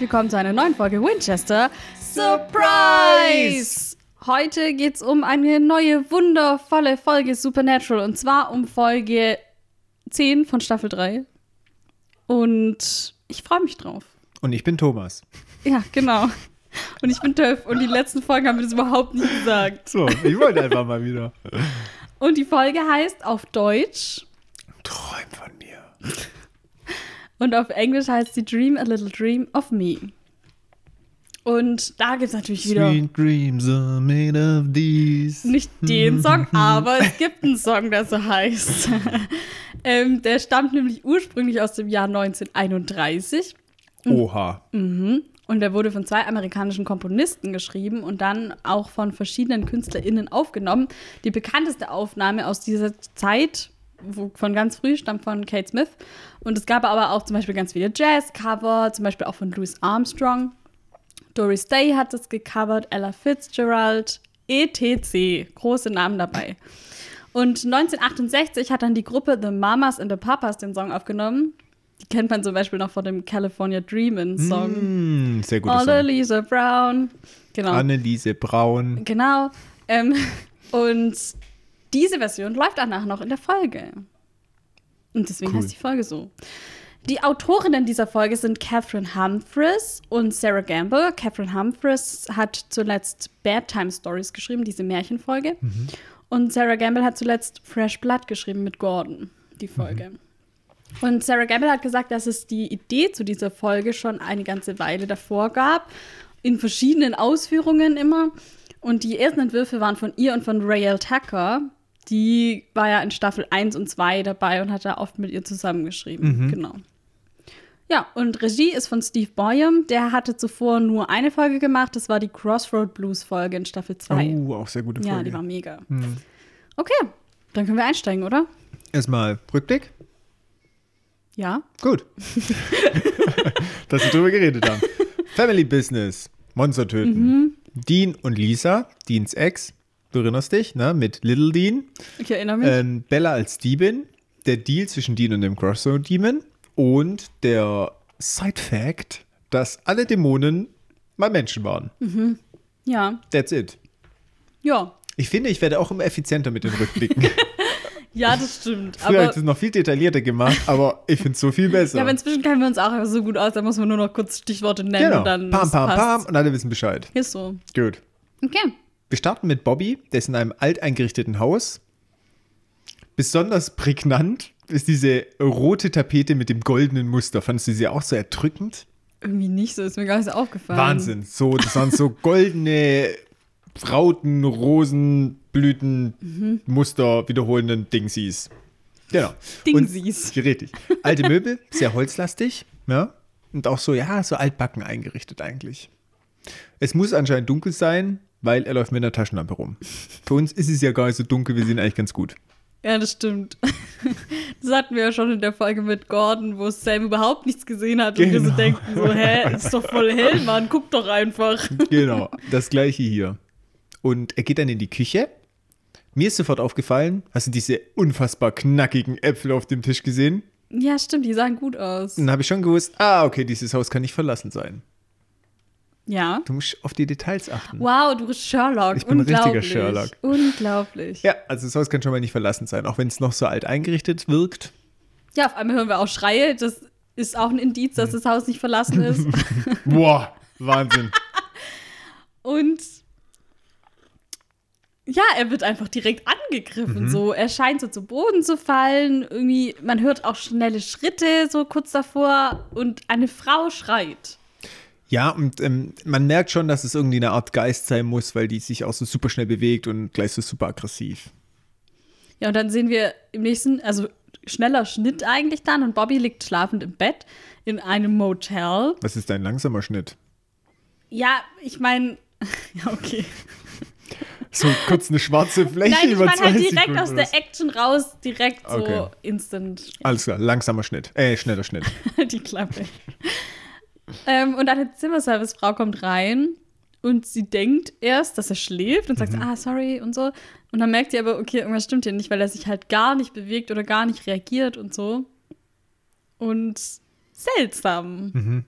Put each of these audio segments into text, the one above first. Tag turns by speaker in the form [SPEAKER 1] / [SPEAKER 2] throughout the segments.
[SPEAKER 1] willkommen zu einer neuen Folge Winchester Surprise! Heute geht es um eine neue, wundervolle Folge Supernatural und zwar um Folge 10 von Staffel 3. Und ich freue mich drauf.
[SPEAKER 2] Und ich bin Thomas.
[SPEAKER 1] Ja, genau. Und ich bin Töff und die letzten Folgen haben wir das überhaupt nicht gesagt.
[SPEAKER 2] So, ich wollte einfach mal wieder.
[SPEAKER 1] Und die Folge heißt auf Deutsch
[SPEAKER 2] Träum von mir.
[SPEAKER 1] Und auf Englisch heißt sie Dream a Little Dream of Me. Und da gibt es natürlich wieder
[SPEAKER 2] Sweet dreams are made of these.
[SPEAKER 1] nicht den Song, aber es gibt einen Song, der so heißt. ähm, der stammt nämlich ursprünglich aus dem Jahr 1931
[SPEAKER 2] Oha.
[SPEAKER 1] und der wurde von zwei amerikanischen Komponisten geschrieben und dann auch von verschiedenen KünstlerInnen aufgenommen. Die bekannteste Aufnahme aus dieser Zeit von ganz früh stammt von Kate Smith. Und es gab aber auch zum Beispiel ganz viele Jazz-Cover, zum Beispiel auch von Louis Armstrong. Doris Day hat es gecovert, Ella Fitzgerald, etc. Große Namen dabei. Und 1968 hat dann die Gruppe The Mamas and the Papas den Song aufgenommen. Die kennt man zum Beispiel noch von dem California Dreamin' Song.
[SPEAKER 2] Mm, sehr Song.
[SPEAKER 1] Anneliese Brown. Genau.
[SPEAKER 2] Anneliese Braun.
[SPEAKER 1] Genau. Ähm, und diese Version läuft danach noch in der Folge. Und deswegen
[SPEAKER 2] Cool.
[SPEAKER 1] heißt die Folge so. Die Autorinnen dieser Folge sind Catherine Humphries und Sarah Gamble. Catherine Humphries hat zuletzt Bad Time Stories geschrieben, diese Märchenfolge. Und Sarah Gamble hat zuletzt Fresh Blood geschrieben mit Gordon, die Folge. Und Sarah Gamble hat gesagt, dass es die Idee zu dieser Folge schon eine ganze Weile davor gab, in verschiedenen Ausführungen immer. Und die ersten Entwürfe waren von ihr und von Rael Tucker. Die war ja in Staffel 1 und 2 dabei und hat da oft mit ihr zusammengeschrieben. Genau. Ja, und Regie ist von Steve Boyum. Der hatte zuvor nur eine Folge gemacht. Das war die Crossroad Blues Folge in Staffel 2.
[SPEAKER 2] Oh, auch sehr gute Folge.
[SPEAKER 1] ja, die war mega. Okay, dann können wir einsteigen, oder?
[SPEAKER 2] Erstmal Rückblick.
[SPEAKER 1] Ja.
[SPEAKER 2] Gut. Dass wir drüber geredet haben. Family Business. Monster töten. Dean und Lisa, Deans Ex. Du erinnerst dich, ne? Mit Little Dean.
[SPEAKER 1] Ich erinnere mich.
[SPEAKER 2] Ähm, Bella als Diebin. Der Deal zwischen Dean und dem Crossroad Demon. Und der Side Fact, dass alle Dämonen mal Menschen waren.
[SPEAKER 1] ja.
[SPEAKER 2] That's it.
[SPEAKER 1] Ja.
[SPEAKER 2] Ich finde, ich werde auch immer effizienter mit den Rückblicken.
[SPEAKER 1] Ja, das stimmt.
[SPEAKER 2] Früher
[SPEAKER 1] Aber
[SPEAKER 2] ich das noch viel detaillierter gemacht, aber ich finde es so viel besser.
[SPEAKER 1] ja, aber inzwischen kennen wir uns auch einfach so gut aus. Da muss man nur noch kurz Stichworte nennen
[SPEAKER 2] genau.
[SPEAKER 1] und dann
[SPEAKER 2] pam,
[SPEAKER 1] es
[SPEAKER 2] pam,
[SPEAKER 1] passt.
[SPEAKER 2] pam und alle wissen Bescheid.
[SPEAKER 1] Ist so.
[SPEAKER 2] Gut.
[SPEAKER 1] Okay.
[SPEAKER 2] Wir starten mit Bobby, der ist in einem alteingerichteten Haus. Besonders prägnant ist diese rote Tapete mit dem goldenen Muster. Fandest du sie auch so erdrückend?
[SPEAKER 1] Irgendwie nicht so, ist mir gar nicht so aufgefallen.
[SPEAKER 2] Wahnsinn. So, das waren so goldene Rauten, Rosen, Blüten, Muster wiederholenden Dingsies. Genau.
[SPEAKER 1] Dingsies.
[SPEAKER 2] Und, richtig. Alte Möbel, sehr holzlastig, ja. Und auch so, ja, so altbacken eingerichtet eigentlich. Es muss anscheinend dunkel sein, weil er läuft mit einer Taschenlampe rum. Für uns ist es ja gar nicht so dunkel, wir sehen eigentlich ganz gut.
[SPEAKER 1] Ja, das stimmt. Das hatten wir ja schon in der Folge mit Gordon, wo Sam überhaupt nichts gesehen hat und wir so
[SPEAKER 2] Genau.
[SPEAKER 1] denken so, hä, ist doch voll hell, Mann, guck doch einfach.
[SPEAKER 2] Genau, das gleiche hier. Und er geht dann in die Küche. Mir ist sofort aufgefallen, hast du diese unfassbar knackigen Äpfel auf dem Tisch gesehen?
[SPEAKER 1] Ja, stimmt, die sahen gut aus.
[SPEAKER 2] Dann habe ich schon gewusst, ah, okay, dieses Haus kann nicht verlassen sein.
[SPEAKER 1] Ja.
[SPEAKER 2] Du musst auf die Details achten.
[SPEAKER 1] Wow, du bist Sherlock.
[SPEAKER 2] Ich bin ein richtiger
[SPEAKER 1] Unglaublich.
[SPEAKER 2] Sherlock.
[SPEAKER 1] Unglaublich.
[SPEAKER 2] Ja, also das Haus kann schon mal nicht verlassen sein, auch wenn es noch so alt eingerichtet wirkt.
[SPEAKER 1] Ja, auf einmal hören wir auch Schreie. Das ist auch ein Indiz, dass das Haus nicht verlassen ist.
[SPEAKER 2] Boah, Wahnsinn.
[SPEAKER 1] Und ja, er wird einfach direkt angegriffen. So, er scheint so zu Boden zu fallen. Irgendwie, man hört auch schnelle Schritte so kurz davor und eine Frau schreit.
[SPEAKER 2] Ja, und ähm, man merkt schon, dass es irgendwie eine Art Geist sein muss, weil die sich auch so super schnell bewegt und gleich so super aggressiv.
[SPEAKER 1] Ja, und dann sehen wir im nächsten, also schneller Schnitt eigentlich dann und Bobby liegt schlafend im Bett in einem Motel.
[SPEAKER 2] Was ist ein langsamer Schnitt?
[SPEAKER 1] Ja, ich meine, ja, okay.
[SPEAKER 2] So kurz eine schwarze Fläche
[SPEAKER 1] Nein, ich
[SPEAKER 2] über
[SPEAKER 1] meine
[SPEAKER 2] zwei
[SPEAKER 1] halt direkt
[SPEAKER 2] Sekunden
[SPEAKER 1] aus der? Action raus, direkt so
[SPEAKER 2] Okay.
[SPEAKER 1] instant.
[SPEAKER 2] Alles klar, langsamer Schnitt. Äh, schneller Schnitt.
[SPEAKER 1] die Klappe. Ähm, und eine Zimmerservicefrau kommt rein und sie denkt erst, dass er schläft und sagt,
[SPEAKER 2] Mhm.
[SPEAKER 1] ah, sorry und so. Und dann merkt sie aber, okay, irgendwas stimmt hier nicht, weil er sich halt gar nicht bewegt oder gar nicht reagiert und so. Und seltsam.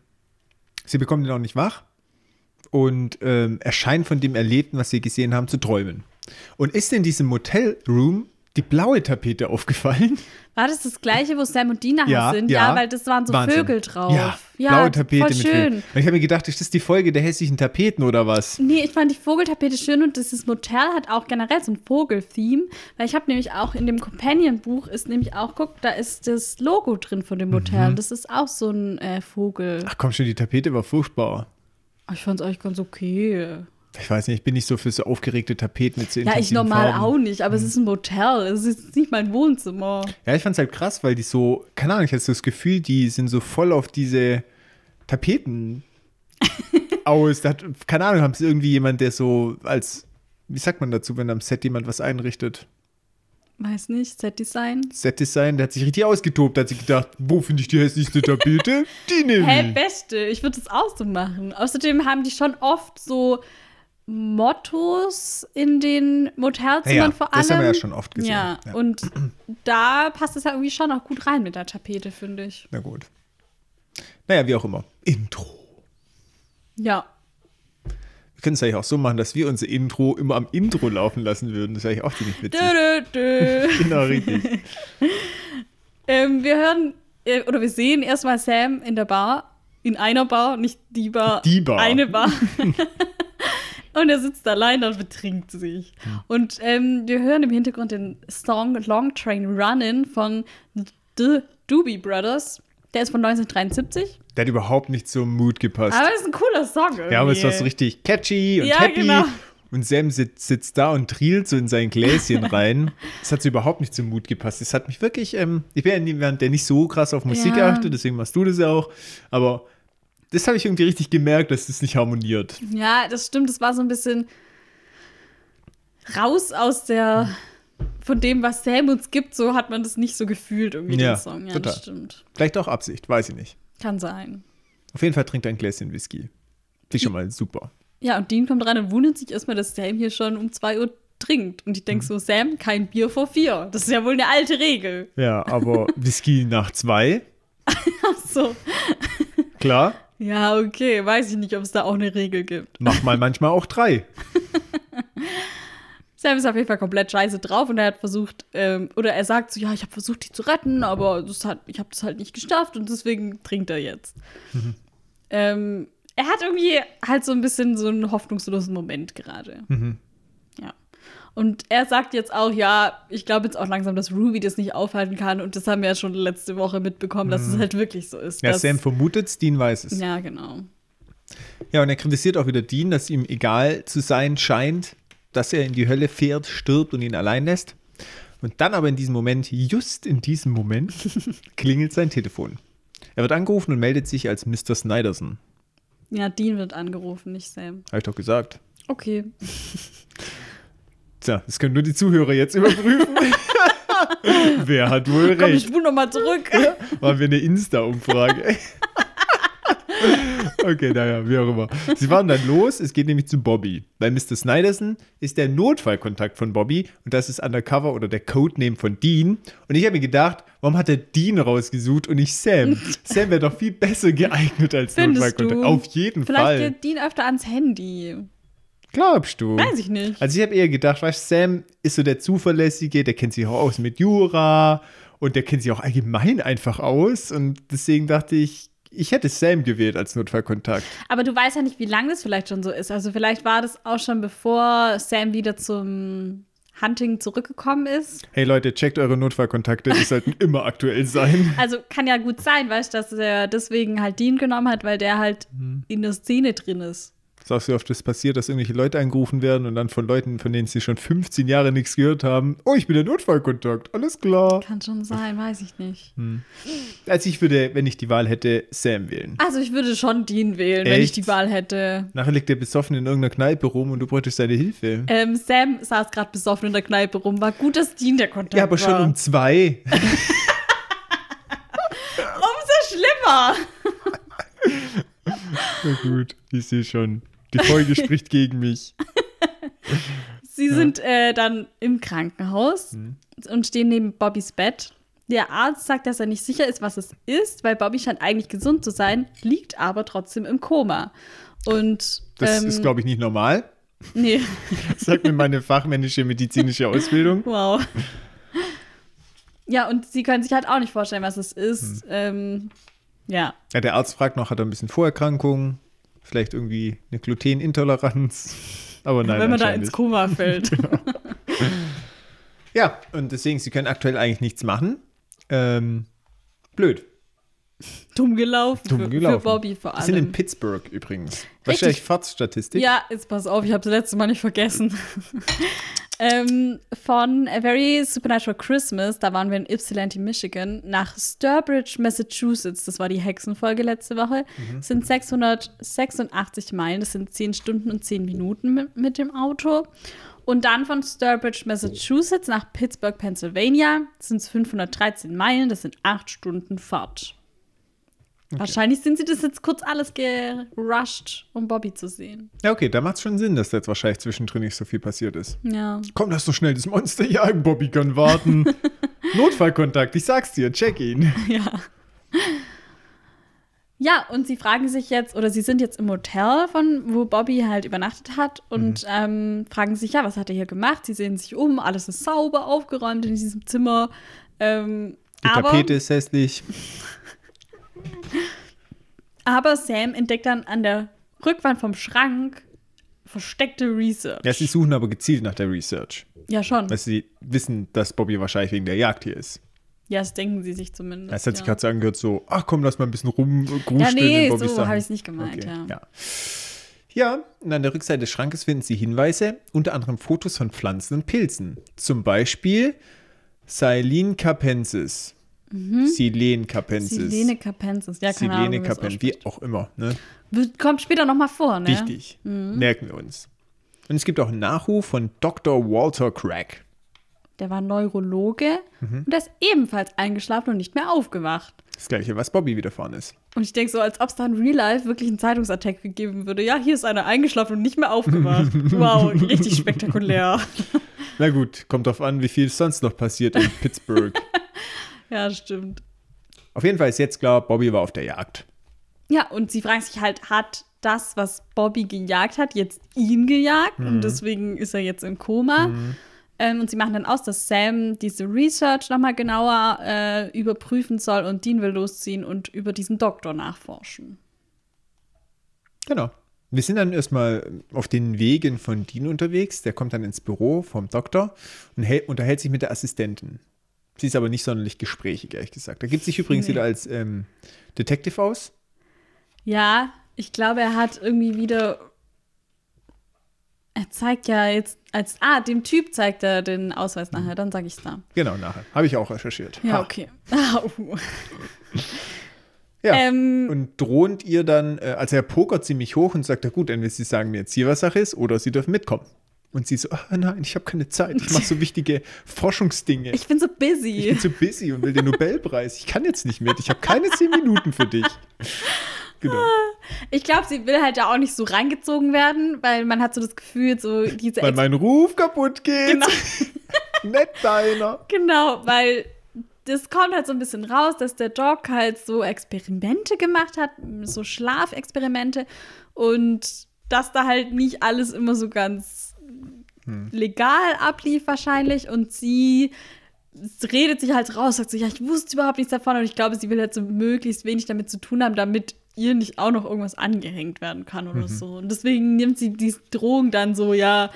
[SPEAKER 2] Sie bekommt ihn auch nicht wach und ähm, er scheint von dem Erlebten, was sie gesehen haben, zu träumen. Und ist in diesem Motelroom die blaue Tapete aufgefallen?
[SPEAKER 1] War das das gleiche, wo Sam und Dina
[SPEAKER 2] Ja,
[SPEAKER 1] sind?
[SPEAKER 2] ja.
[SPEAKER 1] weil das waren so
[SPEAKER 2] Wahnsinn.
[SPEAKER 1] Vögel drauf.
[SPEAKER 2] Ja, blaue
[SPEAKER 1] das-
[SPEAKER 2] Tapete
[SPEAKER 1] voll
[SPEAKER 2] mit
[SPEAKER 1] schön.
[SPEAKER 2] Und ich habe mir gedacht, ist das die Folge der hässlichen Tapeten oder was?
[SPEAKER 1] Nee, ich fand die Vogeltapete schön und dieses Motel hat auch generell so ein Vogel-Theme, weil ich habe nämlich auch in dem Companion-Buch ist nämlich auch, guck, da ist das Logo drin von dem Motel.
[SPEAKER 2] Mhm.
[SPEAKER 1] Das ist auch so ein äh, Vogel.
[SPEAKER 2] Ach komm schon, die Tapete war furchtbar.
[SPEAKER 1] Ich fand es eigentlich ganz okay.
[SPEAKER 2] Ich weiß nicht, ich bin nicht so für so aufgeregte Tapeten mit so
[SPEAKER 1] Ja, ich normal
[SPEAKER 2] Farben.
[SPEAKER 1] auch nicht, aber es ist ein Motel. Es ist nicht mein Wohnzimmer.
[SPEAKER 2] Ja, ich fand's halt krass, weil die so, keine Ahnung, ich hatte so das Gefühl, die sind so voll auf diese Tapeten aus. Da hat, keine Ahnung, haben sie irgendwie jemand, der so als, wie sagt man dazu, wenn am Set jemand was einrichtet?
[SPEAKER 1] Weiß nicht, Set-Design.
[SPEAKER 2] Set-Design, der hat sich richtig ausgetobt, hat sich gedacht, wo finde ich die hässlichste Tapete? Die nehme
[SPEAKER 1] Hä,
[SPEAKER 2] ich.
[SPEAKER 1] beste. Ich würde das auch so machen. Außerdem haben die schon oft so Mottos in den Motelzimmern
[SPEAKER 2] Ja, ja,
[SPEAKER 1] vor allem.
[SPEAKER 2] das haben wir ja schon oft gesehen.
[SPEAKER 1] Ja,
[SPEAKER 2] Ja.
[SPEAKER 1] und da passt es ja irgendwie schon auch gut rein mit der Tapete, finde ich.
[SPEAKER 2] Na gut. Naja, wie auch immer. Intro.
[SPEAKER 1] Ja.
[SPEAKER 2] Wir können es eigentlich auch so machen, dass wir unser Intro immer am Intro laufen lassen würden. Das wäre eigentlich auch ziemlich witzig.
[SPEAKER 1] Dö, dö, dö.
[SPEAKER 2] Genau, richtig.
[SPEAKER 1] ähm, wir hören äh, oder wir sehen erstmal Sam in der Bar. In einer Bar, nicht die Bar.
[SPEAKER 2] Die Bar.
[SPEAKER 1] Eine Bar. Und er sitzt allein und betrinkt sich. Und ähm, wir hören im Hintergrund den Song Long Train Runnin' von The Doobie Brothers. Der ist von 1973.
[SPEAKER 2] Der hat überhaupt nicht zum Mood gepasst.
[SPEAKER 1] Aber das ist ein cooler Song. Irgendwie.
[SPEAKER 2] Ja, aber es war so richtig catchy und
[SPEAKER 1] Ja,
[SPEAKER 2] happy.
[SPEAKER 1] genau.
[SPEAKER 2] Und Sam sitzt, sitzt da und trielt so in sein Gläschen rein. Das hat so überhaupt nicht zum Mut gepasst. Das hat mich wirklich, ähm, ich bin ja niemand, der nicht so krass auf Musik
[SPEAKER 1] Ja.
[SPEAKER 2] achtet, deswegen machst du das ja auch. Aber das habe ich irgendwie richtig gemerkt, dass das nicht harmoniert.
[SPEAKER 1] Ja, das stimmt. Das war so ein bisschen raus aus der von dem, was Sam uns gibt. So hat man das nicht so gefühlt irgendwie
[SPEAKER 2] Ja,
[SPEAKER 1] den Song. Ja,
[SPEAKER 2] total.
[SPEAKER 1] das stimmt.
[SPEAKER 2] Vielleicht auch Absicht, weiß ich nicht.
[SPEAKER 1] Kann sein.
[SPEAKER 2] Auf jeden Fall trinkt ein Gläschen Whisky. Finde ich schon mal super.
[SPEAKER 1] Ja, und Dean kommt rein und wundert sich erstmal, dass Sam hier schon um 2 Uhr trinkt. Und ich denke so, Sam, kein Bier vor vier. Das ist ja wohl eine alte Regel.
[SPEAKER 2] Ja, aber Whisky nach zwei,
[SPEAKER 1] Ach so.
[SPEAKER 2] klar.
[SPEAKER 1] Ja, okay. Weiß ich nicht, ob es da auch eine Regel gibt.
[SPEAKER 2] Mach mal manchmal auch drei.
[SPEAKER 1] Sam ist auf jeden Fall komplett scheiße drauf und er hat versucht, ähm, oder er sagt so, ja, ich habe versucht, die zu retten, aber das hat, ich habe das halt nicht geschafft und deswegen trinkt er jetzt. Ähm, er hat irgendwie halt so ein bisschen so einen hoffnungslosen Moment gerade. Ja. Und er sagt jetzt auch, ja, ich glaube jetzt auch langsam, dass Ruby das nicht aufhalten kann und das haben wir ja schon letzte Woche mitbekommen, dass es halt wirklich so ist.
[SPEAKER 2] Ja, Sam vermutet Dean weiß es.
[SPEAKER 1] Ja, genau.
[SPEAKER 2] Ja, und er kritisiert auch wieder Dean, dass ihm egal zu sein scheint, dass er in die Hölle fährt, stirbt und ihn allein lässt. Und dann aber in diesem Moment, just in diesem Moment, klingelt sein Telefon. Er wird angerufen und meldet sich als Mr. Snyderson.
[SPEAKER 1] Ja, Dean wird angerufen, nicht Sam.
[SPEAKER 2] Habe ich doch gesagt.
[SPEAKER 1] Okay.
[SPEAKER 2] Tja, das können nur die Zuhörer jetzt überprüfen. Wer hat wohl
[SPEAKER 1] Komm, ich
[SPEAKER 2] recht?
[SPEAKER 1] spule nochmal zurück.
[SPEAKER 2] Machen wir eine Insta-Umfrage. okay, naja, wie auch immer. Sie fahren dann los, es geht nämlich zu Bobby. Weil Mr. Snyderson ist der Notfallkontakt von Bobby und das ist Undercover oder der Codename von Dean. Und ich habe mir gedacht, warum hat er Dean rausgesucht und nicht Sam? Sam wäre doch viel besser geeignet als
[SPEAKER 1] Findest
[SPEAKER 2] Notfallkontakt.
[SPEAKER 1] du?
[SPEAKER 2] Auf jeden
[SPEAKER 1] Vielleicht
[SPEAKER 2] Fall.
[SPEAKER 1] geht Dean öfter ans Handy.
[SPEAKER 2] Glaubst du?
[SPEAKER 1] Weiß ich nicht.
[SPEAKER 2] Also ich habe eher gedacht, weißt, du, Sam ist so der Zuverlässige, der kennt sich auch aus mit Jura und der kennt sich auch allgemein einfach aus. Und deswegen dachte ich, ich hätte Sam gewählt als Notfallkontakt.
[SPEAKER 1] Aber du weißt ja nicht, wie lange das vielleicht schon so ist. Also vielleicht war das auch schon bevor Sam wieder zum Hunting zurückgekommen ist.
[SPEAKER 2] Hey Leute, checkt eure Notfallkontakte, die sollten immer aktuell sein.
[SPEAKER 1] Also kann ja gut sein, weißt du, dass er deswegen halt Dean genommen hat, weil der halt
[SPEAKER 2] Mhm.
[SPEAKER 1] in der Szene drin ist.
[SPEAKER 2] Ist auch so oft das passiert, dass irgendwelche Leute angerufen werden und dann von Leuten, von denen sie schon 15 Jahre nichts gehört haben. Oh, ich bin der Notfallkontakt, alles klar.
[SPEAKER 1] Kann schon sein, weiß ich nicht.
[SPEAKER 2] Also ich würde, wenn ich die Wahl hätte, Sam wählen.
[SPEAKER 1] Also ich würde schon Dean wählen, wenn ich
[SPEAKER 2] Echt?
[SPEAKER 1] die Wahl hätte.
[SPEAKER 2] Nachher liegt der besoffen in irgendeiner Kneipe rum und du bräuchtest seine Hilfe.
[SPEAKER 1] Ähm, Sam saß gerade besoffen in der Kneipe rum. War gut, dass Dean der Kontakt
[SPEAKER 2] Ja, aber schon
[SPEAKER 1] war.
[SPEAKER 2] um zwei.
[SPEAKER 1] Umso schlimmer.
[SPEAKER 2] Na gut, ich sehe schon. Die Folge spricht gegen mich.
[SPEAKER 1] Sie sind äh, dann im Krankenhaus
[SPEAKER 2] Mhm.
[SPEAKER 1] und stehen neben Bobbys Bett. Der Arzt sagt, dass er nicht sicher ist, was es ist, weil Bobby scheint eigentlich gesund zu sein, liegt aber trotzdem im Koma. Und
[SPEAKER 2] Das
[SPEAKER 1] ähm,
[SPEAKER 2] ist, glaube ich, nicht normal.
[SPEAKER 1] nee,
[SPEAKER 2] Sagt mir meine fachmännische medizinische Ausbildung.
[SPEAKER 1] wow. Ja, und sie können sich halt auch nicht vorstellen, was es ist.
[SPEAKER 2] Hm.
[SPEAKER 1] Ähm, ja,
[SPEAKER 2] Ja, der Arzt fragt noch, hat er ein bisschen Vorerkrankungen, vielleicht irgendwie eine Glutenintoleranz. Aber nein,
[SPEAKER 1] wenn man da ins. Koma fällt.
[SPEAKER 2] Ja, und deswegen, sie können aktuell eigentlich nichts machen. Ähm, blöd.
[SPEAKER 1] Dumm gelaufen.
[SPEAKER 2] Dumm
[SPEAKER 1] für,
[SPEAKER 2] gelaufen.
[SPEAKER 1] Für Bobby vor
[SPEAKER 2] Wir sind in
[SPEAKER 1] allem.
[SPEAKER 2] Pittsburgh übrigens.
[SPEAKER 1] Richtig.
[SPEAKER 2] Wahrscheinlich Fahrtstatistik.
[SPEAKER 1] Ja, jetzt pass auf, ich habe das letzte Mal nicht vergessen. Ähm, von A Very Supernatural Christmas, da waren wir in Ypsilanti, Michigan, nach Sturbridge, Massachusetts, das war die Hexenfolge letzte Woche, sind 686 Meilen, das sind 10 Stunden und 10 Minuten mit, mit dem Auto. Und dann von Sturbridge, Massachusetts nach Pittsburgh, Pennsylvania, sind es 513 Meilen, das sind 8 Stunden Fahrt. Wahrscheinlich sind sie das jetzt kurz alles gerusht, um Bobby zu sehen.
[SPEAKER 2] Ja, okay, da macht es schon Sinn, dass da jetzt wahrscheinlich zwischendrin nicht so viel passiert ist.
[SPEAKER 1] Ja.
[SPEAKER 2] Komm, lass doch schnell das Monster jagen, Bobby kann warten. Notfallkontakt, ich sag's dir, check ihn.
[SPEAKER 1] Ja. Ja, und sie fragen sich jetzt, oder sie sind jetzt im Hotel, von wo Bobby halt übernachtet hat, und
[SPEAKER 2] Mhm.
[SPEAKER 1] ähm, fragen sich, ja, was hat er hier gemacht? Sie sehen sich um, alles ist sauber, aufgeräumt in diesem Zimmer. Ähm,
[SPEAKER 2] Die Tapete ist hässlich.
[SPEAKER 1] Aber Sam entdeckt dann an der Rückwand vom Schrank versteckte Research.
[SPEAKER 2] Ja, sie suchen aber gezielt nach der Research.
[SPEAKER 1] ja, schon.
[SPEAKER 2] Weil sie wissen, dass Bobby wahrscheinlich wegen der Jagd hier ist.
[SPEAKER 1] ja, das denken sie sich zumindest.
[SPEAKER 2] Das hat sich
[SPEAKER 1] ja.
[SPEAKER 2] gerade so angehört, so, ach komm, lass mal ein bisschen rumgruscheln
[SPEAKER 1] Ja, nee,
[SPEAKER 2] in
[SPEAKER 1] so habe ich es nicht gemeint,
[SPEAKER 2] Okay,
[SPEAKER 1] ja.
[SPEAKER 2] ja. Ja, und an der Rückseite des Schrankes finden Sie Hinweise, unter anderem Fotos von Pflanzen und Pilzen. Zum Beispiel Silene capensis. Silene capensis.
[SPEAKER 1] Mhm. Silene Capensis. Ja, keine Ahnung,
[SPEAKER 2] Silene
[SPEAKER 1] wie ausspricht.
[SPEAKER 2] wie auch immer. Ne?
[SPEAKER 1] Kommt später noch mal vor, ne?
[SPEAKER 2] Wichtig. Merken wir uns. Und es gibt auch einen Nachruf von Dr. Walter Craig.
[SPEAKER 1] Der war Neurologe
[SPEAKER 2] Mhm.
[SPEAKER 1] und der ist ebenfalls eingeschlafen und nicht mehr aufgewacht.
[SPEAKER 2] Das gleiche, was Bobby widerfahren ist.
[SPEAKER 1] Und ich denke so, als ob es da in Real Life wirklich einen Zeitungsattack gegeben würde. Ja, hier ist einer eingeschlafen und nicht mehr aufgewacht. wow, richtig spektakulär.
[SPEAKER 2] Na gut, kommt drauf an, wie viel sonst noch passiert in Pittsburgh.
[SPEAKER 1] ja, stimmt.
[SPEAKER 2] Auf jeden Fall ist jetzt klar, Bobby war auf der Jagd.
[SPEAKER 1] Ja, und sie fragen sich halt, hat das, was Bobby gejagt hat, jetzt ihn gejagt?
[SPEAKER 2] Mhm.
[SPEAKER 1] Und deswegen ist er jetzt im Koma. Ähm, und sie machen dann aus, dass Sam diese Research nochmal genauer äh, überprüfen soll und Dean will losziehen und über diesen Doktor nachforschen.
[SPEAKER 2] Genau. Wir sind dann erstmal auf den Wegen von Dean unterwegs. Der kommt dann ins Büro vom Doktor und hält, unterhält sich mit der Assistentin. Sie ist aber nicht sonderlich gesprächig, ehrlich gesagt. Da gibt sich übrigens
[SPEAKER 1] Nee.
[SPEAKER 2] wieder als ähm, Detective aus.
[SPEAKER 1] Ja, ich glaube, er hat irgendwie wieder. Er zeigt ja jetzt als. Ah, dem Typ zeigt er den Ausweis nachher, dann sage ich's da.
[SPEAKER 2] Genau, nachher. Habe ich auch recherchiert.
[SPEAKER 1] Ja,
[SPEAKER 2] Ha.
[SPEAKER 1] okay.
[SPEAKER 2] Ja.
[SPEAKER 1] Ähm,
[SPEAKER 2] und droht ihr dann, äh, also er pokert ziemlich hoch und sagt, ja gut, entweder sie sagen mir jetzt hier, was Sache ist, oder sie dürfen mitkommen. Und sie so, ah, nein, ich habe keine Zeit, ich mache so wichtige Forschungsdinge.
[SPEAKER 1] ich bin so
[SPEAKER 2] Ich bin
[SPEAKER 1] busy.
[SPEAKER 2] zu busy und will den Nobelpreis. Ich kann jetzt nicht mit. Ich habe keine zehn Minuten für dich. Genau.
[SPEAKER 1] Ich glaube, sie will halt da auch nicht so reingezogen werden, weil man hat so das Gefühl, so diese.
[SPEAKER 2] Weil
[SPEAKER 1] Ex
[SPEAKER 2] mein Ruf kaputt geht.
[SPEAKER 1] genau,
[SPEAKER 2] Nicht deiner.
[SPEAKER 1] genau, weil das kommt halt so ein bisschen raus, dass der Doc halt so Experimente gemacht hat, so Schlafexperimente und dass da halt nicht alles immer so ganz legal ablief wahrscheinlich und sie redet sich halt raus, sagt so, ja, ich wusste überhaupt nichts davon und ich glaube, sie will halt so möglichst wenig damit zu tun haben, damit ihr nicht auch noch irgendwas angehängt werden kann oder so. Und deswegen nimmt sie die Drohung dann so, ja,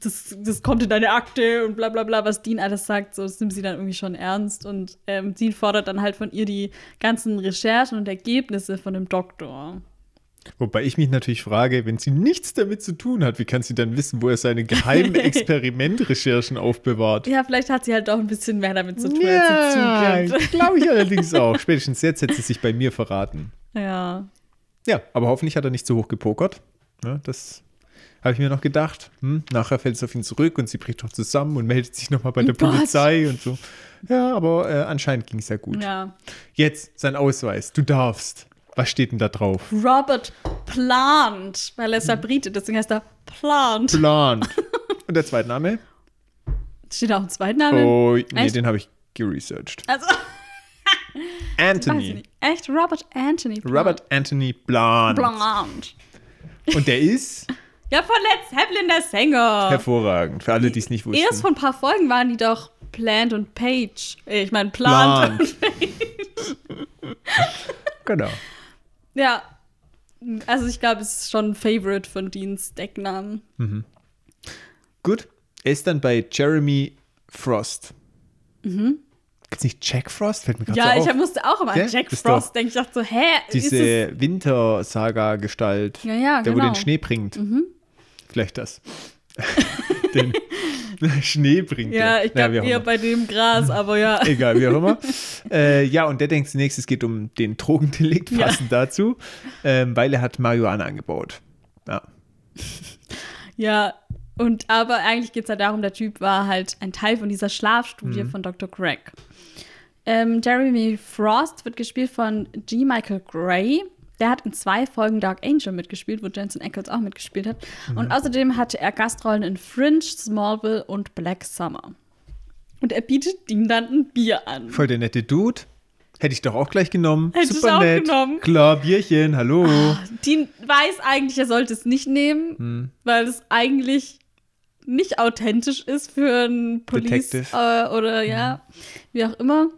[SPEAKER 1] das, das kommt in deine Akte und bla bla bla, was Dean alles sagt, so das nimmt sie dann irgendwie schon ernst. Und ähm, Dean fordert dann halt von ihr die ganzen Recherchen und Ergebnisse von dem Doktor.
[SPEAKER 2] Wobei ich mich natürlich frage, wenn sie nichts damit zu tun hat, wie kann sie dann wissen, wo er seine geheimen Experimentrecherchen aufbewahrt?
[SPEAKER 1] Ja, vielleicht hat sie halt auch ein bisschen mehr damit zu tun,
[SPEAKER 2] Ja,
[SPEAKER 1] als sie zugibt.
[SPEAKER 2] glaube ich allerdings auch. Spätestens jetzt hätte sie sich bei mir verraten.
[SPEAKER 1] Ja.
[SPEAKER 2] Ja, aber hoffentlich hat er nicht so hoch gepokert. Ja, das habe ich mir noch gedacht. Hm, nachher fällt es auf ihn zurück und sie bricht doch zusammen und meldet sich nochmal bei der
[SPEAKER 1] Oh Gott.
[SPEAKER 2] Polizei und so. Ja, aber äh, anscheinend ging es ja gut.
[SPEAKER 1] Ja.
[SPEAKER 2] Jetzt sein Ausweis. Du darfst. Was steht denn da drauf?
[SPEAKER 1] Robert Plant, weil er ist ja Brite, deswegen heißt er Plant.
[SPEAKER 2] Plan. und der Zweitname?
[SPEAKER 1] Steht da auch ein Zweitname?
[SPEAKER 2] Oh, nee,
[SPEAKER 1] Echt?
[SPEAKER 2] den habe ich geresearched.
[SPEAKER 1] Also,
[SPEAKER 2] Anthony.
[SPEAKER 1] Echt, Robert Anthony. Blunt.
[SPEAKER 2] Robert Anthony Blunt.
[SPEAKER 1] Blunt.
[SPEAKER 2] Und der ist
[SPEAKER 1] Ja, von Led Zeppelin, der Sänger.
[SPEAKER 2] hervorragend. Für alle, die es nicht wussten.
[SPEAKER 1] Erst vor ein paar Folgen waren die doch Plant und Page. Äh, Ich meine, Plant.
[SPEAKER 2] Plant. Genau.
[SPEAKER 1] Ja. Also ich glaube, es ist schon ein Favorite von Deans Decknamen.
[SPEAKER 2] Gut. Er ist dann bei Jeremy Frost. Mhm. Gibt's nicht Jack Frost? Fällt mir gerade
[SPEAKER 1] Ja,
[SPEAKER 2] so
[SPEAKER 1] ich
[SPEAKER 2] auf.
[SPEAKER 1] musste auch immer an
[SPEAKER 2] Ja,
[SPEAKER 1] Jack Frost denken. Ich dachte so, hä? es,
[SPEAKER 2] Diese Wintersaga-Gestalt.
[SPEAKER 1] Ja, ja,
[SPEAKER 2] Der, wo
[SPEAKER 1] genau.
[SPEAKER 2] den Schnee bringt. Vielleicht das. den Schnee bringt.
[SPEAKER 1] ja, ich glaube
[SPEAKER 2] auch
[SPEAKER 1] eher bei dem Gras, aber ja.
[SPEAKER 2] Egal, wie auch immer. äh, ja, und der denkt zunächst, es geht um den Drogendelikt,
[SPEAKER 1] Ja.
[SPEAKER 2] passend dazu, ähm, weil er hat Marihuana angebaut. Ja.
[SPEAKER 1] Ja, und aber eigentlich geht es ja darum, der Typ war halt ein Teil von dieser Schlafstudie
[SPEAKER 2] Mhm.
[SPEAKER 1] von Dr. Craig. Ähm, Jeremy Frost wird gespielt von G. Michael Gray. Der hat in zwei Folgen Dark Angel mitgespielt, wo Jensen Ackles auch mitgespielt hat.
[SPEAKER 2] Mhm.
[SPEAKER 1] Und außerdem hatte er Gastrollen in Fringe, Smallville und Black Summer. Und er bietet ihm dann ein Bier an.
[SPEAKER 2] Voll der nette Dude. Hätte ich doch auch gleich genommen.
[SPEAKER 1] Hätte ich
[SPEAKER 2] Super
[SPEAKER 1] auch
[SPEAKER 2] nett.
[SPEAKER 1] genommen.
[SPEAKER 2] Klar, Bierchen, hallo.
[SPEAKER 1] Dean weiß eigentlich, er sollte es nicht nehmen,
[SPEAKER 2] Hm.
[SPEAKER 1] weil es eigentlich nicht authentisch ist für einen Police äh, oder ja, wie auch immer.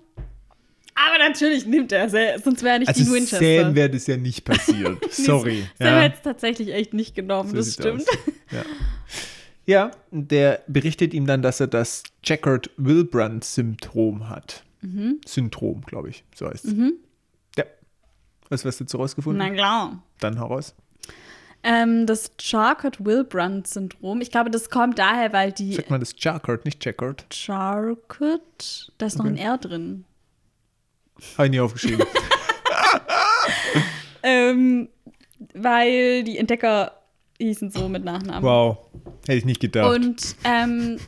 [SPEAKER 1] Aber natürlich nimmt er es, sonst wäre er nicht
[SPEAKER 2] Also
[SPEAKER 1] Dean Winchester.
[SPEAKER 2] Sam wäre das ja nicht passiert. Sorry.
[SPEAKER 1] Sam
[SPEAKER 2] ja.
[SPEAKER 1] hätte es tatsächlich echt nicht genommen,
[SPEAKER 2] So
[SPEAKER 1] das stimmt.
[SPEAKER 2] Ja. ja, der berichtet ihm dann, dass er das Checkered-Wilbrand-Symptom hat.
[SPEAKER 1] Mhm.
[SPEAKER 2] Syndrom, glaube ich, so heißt es. Ja. Was hast du dazu rausgefunden?
[SPEAKER 1] Na klar.
[SPEAKER 2] Dann heraus.
[SPEAKER 1] Ähm, das Charcot-Wilbrand-Syndrom, ich glaube, das kommt daher, weil die
[SPEAKER 2] Sagt man das Checkered, nicht Checkered?
[SPEAKER 1] Charcot, da ist noch ein R drin.
[SPEAKER 2] Habe ich nie aufgeschrieben.
[SPEAKER 1] Ähm, weil die Entdecker hießen so mit Nachnamen.
[SPEAKER 2] wow. Hätte ich nicht gedacht.
[SPEAKER 1] Und ähm,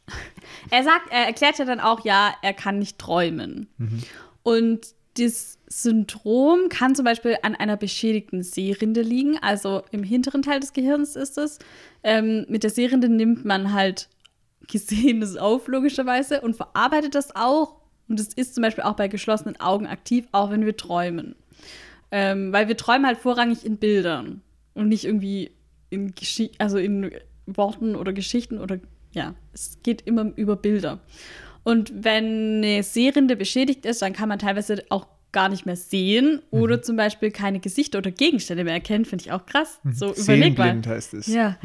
[SPEAKER 1] er sagt, er erklärt ja dann auch, ja, er kann nicht träumen. Und das Syndrom kann zum Beispiel an einer beschädigten Sehrinde liegen, also im hinteren Teil des Gehirns ist es. Ähm, mit der Sehrinde nimmt man halt Gesehenes auf, logischerweise, und verarbeitet das auch. Und es ist zum Beispiel auch bei geschlossenen Augen aktiv, auch wenn wir träumen. Ähm, weil wir träumen halt vorrangig in Bildern und nicht irgendwie in Geschi also in Worten oder Geschichten oder ja, es geht immer über Bilder. Und wenn eine Sehrinde beschädigt ist, dann kann man teilweise auch gar nicht mehr sehen oder zum Beispiel keine Gesichter oder Gegenstände mehr erkennen, finde ich auch krass. So überleg mal.
[SPEAKER 2] Heißt es.
[SPEAKER 1] Ja.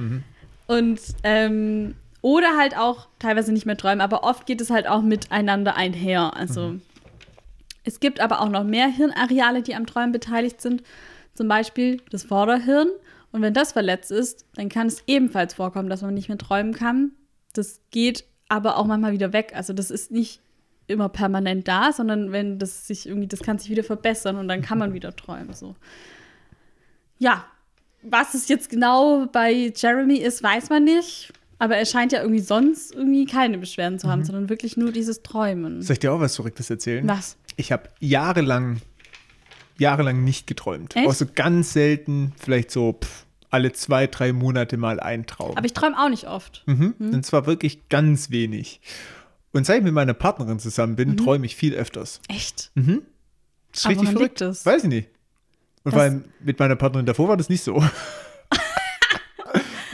[SPEAKER 1] Und ähm, oder halt auch teilweise nicht mehr träumen, aber oft geht es halt auch miteinander einher. Also es gibt aber auch noch mehr Hirnareale, die am Träumen beteiligt sind. Zum Beispiel das Vorderhirn. Und wenn das verletzt ist, dann kann es ebenfalls vorkommen, dass man nicht mehr träumen kann. Das geht aber auch manchmal wieder weg. Also das ist nicht immer permanent da, sondern wenn das sich irgendwie, das kann sich wieder verbessern und dann kann man wieder träumen. So. Ja, was es jetzt genau bei Jeremy ist, weiß man nicht. Aber er scheint ja irgendwie sonst irgendwie keine Beschwerden zu haben, sondern wirklich nur dieses Träumen.
[SPEAKER 2] Soll ich dir auch was Verrücktes erzählen?
[SPEAKER 1] Was?
[SPEAKER 2] Ich habe jahrelang, jahrelang nicht geträumt.
[SPEAKER 1] Echt?
[SPEAKER 2] Auch so ganz selten, vielleicht so pff, alle zwei, drei Monate mal ein Traum.
[SPEAKER 1] Aber ich träume auch nicht oft.
[SPEAKER 2] Mhm. Und zwar wirklich ganz wenig. Und seit ich mit meiner Partnerin zusammen bin, träume ich viel öfters.
[SPEAKER 1] Echt?
[SPEAKER 2] Das ist
[SPEAKER 1] Aber
[SPEAKER 2] richtig verrückt. Weiß ich nicht. Und
[SPEAKER 1] Das-
[SPEAKER 2] vor allem mit meiner Partnerin davor war das nicht so.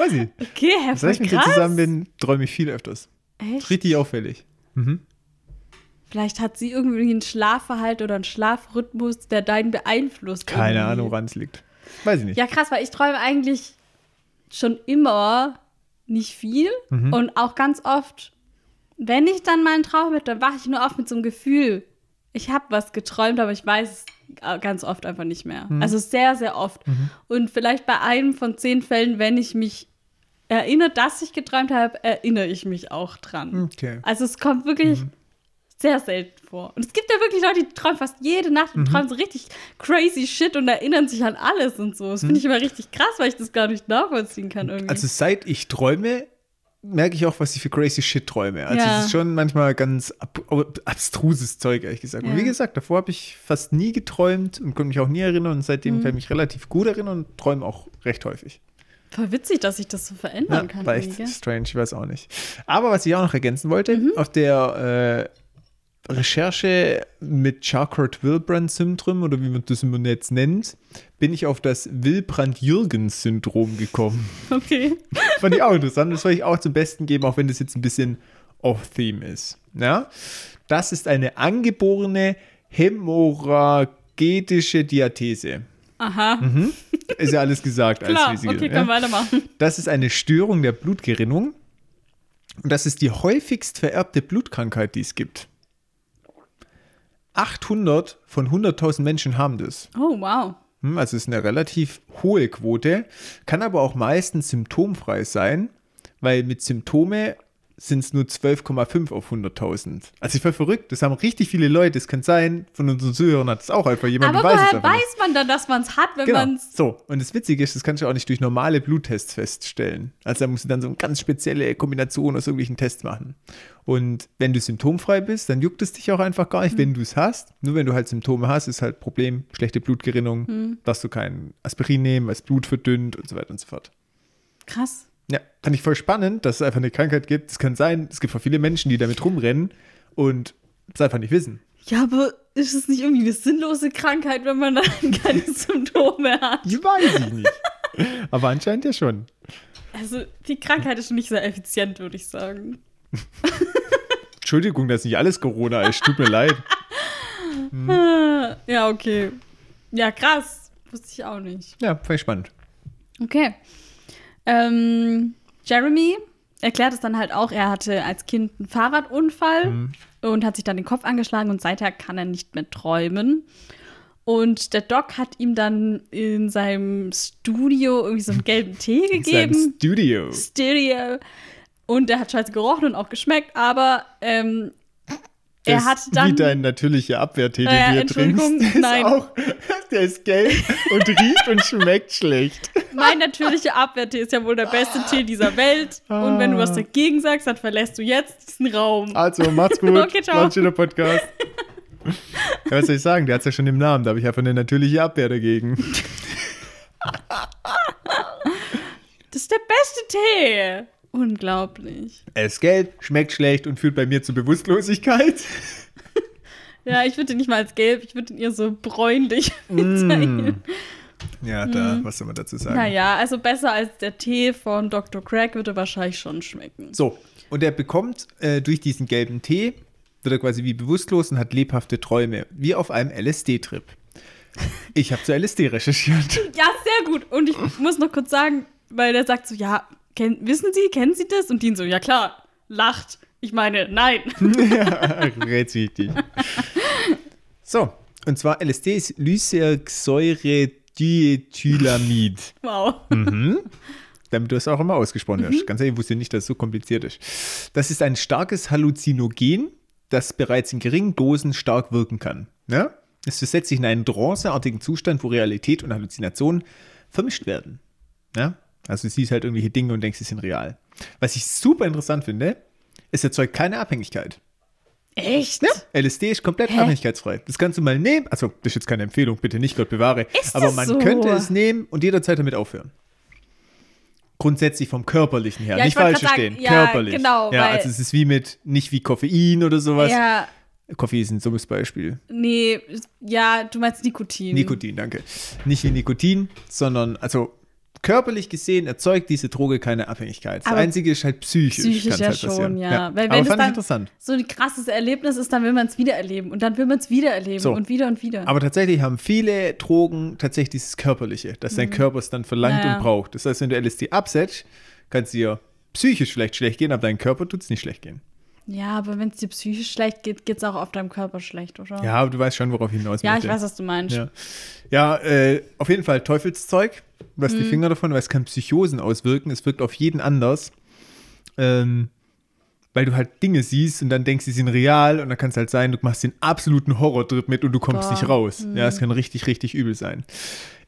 [SPEAKER 2] Weiß ich.
[SPEAKER 1] Okay, Herr
[SPEAKER 2] Seit ich mit
[SPEAKER 1] krass.
[SPEAKER 2] zusammen bin, träume ich viel öfters.
[SPEAKER 1] Echt?
[SPEAKER 2] Richtig auffällig.
[SPEAKER 1] Vielleicht hat sie irgendwie ein Schlafverhalten oder einen Schlafrhythmus, der deinen beeinflusst.
[SPEAKER 2] Keine
[SPEAKER 1] irgendwie.
[SPEAKER 2] Ahnung, woran es liegt. Weiß ich nicht.
[SPEAKER 1] Ja, krass, weil ich träume eigentlich schon immer nicht viel
[SPEAKER 2] Mhm.
[SPEAKER 1] und auch ganz oft, wenn ich dann mal einen Traum habe, dann wache ich nur auf mit so einem Gefühl, ich habe was geträumt, aber ich weiß es ganz oft einfach nicht mehr.
[SPEAKER 2] Mhm.
[SPEAKER 1] Also sehr, sehr oft. Und vielleicht bei einem von zehn Fällen, wenn ich mich erinnere, dass ich geträumt habe, erinnere ich mich auch dran.
[SPEAKER 2] Okay.
[SPEAKER 1] Also es kommt wirklich
[SPEAKER 2] Mhm.
[SPEAKER 1] sehr selten vor. Und es gibt ja wirklich Leute, die träumen fast jede Nacht
[SPEAKER 2] Mhm.
[SPEAKER 1] und träumen so richtig crazy Shit und erinnern sich an alles und so. Das finde ich immer richtig krass, weil ich das gar nicht nachvollziehen kann irgendwie.
[SPEAKER 2] Mhm. Also seit ich träume, merke ich auch, was ich für crazy Shit träume. Also
[SPEAKER 1] Ja.
[SPEAKER 2] es ist schon manchmal ganz ab abstruses Zeug, ehrlich gesagt. Und
[SPEAKER 1] Ja.
[SPEAKER 2] wie gesagt, davor habe ich fast nie geträumt und konnte mich auch nie erinnern. Und seitdem
[SPEAKER 1] Mhm.
[SPEAKER 2] kann ich mich relativ gut erinnern und träume auch recht häufig.
[SPEAKER 1] Voll witzig, dass sich das so verändern kann.
[SPEAKER 2] war echt strange, ich weiß auch nicht. Aber was ich auch noch ergänzen wollte,
[SPEAKER 1] Mhm.
[SPEAKER 2] auf der Recherche mit Charcot-Wilbrand-Syndrom oder wie man das immer jetzt nennt, bin ich auf das Wilbrand-Jürgens-Syndrom gekommen.
[SPEAKER 1] Okay.
[SPEAKER 2] Fand ich auch interessant. Das soll ich auch zum Besten geben, auch wenn das jetzt ein bisschen off-theme ist. Ja? Das ist eine angeborene hämorrhagetische Diathese.
[SPEAKER 1] Aha.
[SPEAKER 2] Ist ja alles gesagt.
[SPEAKER 1] Klar,
[SPEAKER 2] als Visite,
[SPEAKER 1] okay, können wir weitermachen.
[SPEAKER 2] Das ist eine Störung der Blutgerinnung. Und das ist die häufigst vererbte Blutkrankheit, die es gibt. 800 von 100.000 Menschen haben das.
[SPEAKER 1] Oh, wow.
[SPEAKER 2] Hm, Also ist eine relativ hohe Quote, kann aber auch meistens symptomfrei sein, weil mit Symptome sind es nur 12,5 auf 100.000. Also ich war verrückt, das haben richtig viele Leute. Es kann sein, von unseren Zuhörern hat es auch einfach jemand,
[SPEAKER 1] Aber
[SPEAKER 2] weiß es
[SPEAKER 1] woher weiß man dann, dass man es hat, wenn
[SPEAKER 2] Genau.
[SPEAKER 1] man es.
[SPEAKER 2] So, und das Witzige ist, das kannst du auch nicht durch normale Bluttests feststellen. Also da musst du dann so eine ganz spezielle Kombination aus irgendwelchen Tests machen. Und wenn du symptomfrei bist, dann juckt es dich auch einfach gar nicht, wenn du es hast. Nur wenn du halt Symptome hast, ist halt Problem, schlechte Blutgerinnung, darfst du kein Aspirin nehmen, weil es Blut verdünnt und so weiter und so fort.
[SPEAKER 1] Krass.
[SPEAKER 2] Ja, fand ich voll spannend, dass es einfach eine Krankheit gibt. Es kann sein, es gibt auch viele Menschen, die damit rumrennen und es einfach nicht wissen.
[SPEAKER 1] Ja, aber ist es nicht irgendwie eine sinnlose Krankheit, wenn man dann keine Symptome hat?
[SPEAKER 2] Ich weiß ich nicht. Aber anscheinend ja schon.
[SPEAKER 1] Also, die Krankheit ist schon nicht sehr effizient, würde ich sagen.
[SPEAKER 2] Entschuldigung, dass nicht alles Corona ist. Tut mir leid.
[SPEAKER 1] Ah, Ja, okay. Ja, krass. Wusste ich auch nicht.
[SPEAKER 2] Ja, fand ich spannend.
[SPEAKER 1] Okay. Ähm, Jeremy erklärt es dann halt auch, er hatte als Kind einen Fahrradunfall und hat sich dann den Kopf angeschlagen und seither kann er nicht mehr träumen. Und der Doc hat ihm dann in seinem Studio irgendwie so einen gelben Tee gegeben.
[SPEAKER 2] Studio.
[SPEAKER 1] Studio. Und der hat scheiße gerochen und auch geschmeckt, aber ähm, er
[SPEAKER 2] Das
[SPEAKER 1] hat dann.
[SPEAKER 2] Wie dein natürlicher Abwehrtee, den
[SPEAKER 1] Äh,
[SPEAKER 2] du hier
[SPEAKER 1] Entschuldigung,
[SPEAKER 2] trinkst. Der
[SPEAKER 1] nein.
[SPEAKER 2] Ist auch, der ist gelb und riecht und schmeckt schlecht.
[SPEAKER 1] Mein natürlicher Abwehrtee ist ja wohl der beste Tee dieser Welt. Und wenn du was dagegen sagst, dann verlässt du jetzt diesen Raum.
[SPEAKER 2] Also, macht's gut.
[SPEAKER 1] Okay, ciao.
[SPEAKER 2] War ein schöner Podcast. Ja, was soll ich sagen? Der hat's ja schon im Namen. Da habe ich einfach eine natürliche Abwehr dagegen.
[SPEAKER 1] Das ist der beste Tee. Unglaublich.
[SPEAKER 2] Er ist gelb, schmeckt schlecht und führt bei mir zu Bewusstlosigkeit.
[SPEAKER 1] Ja, ich würde ihn nicht mal als gelb, ich würde ihn eher so bräunlich bezeichnen.
[SPEAKER 2] Ja, da, was soll man dazu sagen?
[SPEAKER 1] Naja, also besser als der Tee von Dr. Craig würde er wahrscheinlich schon schmecken.
[SPEAKER 2] So, und er bekommt äh, durch diesen gelben Tee, wird er quasi wie bewusstlos und hat lebhafte Träume, wie auf einem LSD-Trip. Ich habe zu LSD recherchiert.
[SPEAKER 1] Ja, sehr gut. Und ich muss noch kurz sagen, weil der sagt so, ja, kenn, wissen Sie, kennen Sie das? Und Dean so, ja klar, lacht. Ich meine, nein.
[SPEAKER 2] Rätselwichtig. So, und zwar LSD ist Lysergsäure-Diethylamid.
[SPEAKER 1] Wow.
[SPEAKER 2] Damit du es auch immer ausgesprochen hast. Ganz ehrlich, ich wusste nicht, dass es so kompliziert ist. Das ist ein starkes Halluzinogen, das bereits in geringen Dosen stark wirken kann. Ja? Es versetzt sich in einen tranceartigen Zustand, wo Realität und Halluzination vermischt werden. Ja? Also du siehst halt irgendwelche Dinge und denkst, sie sind real. Was ich super interessant finde, es erzeugt keine Abhängigkeit.
[SPEAKER 1] Echt?
[SPEAKER 2] Ja, LSD ist komplett
[SPEAKER 1] Hä?
[SPEAKER 2] abhängigkeitsfrei. Das kannst du mal nehmen. Also, das ist jetzt keine Empfehlung, bitte nicht, Gott bewahre.
[SPEAKER 1] Ist
[SPEAKER 2] Aber man
[SPEAKER 1] so?
[SPEAKER 2] könnte es nehmen und jederzeit damit aufhören. Grundsätzlich vom Körperlichen her.
[SPEAKER 1] Ja, ich
[SPEAKER 2] nicht falsch verstehen.
[SPEAKER 1] ja,
[SPEAKER 2] Körperlich.
[SPEAKER 1] genau,
[SPEAKER 2] Ja, also es ist wie mit, nicht wie Koffein oder sowas.
[SPEAKER 1] Ja,
[SPEAKER 2] Koffein ist ein dummes Beispiel.
[SPEAKER 1] nee, ja, du meinst Nikotin.
[SPEAKER 2] Nikotin, danke. Nicht wie Nikotin, sondern, also körperlich gesehen erzeugt diese Droge keine Abhängigkeit. Das
[SPEAKER 1] Aber
[SPEAKER 2] Einzige ist halt psychisch.
[SPEAKER 1] Psychisch ja
[SPEAKER 2] halt
[SPEAKER 1] schon,
[SPEAKER 2] passieren.
[SPEAKER 1] ja. Weil
[SPEAKER 2] Aber fand ich interessant.
[SPEAKER 1] so ein krasses Erlebnis ist, dann will man es wieder erleben. Und dann will man es wieder erleben
[SPEAKER 2] So.
[SPEAKER 1] und wieder und wieder.
[SPEAKER 2] Aber tatsächlich haben viele Drogen tatsächlich dieses Körperliche, dass dein Körper es dann verlangt
[SPEAKER 1] Mhm. Ja.
[SPEAKER 2] und braucht. Das heißt, wenn du LSD absetzt, kann es dir psychisch vielleicht schlecht gehen, aber dein Körper tut es nicht schlecht gehen.
[SPEAKER 1] Ja, aber wenn es dir psychisch schlecht geht, geht es auch auf deinem Körper schlecht, oder?
[SPEAKER 2] Ja, aber du weißt schon, worauf ich hinaus
[SPEAKER 1] Ja, ich weiß, was du meinst.
[SPEAKER 2] Ja, ja äh, auf jeden Fall Teufelszeug. Du hast
[SPEAKER 1] Mhm.
[SPEAKER 2] die Finger davon, weil es kann Psychosen auswirken. Es wirkt auf jeden anders. Ähm, weil du halt Dinge siehst und dann denkst, sie sind real und dann kann es halt sein, du machst den absoluten Horrortrip mit und du kommst
[SPEAKER 1] Boah.
[SPEAKER 2] nicht raus. Ja, es kann richtig, richtig übel sein.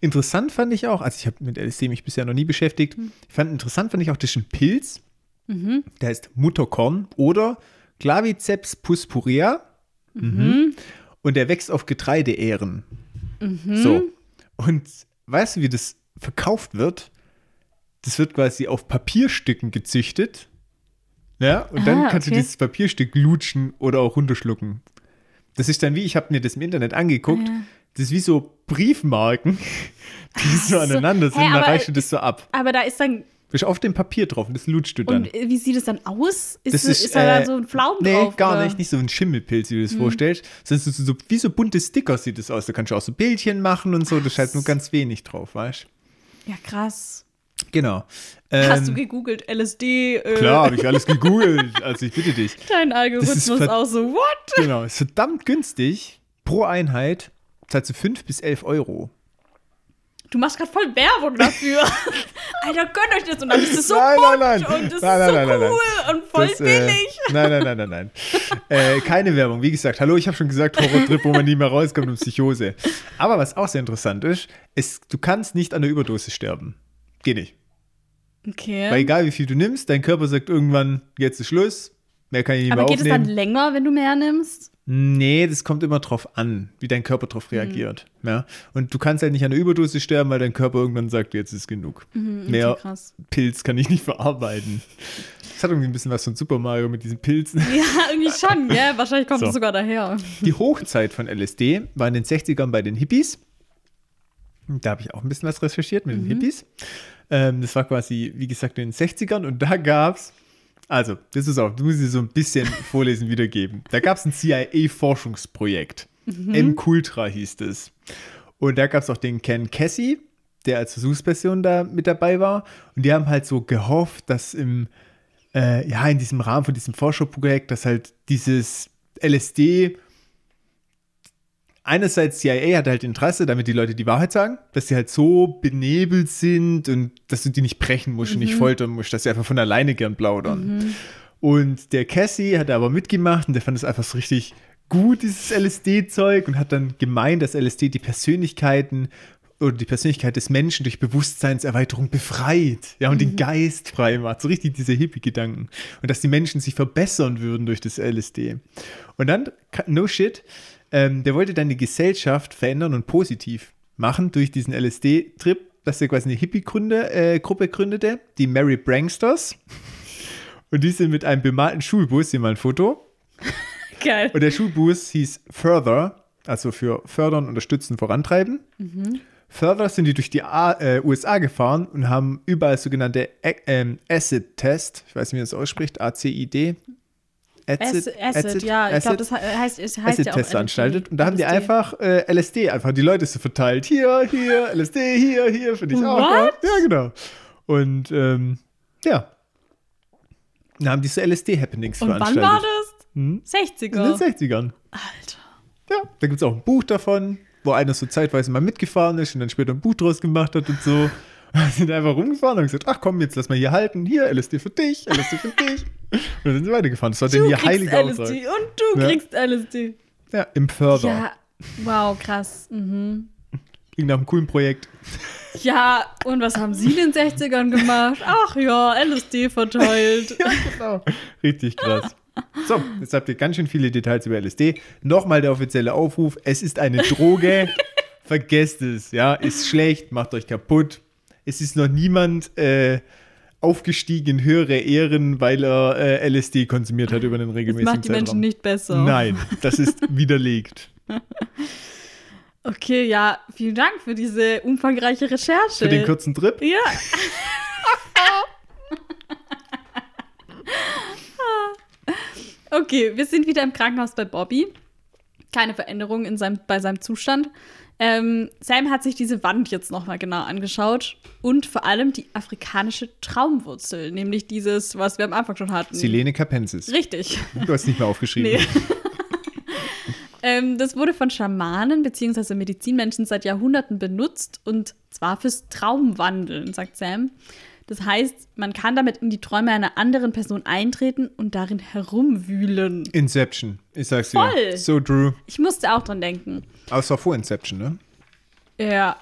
[SPEAKER 2] Interessant fand ich auch, also ich habe mit LSD mich bisher noch nie beschäftigt, ich fand interessant fand ich auch, das ist ein Pilz, der heißt Mutterkorn oder Claviceps purpurea Mhm. und der wächst auf Getreideähren. So. Und weißt du, wie das verkauft wird? Das wird quasi auf Papierstücken gezüchtet. Ja, und dann
[SPEAKER 1] Ah,
[SPEAKER 2] kannst
[SPEAKER 1] okay.
[SPEAKER 2] du dieses Papierstück lutschen oder auch runterschlucken. Das ist dann wie, ich habe mir das im Internet angeguckt,
[SPEAKER 1] Ja.
[SPEAKER 2] das ist wie so Briefmarken, die so
[SPEAKER 1] so.
[SPEAKER 2] aneinander sind, und dann reichst du das so ab.
[SPEAKER 1] Aber da ist dann.
[SPEAKER 2] Das ist auf dem Papier drauf und das lutscht du dann.
[SPEAKER 1] Und äh, wie sieht es dann aus? Ist,
[SPEAKER 2] Das
[SPEAKER 1] so- ist, da
[SPEAKER 2] äh,
[SPEAKER 1] so ein Pflaumen
[SPEAKER 2] Nee,
[SPEAKER 1] drauf?
[SPEAKER 2] gar
[SPEAKER 1] oder? Hm.
[SPEAKER 2] nicht. Nicht so ein Schimmelpilz, wie du das vorstellst. Sondern so, so, wie so bunte Sticker sieht es aus. Da kannst du auch so Bildchen machen und so. Da ist halt nur ganz wenig drauf, weißt
[SPEAKER 1] Ja, krass.
[SPEAKER 2] du? Genau.
[SPEAKER 1] Hast du
[SPEAKER 2] Ähm,
[SPEAKER 1] gegoogelt? LSD? Äh,
[SPEAKER 2] klar, habe ich alles gegoogelt. Also ich bitte dich.
[SPEAKER 1] Dein Algorithmus auch so, what?
[SPEAKER 2] Genau, ist verdammt günstig. Pro Einheit zahlst du 5 bis 11 Euro.
[SPEAKER 1] Du machst gerade voll Werbung dafür. Alter, gönnt euch das. Und dann ist es so
[SPEAKER 2] Nein,
[SPEAKER 1] bunt
[SPEAKER 2] nein, nein.
[SPEAKER 1] und es
[SPEAKER 2] Nein,
[SPEAKER 1] ist
[SPEAKER 2] nein,
[SPEAKER 1] so
[SPEAKER 2] nein,
[SPEAKER 1] cool und voll
[SPEAKER 2] Das, äh,
[SPEAKER 1] billig.
[SPEAKER 2] nein, nein, nein, nein, nein. äh, keine Werbung. Wie gesagt, hallo, ich habe schon gesagt, Horrortrip, wo man nie mehr rauskommt und Psychose. Aber was auch sehr interessant ist, ist, du kannst nicht an der Überdosis sterben. Geht nicht.
[SPEAKER 1] Okay.
[SPEAKER 2] Weil egal wie viel du nimmst, dein Körper sagt irgendwann, jetzt ist Schluss, mehr kann ich nicht
[SPEAKER 1] Aber
[SPEAKER 2] mehr
[SPEAKER 1] geht es dann
[SPEAKER 2] aufnehmen.
[SPEAKER 1] länger, wenn du mehr nimmst?
[SPEAKER 2] Nee, das kommt immer drauf an, wie dein Körper
[SPEAKER 1] Mhm.
[SPEAKER 2] drauf reagiert. Ja? Und du kannst halt nicht an der Überdosis sterben, weil dein Körper irgendwann sagt, jetzt ist genug. Mehr
[SPEAKER 1] Mhm, Okay, krass.
[SPEAKER 2] Pilz kann ich nicht verarbeiten. Das hat irgendwie ein bisschen was von Super Mario mit diesen Pilzen.
[SPEAKER 1] Ja, irgendwie schon, gell? Wahrscheinlich kommt
[SPEAKER 2] So.
[SPEAKER 1] es sogar daher.
[SPEAKER 2] Die Hochzeit von LSD war in den 60ern bei den Hippies. Da habe ich auch ein bisschen was recherchiert mit den Hippies. Ähm, das war quasi, wie gesagt, in den 60ern und da gab es, also, das ist auch, du musst dir so ein bisschen vorlesen, wiedergeben. Da gab es ein CIA-Forschungsprojekt. M-Cultra hieß es. Und da gab es auch den Ken Casey, der als Versuchsperson da mit dabei war. Und die haben halt so gehofft, dass im, äh, ja, in diesem Rahmen von diesem Forscherprojekt, dass halt dieses LSD einerseits CIA hat halt Interesse, damit die Leute die Wahrheit sagen, dass sie halt so benebelt sind und dass du die nicht brechen musst und nicht foltern musst, dass sie einfach von alleine gern plaudern. Und der Cassie hat aber mitgemacht und der fand es einfach so richtig gut, dieses LSD-Zeug, und hat dann gemeint, dass LSD die Persönlichkeiten oder die Persönlichkeit des Menschen durch Bewusstseinserweiterung befreit, ja, und den Geist frei macht. So richtig diese Hippie-Gedanken. Und dass die Menschen sich verbessern würden durch das LSD. Und dann, no shit, ähm, der wollte dann die Gesellschaft verändern und positiv machen durch diesen LSD-Trip, dass er quasi eine Hippie-Gruppe äh, gründete, die Mary Pranksters. Und die sind mit einem bemalten Schulbus, hier mal ein Foto.
[SPEAKER 1] Geil.
[SPEAKER 2] Und der Schulbus hieß Further, also für fördern, unterstützen, vorantreiben. Further sind die durch die A äh, USA gefahren und haben überall sogenannte A ähm, Acid-Test, ich weiß nicht, wie man das ausspricht, A-C-I-D.
[SPEAKER 1] Acid, Acid, ja, ich glaube, das he- heißt, es heißt ja auch
[SPEAKER 2] Acid-Test veranstaltet.
[SPEAKER 1] LSD.
[SPEAKER 2] Und da haben die einfach äh, LSD, einfach die Leute so verteilt. Hier, hier, LSD, hier, hier, finde ich auch.
[SPEAKER 1] What?
[SPEAKER 2] Ja, genau. Und ähm, ja. Dann haben die so LSD-Happenings
[SPEAKER 1] Und wann
[SPEAKER 2] veranstaltet.
[SPEAKER 1] war das?
[SPEAKER 2] Hm?
[SPEAKER 1] 60er.
[SPEAKER 2] In den 60ern.
[SPEAKER 1] Alter.
[SPEAKER 2] Ja, da gibt es auch ein Buch davon, wo einer so zeitweise mal mitgefahren ist und dann später ein Buch draus gemacht hat und so. Und sind einfach rumgefahren und haben gesagt, ach komm, jetzt lass mal hier halten. Hier, LSD für dich, LSD für dich. Und dann sind sie weitergefahren. Das war denn ihr heiliger
[SPEAKER 1] LSD
[SPEAKER 2] Auftrag.
[SPEAKER 1] und du
[SPEAKER 2] Ja.
[SPEAKER 1] kriegst LSD.
[SPEAKER 2] Ja, im Förder.
[SPEAKER 1] Ja, wow, krass. Mhm.
[SPEAKER 2] Ging nach einem coolen Projekt.
[SPEAKER 1] Ja, und was haben sie in den 60ern gemacht? Ach ja, LSD verteilt.
[SPEAKER 2] Ja, genau. Richtig krass. So, jetzt habt ihr ganz schön viele Details über LSD. Nochmal der offizielle Aufruf: Es ist eine Droge. Vergesst es, ja. Ist schlecht, macht euch kaputt. Es ist noch niemand äh, aufgestiegen in höhere Ehren, weil er äh, LSD konsumiert hat über einen
[SPEAKER 1] Das
[SPEAKER 2] regelmäßigen
[SPEAKER 1] macht die Menschen
[SPEAKER 2] Zeitraum.
[SPEAKER 1] nicht besser.
[SPEAKER 2] Nein, das ist widerlegt.
[SPEAKER 1] Okay, ja, vielen Dank für diese umfangreiche Recherche.
[SPEAKER 2] Für den kurzen Trip.
[SPEAKER 1] Ja. okay, wir sind wieder im Krankenhaus bei Bobby. Keine Veränderung in seinem, bei seinem Zustand. Ähm, Sam hat sich diese Wand jetzt nochmal genau angeschaut und vor allem die afrikanische Traumwurzel, nämlich dieses, was wir am Anfang schon hatten.
[SPEAKER 2] Silene Capensis.
[SPEAKER 1] Richtig.
[SPEAKER 2] Du hast nicht mehr aufgeschrieben.
[SPEAKER 1] Nee. ähm, das wurde von Schamanen bzw. Medizinmenschen seit Jahrhunderten benutzt und zwar fürs Traumwandeln, sagt Sam. Das heißt, man kann damit in die Träume einer anderen Person eintreten und darin herumwühlen.
[SPEAKER 2] Inception, ich sag's dir.
[SPEAKER 1] Voll.
[SPEAKER 2] So true.
[SPEAKER 1] Ich musste auch dran denken.
[SPEAKER 2] Aber es war vor Inception, ne?
[SPEAKER 1] Ja.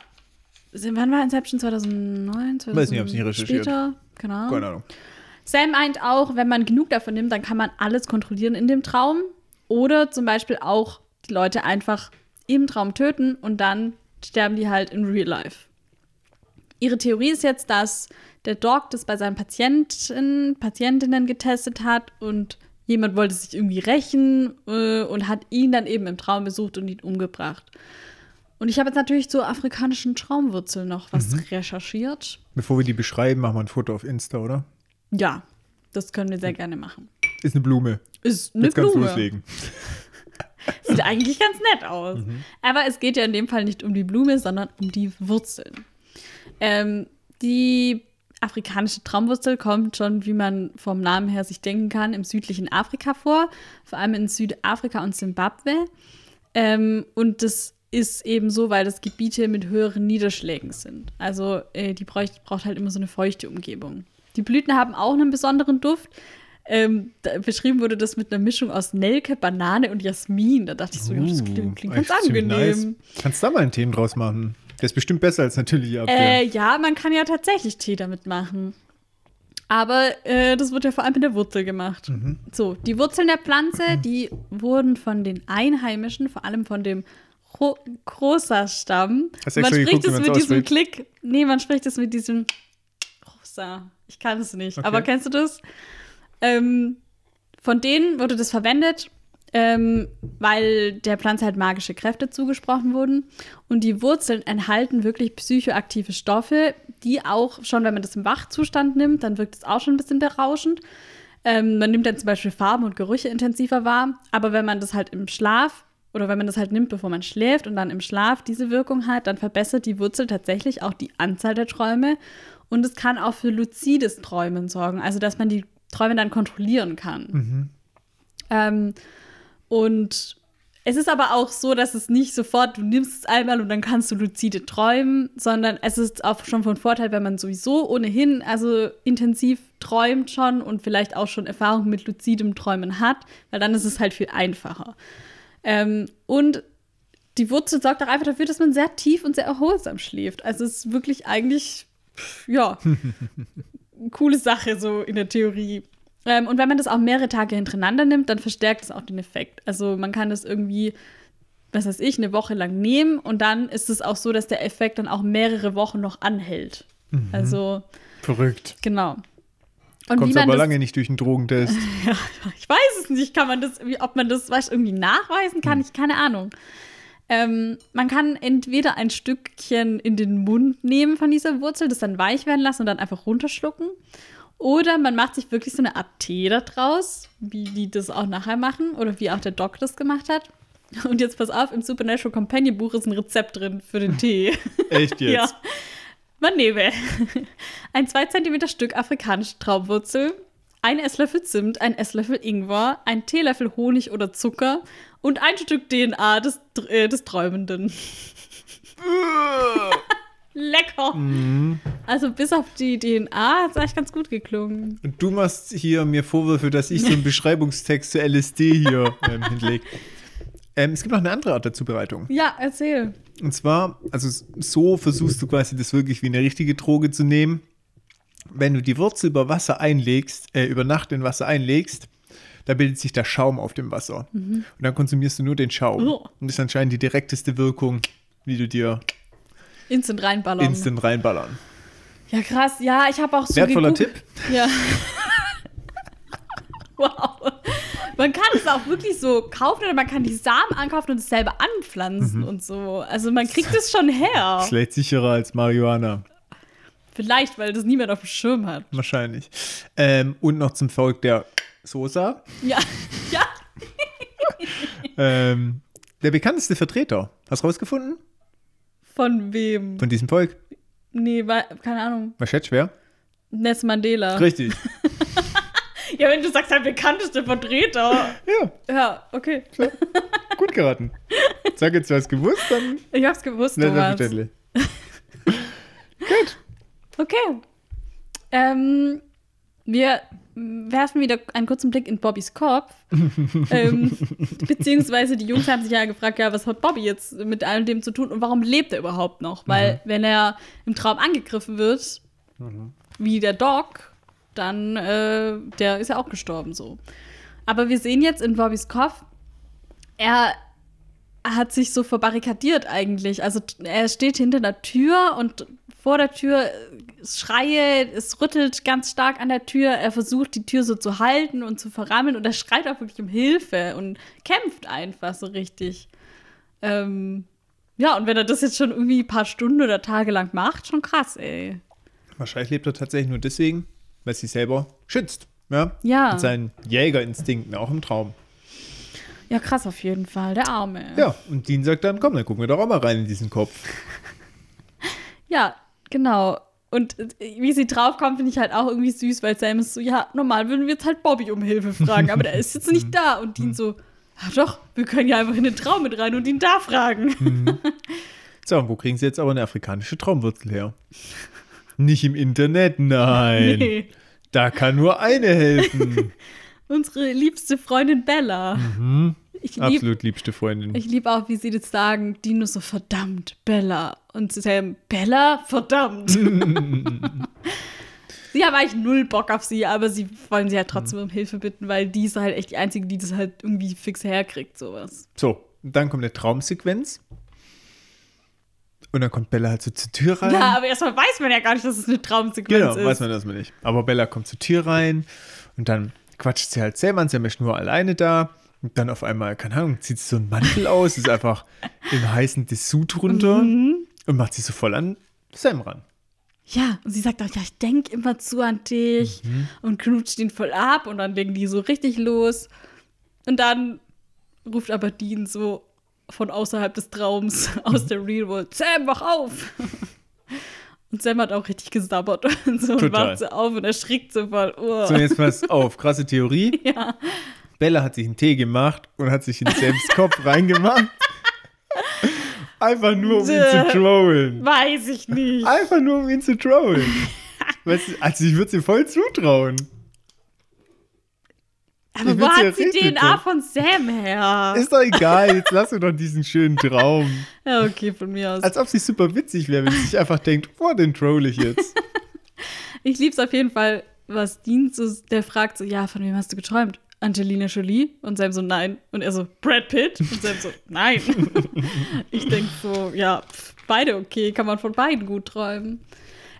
[SPEAKER 1] Wann war Inception? 2009? 2000
[SPEAKER 2] Weiß nicht, hab's nicht recherchiert.
[SPEAKER 1] Später? Genau.
[SPEAKER 2] Keine Ahnung.
[SPEAKER 1] Sam meint auch, wenn man genug davon nimmt, dann kann man alles kontrollieren in dem Traum. Oder zum Beispiel auch die Leute einfach im Traum töten und dann sterben die halt in Real Life. Ihre Theorie ist jetzt, dass der Doc das bei seinen Patienten, Patientinnen getestet hat und jemand wollte sich irgendwie rächen äh, und hat ihn dann eben im Traum besucht und ihn umgebracht. Und ich habe jetzt natürlich zur afrikanischen Traumwurzel noch was
[SPEAKER 2] Mhm.
[SPEAKER 1] recherchiert.
[SPEAKER 2] Bevor wir die beschreiben, machen wir ein Foto auf Insta, oder?
[SPEAKER 1] Ja, das können wir sehr gerne machen.
[SPEAKER 2] Ist eine Blume.
[SPEAKER 1] Ist eine
[SPEAKER 2] Jetzt kannst
[SPEAKER 1] Blume.
[SPEAKER 2] loslegen.
[SPEAKER 1] Sieht eigentlich ganz nett aus. Aber es geht ja in dem Fall nicht um die Blume, sondern um die Wurzeln. Ähm, die afrikanische Traumwurzel kommt schon, wie man vom Namen her sich denken kann, im südlichen Afrika vor, vor allem in Südafrika und Simbabwe. Ähm, und das ist eben so, weil das Gebiete mit höheren Niederschlägen sind. Also äh, die bräucht, braucht halt immer so eine feuchte Umgebung. Die Blüten haben auch einen besonderen Duft. Ähm, da beschrieben wurde das mit einer Mischung aus Nelke, Banane und Jasmin. Da dachte ich so, ja, das klingt, klingt ganz
[SPEAKER 2] Uh,
[SPEAKER 1] angenehm.
[SPEAKER 2] nice. Kannst du da mal ein Themen draus machen? Der ist bestimmt besser als natürliche Abwehr.
[SPEAKER 1] Äh, ja, man kann ja tatsächlich Tee damit machen. Aber äh, das wird ja vor allem mit der Wurzel gemacht.
[SPEAKER 2] Mhm.
[SPEAKER 1] So, die Wurzeln der Pflanze, die wurden von den Einheimischen, vor allem von dem Ro- Rosa-Stamm.
[SPEAKER 2] Hast du
[SPEAKER 1] Man spricht
[SPEAKER 2] geguckt,
[SPEAKER 1] es mit diesem
[SPEAKER 2] ausspricht?
[SPEAKER 1] Klick. Nee, man spricht es mit diesem Rosa. Ich kann es nicht.
[SPEAKER 2] Okay.
[SPEAKER 1] Aber kennst du das? Ähm, von denen wurde das verwendet, ähm, weil der Pflanze halt magische Kräfte zugesprochen wurden. Und die Wurzeln enthalten wirklich psychoaktive Stoffe, die auch schon, wenn man das im Wachzustand nimmt, dann wirkt es auch schon ein bisschen berauschend. Ähm, man nimmt dann zum Beispiel Farben und Gerüche intensiver wahr. Aber wenn man das halt im Schlaf oder wenn man das halt nimmt, bevor man schläft und dann im Schlaf diese Wirkung hat, dann verbessert die Wurzel tatsächlich auch die Anzahl der Träume. Und es kann auch für luzides Träumen sorgen, also dass man die Träume dann kontrollieren kann. Ähm, und es ist aber auch so, dass es nicht sofort, du nimmst es einmal und dann kannst du luzide träumen, sondern es ist auch schon von Vorteil, wenn man sowieso ohnehin also intensiv träumt schon und vielleicht auch schon Erfahrung mit luzidem Träumen hat, weil dann ist es halt viel einfacher. Ähm, und die Wurzel sorgt auch einfach dafür, dass man sehr tief und sehr erholsam schläft. Also es ist wirklich eigentlich, ja, coole Sache so in der Theorie. Ähm, und wenn man das auch mehrere Tage hintereinander nimmt, dann verstärkt es auch den Effekt. Also man kann das irgendwie, was weiß ich, eine Woche lang nehmen und dann ist es auch so, dass der Effekt dann auch mehrere Wochen noch anhält. Also,
[SPEAKER 2] Verrückt.
[SPEAKER 1] genau. Und
[SPEAKER 2] Kommst aber
[SPEAKER 1] das,
[SPEAKER 2] lange nicht durch den Drogentest.
[SPEAKER 1] ja, ich weiß es nicht, kann man das, ob man das weißt, irgendwie nachweisen kann, ich keine Ahnung. Ähm, man kann entweder ein Stückchen in den Mund nehmen von dieser Wurzel, das dann weich werden lassen und dann einfach runterschlucken. Oder man macht sich wirklich so eine Art Tee da draus, wie die das auch nachher machen oder wie auch der Doc das gemacht hat. Und jetzt pass auf, im Supernatural Companion Buch ist ein Rezept drin für den Tee.
[SPEAKER 2] Echt jetzt?
[SPEAKER 1] Ja. Man nehme ein 2 cm Stück afrikanische Traumwurzel, ein Esslöffel Zimt, ein Esslöffel Ingwer, ein Teelöffel Honig oder Zucker und ein Stück DNA des, äh, des Träumenden. Lecker!
[SPEAKER 2] Mhm.
[SPEAKER 1] Also bis auf die DNA hat es eigentlich ganz gut geklungen.
[SPEAKER 2] Und du machst hier mir Vorwürfe, dass ich so einen Beschreibungstext zu LSD hier ähm, hinlege. Ähm, es gibt noch eine andere Art der Zubereitung.
[SPEAKER 1] Ja, erzähl.
[SPEAKER 2] Und zwar, also so versuchst du quasi das wirklich wie eine richtige Droge zu nehmen. Wenn du die Wurzel über Wasser einlegst, äh, über Nacht in Wasser einlegst, da bildet sich der Schaum auf dem Wasser. Und dann konsumierst du nur den Schaum.
[SPEAKER 1] Oh.
[SPEAKER 2] Und das ist anscheinend die direkteste Wirkung, wie du dir
[SPEAKER 1] Instant reinballern.
[SPEAKER 2] instant reinballern.
[SPEAKER 1] Ja, krass. Ja, ich habe auch so
[SPEAKER 2] Wertvoller
[SPEAKER 1] gegoogelt-
[SPEAKER 2] Tipp.
[SPEAKER 1] Ja. wow. Man kann es auch wirklich so kaufen oder man kann die Samen ankaufen und es selber anpflanzen
[SPEAKER 2] Mhm.
[SPEAKER 1] und so. Also man kriegt es schon her.
[SPEAKER 2] Vielleicht sicherer als Marihuana.
[SPEAKER 1] Vielleicht, weil das niemand auf dem Schirm hat.
[SPEAKER 2] Wahrscheinlich. Ähm, und noch zum Volk der Sosa.
[SPEAKER 1] Ja, ja.
[SPEAKER 2] Ähm, der bekannteste Vertreter. Hast du rausgefunden?
[SPEAKER 1] Von wem?
[SPEAKER 2] Von diesem Volk?
[SPEAKER 1] Nee, war, keine Ahnung.
[SPEAKER 2] War schätzt schwer?
[SPEAKER 1] Nelson Mandela.
[SPEAKER 2] Richtig.
[SPEAKER 1] Ja, wenn du sagst, der bekannteste Vertreter.
[SPEAKER 2] Ja,
[SPEAKER 1] Ja, okay.
[SPEAKER 2] gut geraten. Sag jetzt, du hast gewusst, dann
[SPEAKER 1] Ich hab's gewusst, Thomas.
[SPEAKER 2] selbstverständlich. Gut.
[SPEAKER 1] Okay. Ähm, wir werfen wieder einen kurzen Blick in Bobbys Kopf. ähm, beziehungsweise die Jungs haben sich ja gefragt, ja, was hat Bobby jetzt mit all dem zu tun und warum lebt er überhaupt noch? Weil wenn er im Traum angegriffen wird, wie der Dog, dann äh, der ist ja auch gestorben so. Aber wir sehen jetzt in Bobbys Kopf, er hat sich so verbarrikadiert eigentlich. Also er steht hinter der Tür und vor der Tür Schreie, es rüttelt ganz stark an der Tür. Er versucht, die Tür so zu halten und zu verrammeln und er schreit auch wirklich um Hilfe und kämpft einfach so richtig. Ähm, ja, und wenn er das jetzt schon irgendwie ein paar Stunden oder Tage lang macht, schon krass, ey.
[SPEAKER 2] Wahrscheinlich lebt er tatsächlich nur deswegen, weil sie selber schützt. Ja.
[SPEAKER 1] Ja.
[SPEAKER 2] Mit seinen Jägerinstinkten, auch im Traum.
[SPEAKER 1] Ja, krass auf jeden Fall, der Arme.
[SPEAKER 2] Ja, und Dean sagt dann, komm, dann gucken wir doch auch mal rein in diesen Kopf.
[SPEAKER 1] Ja, genau. Und äh, wie sie draufkommt, finde ich halt auch irgendwie süß, weil Sam ist so, ja, normal würden wir jetzt halt Bobby um Hilfe fragen, aber der ist jetzt nicht da. Und Dean so, ja doch, wir können ja einfach in den Traum mit rein und ihn da fragen.
[SPEAKER 2] So, und wo kriegen sie jetzt aber eine afrikanische Traumwurzel her? Nicht im Internet, nein.
[SPEAKER 1] Nee.
[SPEAKER 2] Da kann nur eine helfen.
[SPEAKER 1] Unsere liebste Freundin Bella. Ich liebe
[SPEAKER 2] Absolut liebste Freundin.
[SPEAKER 1] ich lieb auch, wie sie das sagen, Dino so, verdammt, Bella. Und Sam, Bella, verdammt. sie haben eigentlich null Bock auf sie, aber sie wollen sie halt trotzdem um Hilfe bitten, weil die ist halt echt die Einzige, die das halt irgendwie fix herkriegt, sowas.
[SPEAKER 2] So, dann kommt eine Traumsequenz. Und dann kommt Bella halt so zur Tür rein.
[SPEAKER 1] Ja, aber erstmal weiß man ja gar nicht, dass es eine Traumsequenz
[SPEAKER 2] genau,
[SPEAKER 1] ist.
[SPEAKER 2] weiß man erstmal nicht. Aber Bella kommt zur Tür rein und dann quatscht sie halt Sam an. Sam ist nur alleine da. Und dann auf einmal, keine Ahnung, zieht sie so einen Mantel aus, ist einfach im heißen Dessous drunter
[SPEAKER 1] Mhm.
[SPEAKER 2] und macht sich so voll an Sam ran.
[SPEAKER 1] Ja, und sie sagt auch, ja, ich denke immer zu an dich
[SPEAKER 2] Mhm.
[SPEAKER 1] und knutscht ihn voll ab und dann legen die so richtig los. Und dann ruft aber Dean so von außerhalb des Traums aus der Real World, Sam, wach auf! Und Sam hat auch richtig gesabbert und so und
[SPEAKER 2] Total.
[SPEAKER 1] wacht so auf und erschrickt so voll. Oh.
[SPEAKER 2] So, jetzt pass auf, krasse Theorie.
[SPEAKER 1] Ja.
[SPEAKER 2] Bella hat sich einen Tee gemacht und hat sich in Sams Kopf reingemacht. Einfach nur, um ihn zu trollen.
[SPEAKER 1] Weiß ich nicht.
[SPEAKER 2] Einfach nur, um ihn zu trollen. Weißt du, also ich würde sie voll zutrauen.
[SPEAKER 1] Aber wo hat sie DNA von Sam her?
[SPEAKER 2] Ist doch egal, jetzt lass mir doch diesen schönen Traum.
[SPEAKER 1] Ja, okay, von mir aus.
[SPEAKER 2] Als ob sie super witzig wäre, wenn sie sich einfach denkt, boah, den troll ich jetzt.
[SPEAKER 1] Ich lieb's auf jeden Fall, was Dean so, der fragt so, ja, von wem hast du geträumt? Angelina Jolie? Und Sam so, nein. Und er so, Brad Pitt? Und Sam so, nein. ich denk so, ja, beide okay, kann man von beiden gut träumen.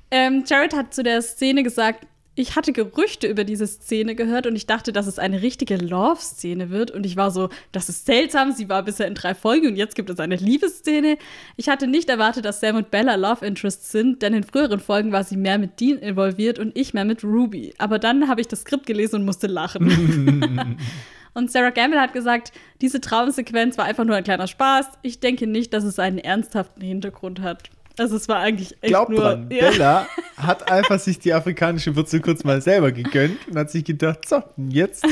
[SPEAKER 1] Ähm, Jared hat zu der Szene gesagt, ich hatte Gerüchte über diese Szene gehört und ich dachte, dass es eine richtige Love-Szene wird. Und ich war so, das ist seltsam. Sie war bisher in drei Folgen und jetzt gibt es eine Liebesszene. Ich hatte nicht erwartet, dass Sam und Bella Love Interests sind, denn in früheren Folgen war sie mehr mit Dean involviert und ich mehr mit Ruby. Aber dann habe ich das Skript gelesen und musste lachen. Und Sarah Gamble hat gesagt, diese Traumsequenz war einfach nur ein kleiner Spaß. Ich denke nicht, dass es einen ernsthaften Hintergrund hat. Also es war eigentlich echt
[SPEAKER 2] Glaub
[SPEAKER 1] nur.
[SPEAKER 2] dran,
[SPEAKER 1] Ja.
[SPEAKER 2] Bella hat einfach sich die afrikanische Wurzel kurz mal selber gegönnt und hat sich gedacht, so, jetzt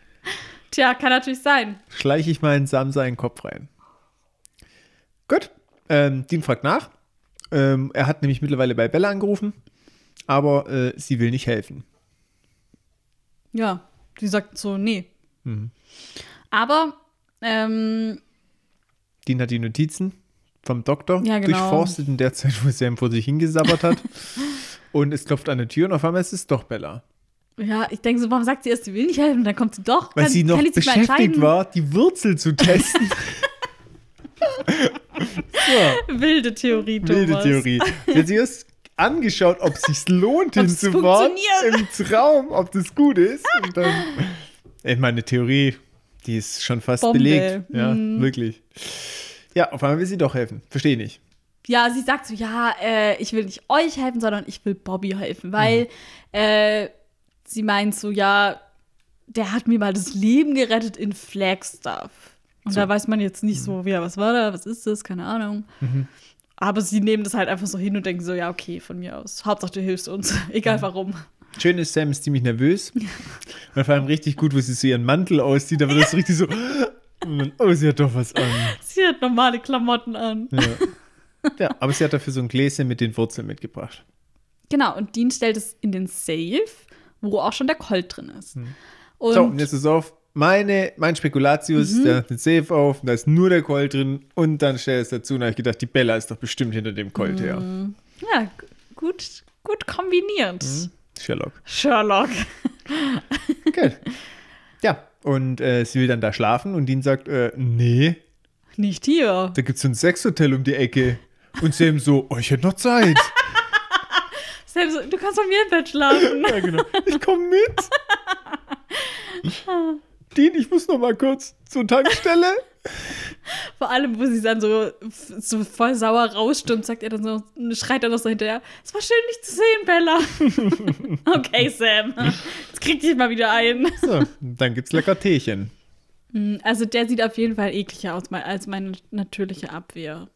[SPEAKER 1] Tja, kann natürlich sein.
[SPEAKER 2] schleiche ich mal in Sam seinen Kopf rein. Gut, ähm, Dean fragt nach. Ähm, er hat nämlich mittlerweile bei Bella angerufen, aber äh, sie will nicht helfen.
[SPEAKER 1] Ja, sie sagt so, nee.
[SPEAKER 2] Mhm.
[SPEAKER 1] Aber, ähm,
[SPEAKER 2] Dean hat die Notizen vom Doktor
[SPEAKER 1] Ja, genau.
[SPEAKER 2] durchforstet in der Zeit, wo Sam vor sich hingesabbert hat. und es klopft an der Tür und auf einmal ist es doch Bella.
[SPEAKER 1] ja, ich denke so, warum sagt sie erst, sie will nicht helfen? Dann kommt sie doch.
[SPEAKER 2] Weil
[SPEAKER 1] kann,
[SPEAKER 2] sie noch beschäftigt war, die Wurzel zu testen. so,
[SPEAKER 1] Wilde Theorie, Thomas.
[SPEAKER 2] wilde Theorie. Sie hat sich erst angeschaut, ob es sich lohnt, hinzufahren im Traum, ob das gut ist. Und dann, ich meine, Theorie, die ist schon fast
[SPEAKER 1] Bombe.
[SPEAKER 2] belegt. Ja,
[SPEAKER 1] Mhm.
[SPEAKER 2] wirklich. Ja, auf einmal will sie doch helfen. Verstehe nicht.
[SPEAKER 1] Ja, sie sagt so, ja, äh, ich will nicht euch helfen, sondern ich will Bobby helfen, weil äh, sie meint so, ja, der hat mir mal das Leben gerettet in Flagstaff. Und
[SPEAKER 2] So.
[SPEAKER 1] da weiß man jetzt nicht so, ja, was war da, was ist das, keine Ahnung. Aber sie nehmen das halt einfach so hin und denken so, ja, okay, von mir aus. Hauptsache, du hilfst uns, egal warum.
[SPEAKER 2] Schön ist, Sam ist ziemlich nervös. Und vor allem richtig gut, wo sie so ihren Mantel auszieht, aber das ist richtig so. Dann, oh, sie hat doch was an.
[SPEAKER 1] Sie hat normale Klamotten an.
[SPEAKER 2] Ja. ja, aber sie hat dafür so ein Gläschen mit den Wurzeln mitgebracht.
[SPEAKER 1] Genau, und Dean stellt es in den Safe, wo auch schon der Colt drin ist. Und
[SPEAKER 2] so, und jetzt ist auf. Meine, mein Spekulatius,
[SPEAKER 1] Mhm.
[SPEAKER 2] der hat den Safe auf, da ist nur der Colt drin und dann stellt es dazu und habe ich gedacht, die Bella ist doch bestimmt hinter dem Colt her.
[SPEAKER 1] ja, gut, gut kombiniert.
[SPEAKER 2] Sherlock.
[SPEAKER 1] Sherlock.
[SPEAKER 2] Okay. ja, und äh, sie will dann da schlafen und Dean sagt, äh, nee.
[SPEAKER 1] Nicht hier.
[SPEAKER 2] Da gibt es so ein Sexhotel um die Ecke. Und Sam so, oh, ich hätte noch Zeit.
[SPEAKER 1] Sam so, du kannst bei mir im Bett schlafen.
[SPEAKER 2] Ja, genau. Ich komme mit. Dean, ich muss noch mal kurz zur Tankstelle.
[SPEAKER 1] Vor allem, wo sie dann so, so voll sauer rausstürmt, sagt er dann so, schreit er noch so hinterher, es war schön, dich zu sehen, Bella. okay, Sam, jetzt krieg dich mal wieder ein.
[SPEAKER 2] So, dann gibt's lecker Teechen.
[SPEAKER 1] Also der sieht auf jeden Fall ekliger aus als meine natürliche Abwehr.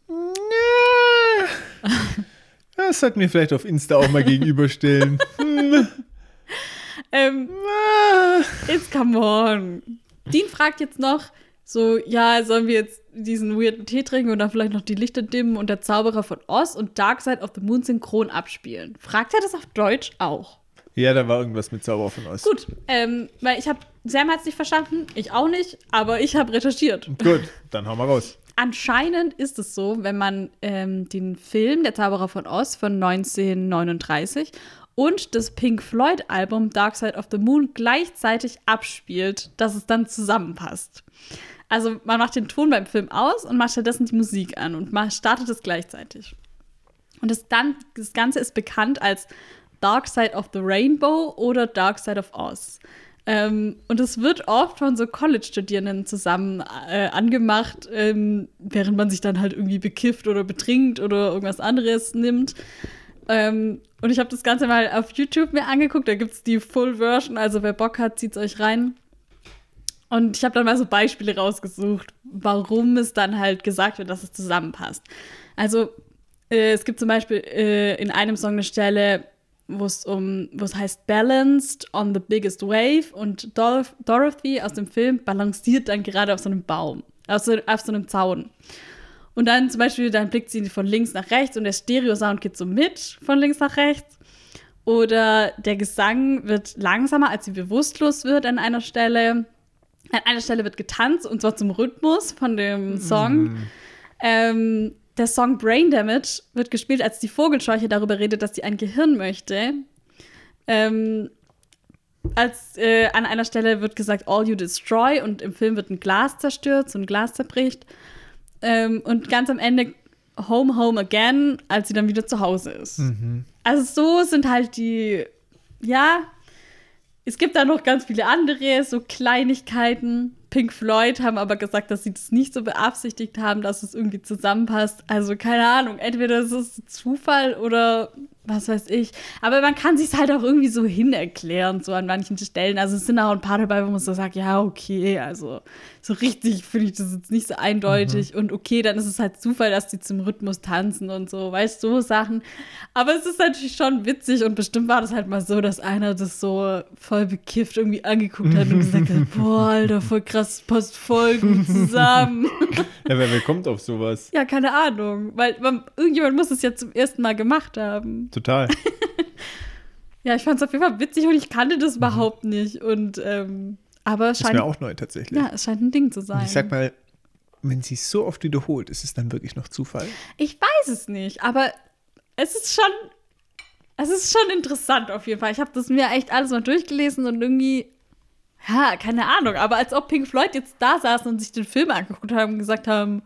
[SPEAKER 2] Das sollten wir vielleicht auf Insta auch mal gegenüberstellen. Hm.
[SPEAKER 1] Ähm, jetzt come on. Dean fragt jetzt noch, so, ja, sollen wir jetzt diesen weirden Tee trinken und dann vielleicht noch die Lichter dimmen und der Zauberer von Oz und Dark Side of the Moon synchron abspielen? Fragt er das auf Deutsch auch?
[SPEAKER 2] Ja, da war irgendwas mit Zauberer von Oz.
[SPEAKER 1] Gut, ähm, weil ich habe, Sam hat es nicht verstanden, ich auch nicht, aber ich habe recherchiert.
[SPEAKER 2] Gut, dann hauen wir raus.
[SPEAKER 1] Anscheinend ist es so, wenn man ähm, den Film Der Zauberer von Oz von 1939 und das Pink Floyd-Album Dark Side of the Moon gleichzeitig abspielt, dass es dann zusammenpasst. Also man macht den Ton beim Film aus und macht stattdessen die Musik an und startet es gleichzeitig. Und das, dann, das Ganze ist bekannt als Dark Side of the Rainbow oder Dark Side of Oz. Ähm, und es wird oft von so College-Studierenden zusammen äh, angemacht, ähm, während man sich dann halt irgendwie bekifft oder betrinkt oder irgendwas anderes nimmt. Ähm, und ich habe das Ganze mal auf YouTube mir angeguckt. Da gibt es die Full Version. Also wer Bock hat, zieht es euch rein. Und ich habe dann mal so Beispiele rausgesucht, warum es dann halt gesagt wird, dass es zusammenpasst. Also äh, es gibt zum Beispiel äh, in einem Song eine Stelle, wo es um, wo es heißt Balanced on the Biggest Wave und Dor Dorothy aus dem Film balanciert dann gerade auf so einem Baum, auf so, auf so einem Zaun. Und dann zum Beispiel, dann blickt sie von links nach rechts und der Stereo-Sound geht so mit von links nach rechts. Oder der Gesang wird langsamer, als sie bewusstlos wird an einer Stelle. An einer Stelle wird getanzt und zwar zum Rhythmus von dem Song. Mm. Ähm, der Song Brain Damage wird gespielt, als die Vogelscheuche darüber redet, dass sie ein Gehirn möchte. Ähm, als äh, an einer Stelle wird gesagt, All You Destroy und im Film wird ein Glas zerstört, so ein Glas zerbricht. Ähm, und ganz am Ende Home, Home Again, als sie dann wieder zu Hause ist. Mhm. Also so sind halt die, ja, es gibt da noch ganz viele andere, so Kleinigkeiten. Pink Floyd haben aber gesagt, dass sie das nicht so beabsichtigt haben, dass es irgendwie zusammenpasst. Also keine Ahnung, entweder ist es Zufall oder was weiß ich. Aber man kann sich halt auch irgendwie so hinerklären, so an manchen Stellen. Also es sind auch ein paar dabei, wo man so sagt, ja, okay, also so richtig finde ich das jetzt nicht so eindeutig. Mhm. Und okay, dann ist es halt Zufall, dass die zum Rhythmus tanzen und so, weißt du, so Sachen. Aber es ist natürlich schon witzig und bestimmt war das halt mal so, dass einer das so voll bekifft irgendwie angeguckt hat und gesagt hat, boah, Alter, voll krass, passt voll gut zusammen.
[SPEAKER 2] ja, wer, wer kommt auf sowas?
[SPEAKER 1] Ja, keine Ahnung, weil man, irgendjemand muss es ja zum ersten Mal gemacht haben.
[SPEAKER 2] Total.
[SPEAKER 1] ja, ich fand es auf jeden Fall witzig und ich kannte das mhm. überhaupt nicht. Und ähm, aber es scheint.
[SPEAKER 2] Ist mir auch neu tatsächlich.
[SPEAKER 1] Ja, es scheint ein Ding zu sein. Und
[SPEAKER 2] ich sag mal, wenn sie es so oft wiederholt, ist es dann wirklich noch Zufall?
[SPEAKER 1] Ich weiß es nicht, aber es ist schon. Es ist schon interessant auf jeden Fall. Ich habe das mir echt alles mal durchgelesen und irgendwie ja, keine Ahnung, aber als ob Pink Floyd jetzt da saßen und sich den Film angeguckt haben und gesagt haben,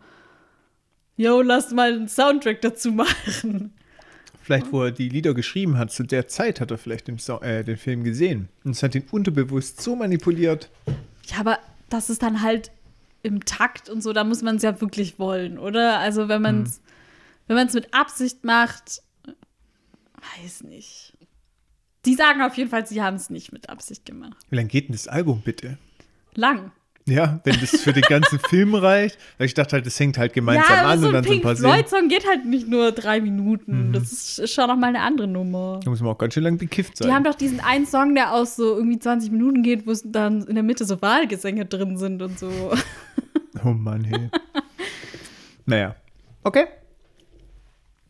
[SPEAKER 1] yo, lass mal einen Soundtrack dazu machen
[SPEAKER 2] vielleicht, wo er die Lieder geschrieben hat, zu der Zeit hat er vielleicht den, so äh, den Film gesehen. Und es hat ihn unterbewusst so manipuliert.
[SPEAKER 1] Ja, aber das ist dann halt im Takt und so, da muss man es ja wirklich wollen, oder? Also wenn man es hm. wenn man es mit Absicht macht, weiß nicht. Die sagen auf jeden Fall, sie haben es nicht mit Absicht gemacht.
[SPEAKER 2] Wie lange geht denn das Album bitte?
[SPEAKER 1] Lang.
[SPEAKER 2] Ja, wenn das für den ganzen Film reicht. Weil ich dachte halt, das hängt halt gemeinsam ja, an so und dann Pink so ein
[SPEAKER 1] paar Pink Floyd-Song geht halt nicht nur drei Minuten. Mhm. Das ist schon noch mal eine andere Nummer.
[SPEAKER 2] Da muss man auch ganz schön lang bekifft sein.
[SPEAKER 1] Die haben doch diesen einen Song, der aus so irgendwie 20 Minuten geht, wo es dann in der Mitte so Wahlgesänge drin sind und so.
[SPEAKER 2] Oh Mann, hey. naja. Okay.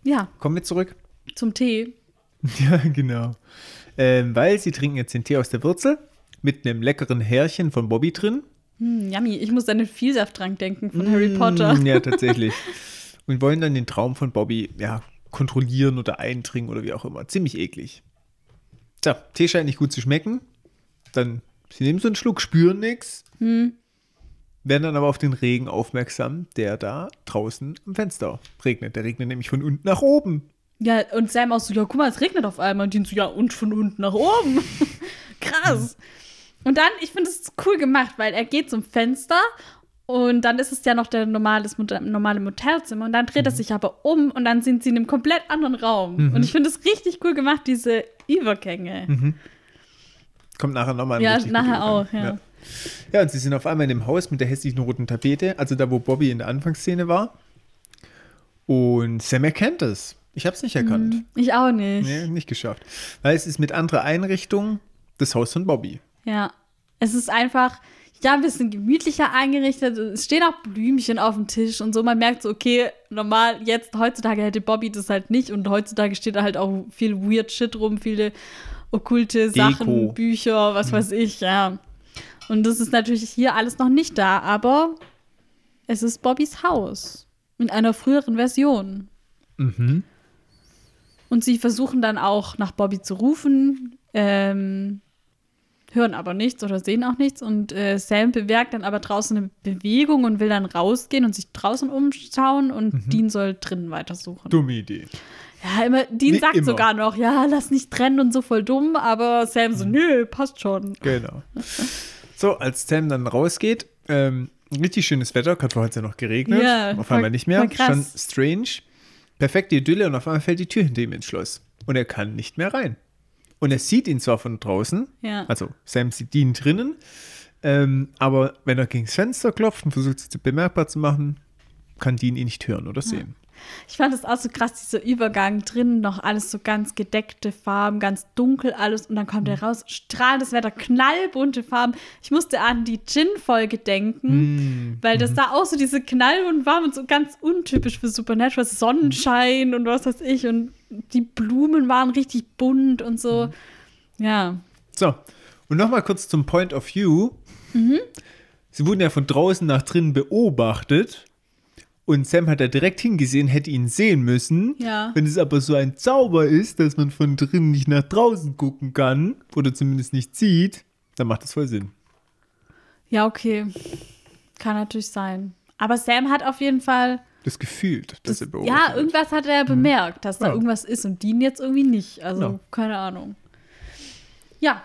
[SPEAKER 1] Ja.
[SPEAKER 2] Kommen wir zurück.
[SPEAKER 1] Zum Tee.
[SPEAKER 2] Ja, genau. Ähm, weil sie trinken jetzt den Tee aus der Wurzel mit einem leckeren Härchen von Bobby drin.
[SPEAKER 1] Hm, yummy. Ich muss an den Vielsafttrank denken von mm, Harry Potter.
[SPEAKER 2] Ja, tatsächlich. Und wollen dann den Traum von Bobby, ja, kontrollieren oder eintrinken oder wie auch immer. Ziemlich eklig. So, Tee scheint nicht gut zu schmecken. Dann, sie nehmen so einen Schluck, spüren nichts. Hm. werden dann aber auf den Regen aufmerksam, der da draußen am Fenster regnet. Der regnet nämlich von unten nach oben.
[SPEAKER 1] Ja, und Sam auch so, ja, guck mal, es regnet auf einmal. Und die so, ja, und von unten nach oben. Krass. Und dann, ich finde es cool gemacht, weil er geht zum Fenster und dann ist es ja noch der normales, normale Motelzimmer und dann dreht er sich aber um und dann sind sie in einem komplett anderen Raum. Und ich finde es richtig cool gemacht, diese Übergänge.
[SPEAKER 2] Kommt nachher nochmal ein
[SPEAKER 1] Ja, nachher auch,
[SPEAKER 2] Übergang.
[SPEAKER 1] ja.
[SPEAKER 2] Ja, und sie sind auf einmal in dem Haus mit der hässlichen roten Tapete, also da, wo Bobby in der Anfangsszene war. Und Sam erkennt es. Ich habe es nicht erkannt.
[SPEAKER 1] Ich auch nicht.
[SPEAKER 2] Nee, nicht geschafft. Weil es ist mit anderer Einrichtung das Haus von Bobby.
[SPEAKER 1] Ja. Es ist einfach, ja, ein bisschen gemütlicher eingerichtet. Es stehen auch Blümchen auf dem Tisch und so. Man merkt so, okay, normal, jetzt, heutzutage hätte Bobby das halt nicht und heutzutage steht da halt auch viel weird Shit rum, viele okkulte Sachen,
[SPEAKER 2] Deko.
[SPEAKER 1] Bücher, was weiß ich, ja. Und das ist natürlich hier alles noch nicht da, aber es ist Bobbys Haus. In einer früheren Version.
[SPEAKER 2] Mhm.
[SPEAKER 1] Und sie versuchen dann auch nach Bobby zu rufen, ähm, hören aber nichts oder sehen auch nichts. Und äh, Sam bemerkt dann aber draußen eine Bewegung und will dann rausgehen und sich draußen umschauen und Dean soll drinnen weitersuchen.
[SPEAKER 2] Dumme Idee.
[SPEAKER 1] Ja, immer, Dean
[SPEAKER 2] Wie
[SPEAKER 1] sagt
[SPEAKER 2] immer.
[SPEAKER 1] sogar noch, ja, lass nicht trennen und so voll dumm, aber Sam so, nö, passt schon.
[SPEAKER 2] Genau. So, als Sam dann rausgeht, ähm, richtig schönes Wetter, hat vorher ja noch geregnet,
[SPEAKER 1] Ja,
[SPEAKER 2] auf einmal nicht mehr, schon strange. Perfekte Idylle und auf einmal fällt die Tür hinter ihm ins Schloss und er kann nicht mehr rein. Und er sieht ihn zwar von draußen,
[SPEAKER 1] Ja.
[SPEAKER 2] also Sam sieht ihn drinnen, ähm, aber wenn er gegen das Fenster klopft und versucht, sich bemerkbar zu machen, kann Dean ihn nicht hören oder sehen.
[SPEAKER 1] Ich fand es auch so krass, dieser Übergang drinnen noch alles so ganz gedeckte Farben, ganz dunkel alles und dann kommt er raus, strahlendes Wetter, knallbunte Farben. Ich musste an die Gin-Folge denken, weil das da auch so diese knallbunten Farben und so ganz untypisch für Supernatural, Sonnenschein und was weiß ich und die Blumen waren richtig bunt und so. Ja,
[SPEAKER 2] So, und nochmal kurz zum Point of View. Sie wurden ja von draußen nach drinnen beobachtet. Und Sam hat da direkt hingesehen, hätte ihn sehen müssen.
[SPEAKER 1] Ja.
[SPEAKER 2] Wenn es aber so ein Zauber ist, dass man von drinnen nicht nach draußen gucken kann, oder zumindest nicht sieht, dann macht das voll Sinn.
[SPEAKER 1] ja, okay. Kann natürlich sein. Aber Sam hat auf jeden Fall
[SPEAKER 2] Das gefühlt, dass er beobachtet
[SPEAKER 1] Ja, irgendwas hat er bemerkt, dass da
[SPEAKER 2] Ja.
[SPEAKER 1] irgendwas ist und Dean jetzt irgendwie nicht. Also,
[SPEAKER 2] Ja.
[SPEAKER 1] keine Ahnung. Ja.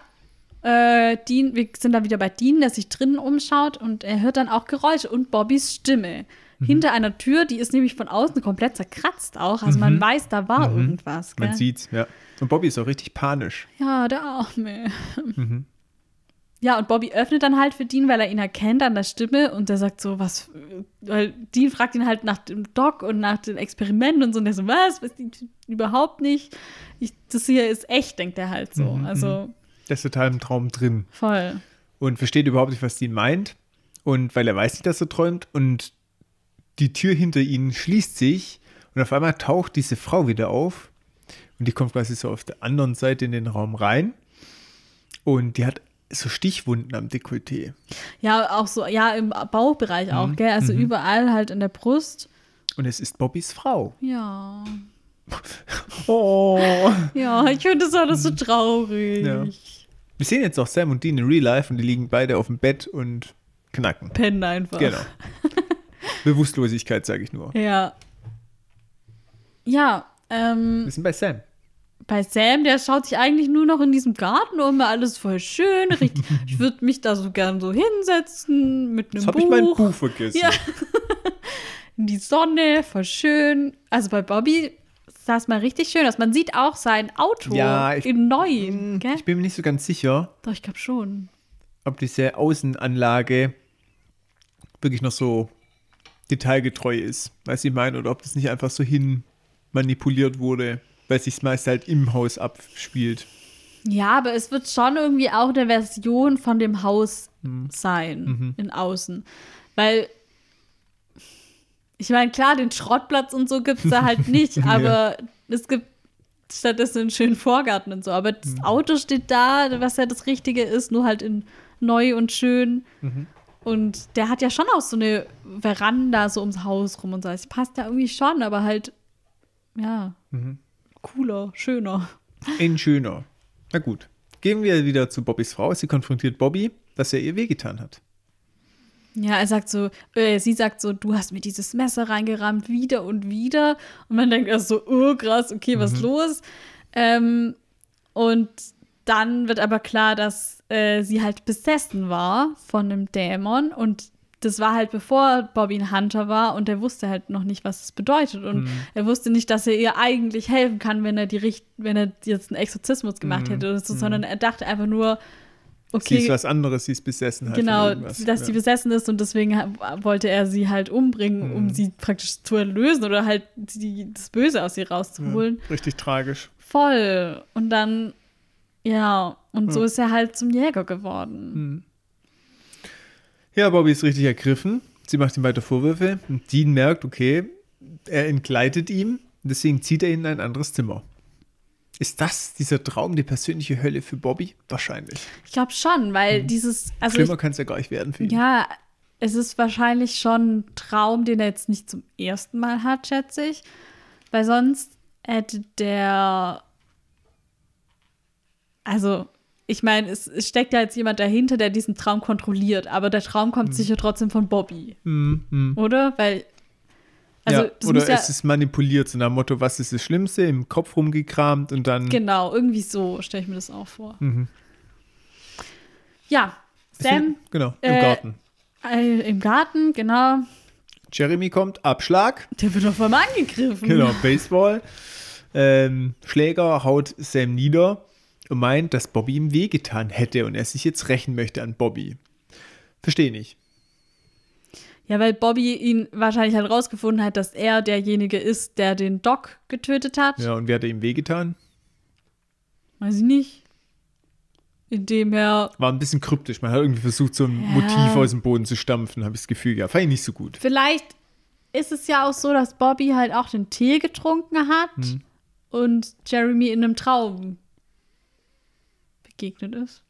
[SPEAKER 1] Äh, Dean, wir sind dann wieder bei Dean, der sich drinnen umschaut und er hört dann auch Geräusche und Bobbys Stimme.
[SPEAKER 2] Mhm.
[SPEAKER 1] Hinter einer Tür, die ist nämlich von außen komplett zerkratzt auch. Also man weiß, da war irgendwas. Gell?
[SPEAKER 2] Mhm. Man sieht's, ja. Und Bobby ist auch richtig panisch.
[SPEAKER 1] Ja, der Arme.
[SPEAKER 2] Mhm.
[SPEAKER 1] Ja, und Bobby öffnet dann halt für Dean, weil er ihn erkennt an der Stimme und der sagt so, was, weil Dean fragt ihn halt nach dem Doc und nach den Experimenten und so und der so, was, die überhaupt nicht. Ich, das hier ist echt, denkt er halt so.
[SPEAKER 2] Mhm,
[SPEAKER 1] Also
[SPEAKER 2] Der ist total im Traum drin.
[SPEAKER 1] voll.
[SPEAKER 2] und versteht überhaupt nicht, was Dean meint. Und weil er weiß nicht, dass er träumt. Und die Tür hinter ihnen schließt sich. Und auf einmal taucht diese Frau wieder auf. Und die kommt quasi so auf der anderen Seite in den Raum rein. Und die hat so Stichwunden am Dekolleté.
[SPEAKER 1] Ja, auch so, ja, im Bauchbereich auch,
[SPEAKER 2] Mhm,
[SPEAKER 1] gell? Also überall halt in der Brust.
[SPEAKER 2] Und es ist Bobbys Frau.
[SPEAKER 1] Ja.
[SPEAKER 2] Oh.
[SPEAKER 1] Ja, ich finde das alles so traurig.
[SPEAKER 2] Ja. Wir sehen jetzt auch Sam und Dean in Real Life und die liegen beide auf dem Bett und knacken.
[SPEAKER 1] Pennen einfach.
[SPEAKER 2] Genau. Bewusstlosigkeit, sage ich nur.
[SPEAKER 1] Ja. Ja, ähm,
[SPEAKER 2] Wir sind bei Sam.
[SPEAKER 1] bei Sam, der schaut sich eigentlich nur noch in diesem Garten um, alles voll schön. Richtig, ich würde mich da so gern so hinsetzen mit einem
[SPEAKER 2] Jetzt habe
[SPEAKER 1] Buch.
[SPEAKER 2] ich mein Buch vergessen.
[SPEAKER 1] Ja. in die Sonne, voll schön. Also bei Bobby sah es mal richtig schön aus. Man sieht auch sein Auto
[SPEAKER 2] Ja, ich-
[SPEAKER 1] in neuen, gell?
[SPEAKER 2] Ich bin mir nicht so ganz sicher,
[SPEAKER 1] Doch, ich glaube schon.
[SPEAKER 2] ob diese Außenanlage wirklich noch so detailgetreu ist. Weiß ich meine, oder ob das nicht einfach so hin manipuliert wurde, weil sich meist halt im Haus abspielt.
[SPEAKER 1] Ja, aber es wird schon irgendwie auch eine Version von dem Haus
[SPEAKER 2] Mhm.
[SPEAKER 1] sein, in Außen. Weil, ich meine, klar, den Schrottplatz und so gibt es da halt nicht,
[SPEAKER 2] Ja.
[SPEAKER 1] aber es gibt stattdessen einen schönen Vorgarten und so. Aber das
[SPEAKER 2] Mhm.
[SPEAKER 1] Auto steht da, was ja das Richtige ist, nur halt in neu und schön.
[SPEAKER 2] Mhm.
[SPEAKER 1] Und der hat ja schon auch so eine Veranda so ums Haus rum und so. Es passt ja irgendwie schon, aber halt, ja,
[SPEAKER 2] Mhm.
[SPEAKER 1] cooler, schöner.
[SPEAKER 2] Ein schöner. Na gut. Gehen wir wieder zu Bobbys Frau. Sie konfrontiert Bobby, dass er ihr wehgetan hat.
[SPEAKER 1] Ja, er sagt so, äh, sie sagt so, du hast mir dieses Messer reingerammt, wieder und wieder. Und man denkt erst so, oh krass, okay, was ist los? Ähm, und dann wird aber klar, dass äh, sie halt besessen war von einem Dämon und das war halt bevor Bobby ein Hunter war und er wusste halt noch nicht, was es bedeutet. Und er wusste nicht, dass er ihr eigentlich helfen kann, wenn er die Richt wenn er jetzt einen Exorzismus gemacht hätte oder so, sondern er dachte einfach nur, okay.
[SPEAKER 2] Sie ist was anderes, sie ist besessen halt.
[SPEAKER 1] Genau, dass
[SPEAKER 2] ja.
[SPEAKER 1] sie besessen ist und deswegen wollte er sie halt umbringen,
[SPEAKER 2] Mhm.
[SPEAKER 1] um sie praktisch zu erlösen oder halt die, das Böse aus ihr rauszuholen.
[SPEAKER 2] ja, Richtig tragisch.
[SPEAKER 1] Voll. Und dann, ja, und so
[SPEAKER 2] Ja.
[SPEAKER 1] ist er halt zum Jäger geworden.
[SPEAKER 2] Mhm. Ja, Bobby ist richtig ergriffen. Sie macht ihm weiter Vorwürfe. Und Dean merkt, okay, er entgleitet ihm. Deswegen zieht er ihn in ein anderes Zimmer. Ist das dieser Traum die persönliche Hölle für Bobby? Wahrscheinlich.
[SPEAKER 1] Ich glaube schon, weil dieses, also
[SPEAKER 2] Mhm. Schlimmer kann es ja gar nicht werden für ihn.
[SPEAKER 1] ja, es ist wahrscheinlich schon ein Traum, den er jetzt nicht zum ersten Mal hat, schätze ich. Weil sonst hätte der, also ich meine, es, es steckt ja jetzt jemand dahinter, der diesen Traum kontrolliert, aber der Traum kommt
[SPEAKER 2] Mhm.
[SPEAKER 1] sicher trotzdem von Bobby,
[SPEAKER 2] Hm, hm.
[SPEAKER 1] oder? Weil, also
[SPEAKER 2] ja, oder
[SPEAKER 1] ja,
[SPEAKER 2] es ist manipuliert, so nach dem Motto, was ist das Schlimmste, im Kopf rumgekramt und dann.
[SPEAKER 1] genau, irgendwie so stelle ich mir das auch vor.
[SPEAKER 2] Mhm.
[SPEAKER 1] Ja, Sam
[SPEAKER 2] Genau, im
[SPEAKER 1] äh,
[SPEAKER 2] Garten.
[SPEAKER 1] äh, im Garten, genau,
[SPEAKER 2] Jeremy kommt, Abschlag.
[SPEAKER 1] der wird auf einmal angegriffen.
[SPEAKER 2] Genau, Baseball. Ähm, Schläger haut Sam nieder und meint, dass Bobby ihm wehgetan hätte und er sich jetzt rächen möchte an Bobby. Verstehe nicht.
[SPEAKER 1] Ja, weil Bobby ihn wahrscheinlich halt rausgefunden hat, dass er derjenige ist, der den Doc getötet hat.
[SPEAKER 2] Ja, und wer hat ihm wehgetan?
[SPEAKER 1] Weiß ich nicht. Indem er
[SPEAKER 2] War ein bisschen kryptisch. Man hat irgendwie versucht, so ein
[SPEAKER 1] Ja.
[SPEAKER 2] Motiv aus dem Boden zu stampfen, habe ich das Gefühl. Ja, fand ich nicht so gut.
[SPEAKER 1] vielleicht ist es ja auch so, dass Bobby halt auch den Tee getrunken hat
[SPEAKER 2] Hm.
[SPEAKER 1] und Jeremy in einem Traum begegnet ist.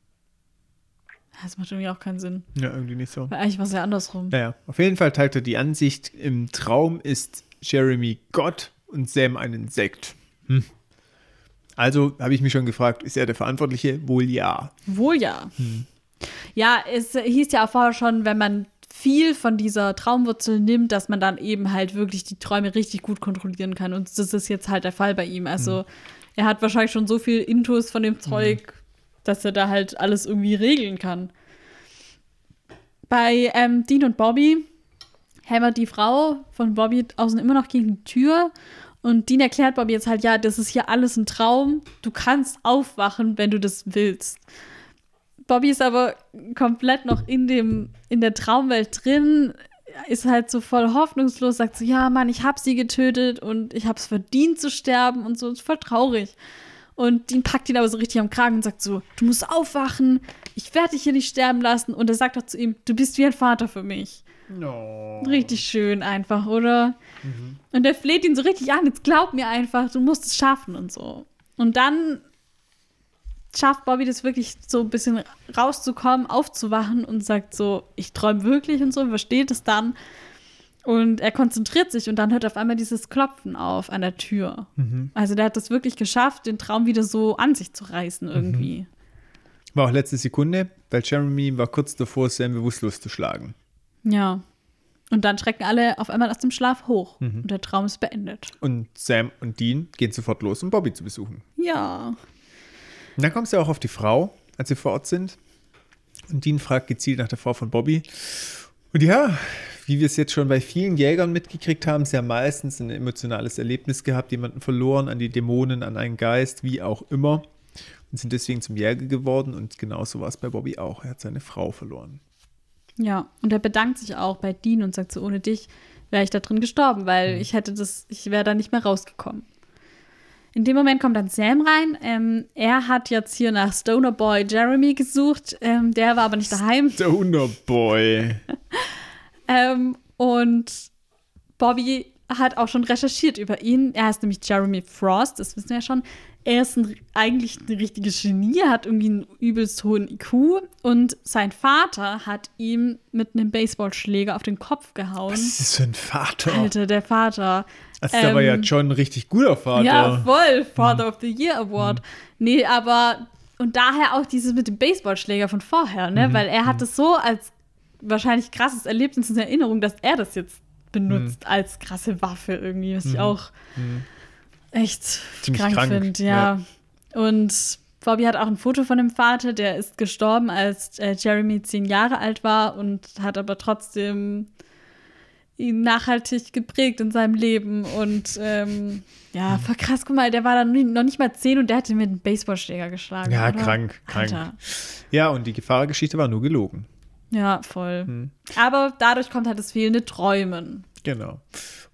[SPEAKER 1] Das macht irgendwie auch keinen Sinn.
[SPEAKER 2] Ja, irgendwie nicht so.
[SPEAKER 1] Weil eigentlich war es ja andersrum.
[SPEAKER 2] Naja, auf jeden Fall teilt er die Ansicht, im Traum ist Jeremy Gott und Sam ein Insekt. Hm. Also habe ich mich schon gefragt, ist er der Verantwortliche? Wohl ja.
[SPEAKER 1] Wohl ja.
[SPEAKER 2] Hm.
[SPEAKER 1] Ja, es hieß ja auch vorher schon, wenn man viel von dieser Traumwurzel nimmt, dass man dann eben halt wirklich die Träume richtig gut kontrollieren kann. Und das ist jetzt halt der Fall bei ihm. Also
[SPEAKER 2] Hm.
[SPEAKER 1] er hat wahrscheinlich schon so viel Intus von dem Zeug, dass er da halt alles irgendwie regeln kann. Bei ähm, Dean und Bobby hämmert die Frau von Bobby außen immer noch gegen die Tür. Und Dean erklärt Bobby jetzt halt, ja, das ist hier alles ein Traum. Du kannst aufwachen, wenn du das willst. Bobby ist aber komplett noch in dem, in der Traumwelt drin, ist halt so voll hoffnungslos, sagt so, ja, Mann, ich hab sie getötet und ich hab's verdient zu sterben und so, ist voll traurig. Und Dean packt ihn aber so richtig am Kragen und sagt so, du musst aufwachen, ich werde dich hier nicht sterben lassen. Und er sagt auch zu ihm, du bist wie ein Vater für mich.
[SPEAKER 2] No.
[SPEAKER 1] Richtig schön einfach, oder? Und er fleht ihn so richtig an, jetzt glaub mir einfach, du musst es schaffen und so. Und dann schafft Bobby das wirklich so ein bisschen rauszukommen, aufzuwachen und sagt so, ich träume wirklich und so, versteht es dann. Und er konzentriert sich und dann hört auf einmal dieses Klopfen auf an der Tür. Also der hat das wirklich geschafft, den Traum wieder so an sich zu reißen irgendwie.
[SPEAKER 2] War auch letzte Sekunde, weil Jeremy war kurz davor, Sam bewusstlos zu schlagen.
[SPEAKER 1] Ja. Und dann schrecken alle auf einmal aus dem Schlaf hoch und der Traum ist beendet.
[SPEAKER 2] Und Sam und Dean gehen sofort los, um Bobby zu besuchen.
[SPEAKER 1] Ja.
[SPEAKER 2] Und dann kommst du auch auf die Frau, als sie vor Ort sind. Und Dean fragt gezielt nach der Frau von Bobby. Und ja, wie wir es jetzt schon bei vielen Jägern mitgekriegt haben, sie haben meistens ein emotionales Erlebnis gehabt, jemanden verloren, an die Dämonen, an einen Geist, wie auch immer. Und sind deswegen zum Jäger geworden. Und genauso war es bei Bobby auch. Er hat seine Frau verloren.
[SPEAKER 1] Ja, und er bedankt sich auch bei Dean und sagt so, ohne dich wäre ich da drin gestorben, weil ich hätte das, ich wäre da nicht mehr rausgekommen. In dem Moment kommt dann Sam rein. Ähm, er hat jetzt hier nach Stoner Boy Jeremy gesucht. Ähm, der war aber nicht daheim.
[SPEAKER 2] Stoner Boy.
[SPEAKER 1] Ähm, und Bobby hat auch schon recherchiert über ihn. Er heißt nämlich Jeremy Frost, das wissen wir ja schon. Er ist ein, eigentlich ein richtiges Genie, er hat irgendwie einen übelst hohen IQ und sein Vater hat ihm mit einem Baseballschläger auf den Kopf gehauen.
[SPEAKER 2] Was ist das für ein Vater?
[SPEAKER 1] Alter, der Vater.
[SPEAKER 2] Also, der war ja
[SPEAKER 1] Ähm,
[SPEAKER 2] John ein richtig guter Vater.
[SPEAKER 1] Ja, voll. Father of the Year Award. Nee, aber und daher auch dieses mit dem Baseballschläger von vorher, ne? Weil er hat es so als wahrscheinlich krasses Erlebnis in Erinnerung, dass er das jetzt benutzt als krasse Waffe irgendwie, was ich auch echt
[SPEAKER 2] Ziemlich
[SPEAKER 1] krank,
[SPEAKER 2] krank,
[SPEAKER 1] finde, ja. Und Bobby hat auch ein Foto von dem Vater, der ist gestorben, als äh, Jeremy zehn Jahre alt war und hat aber trotzdem ihn nachhaltig geprägt in seinem Leben. Und ähm, ja, voll krass, guck mal, der war dann noch nicht mal zehn und der hatte mit einem Baseballschläger geschlagen.
[SPEAKER 2] Ja,
[SPEAKER 1] oder?
[SPEAKER 2] krank, krank.
[SPEAKER 1] Alter.
[SPEAKER 2] Ja, und die Gefahrgeschichte war nur gelogen.
[SPEAKER 1] Ja, voll.
[SPEAKER 2] Hm.
[SPEAKER 1] Aber dadurch kommt halt das fehlende Träumen.
[SPEAKER 2] Genau.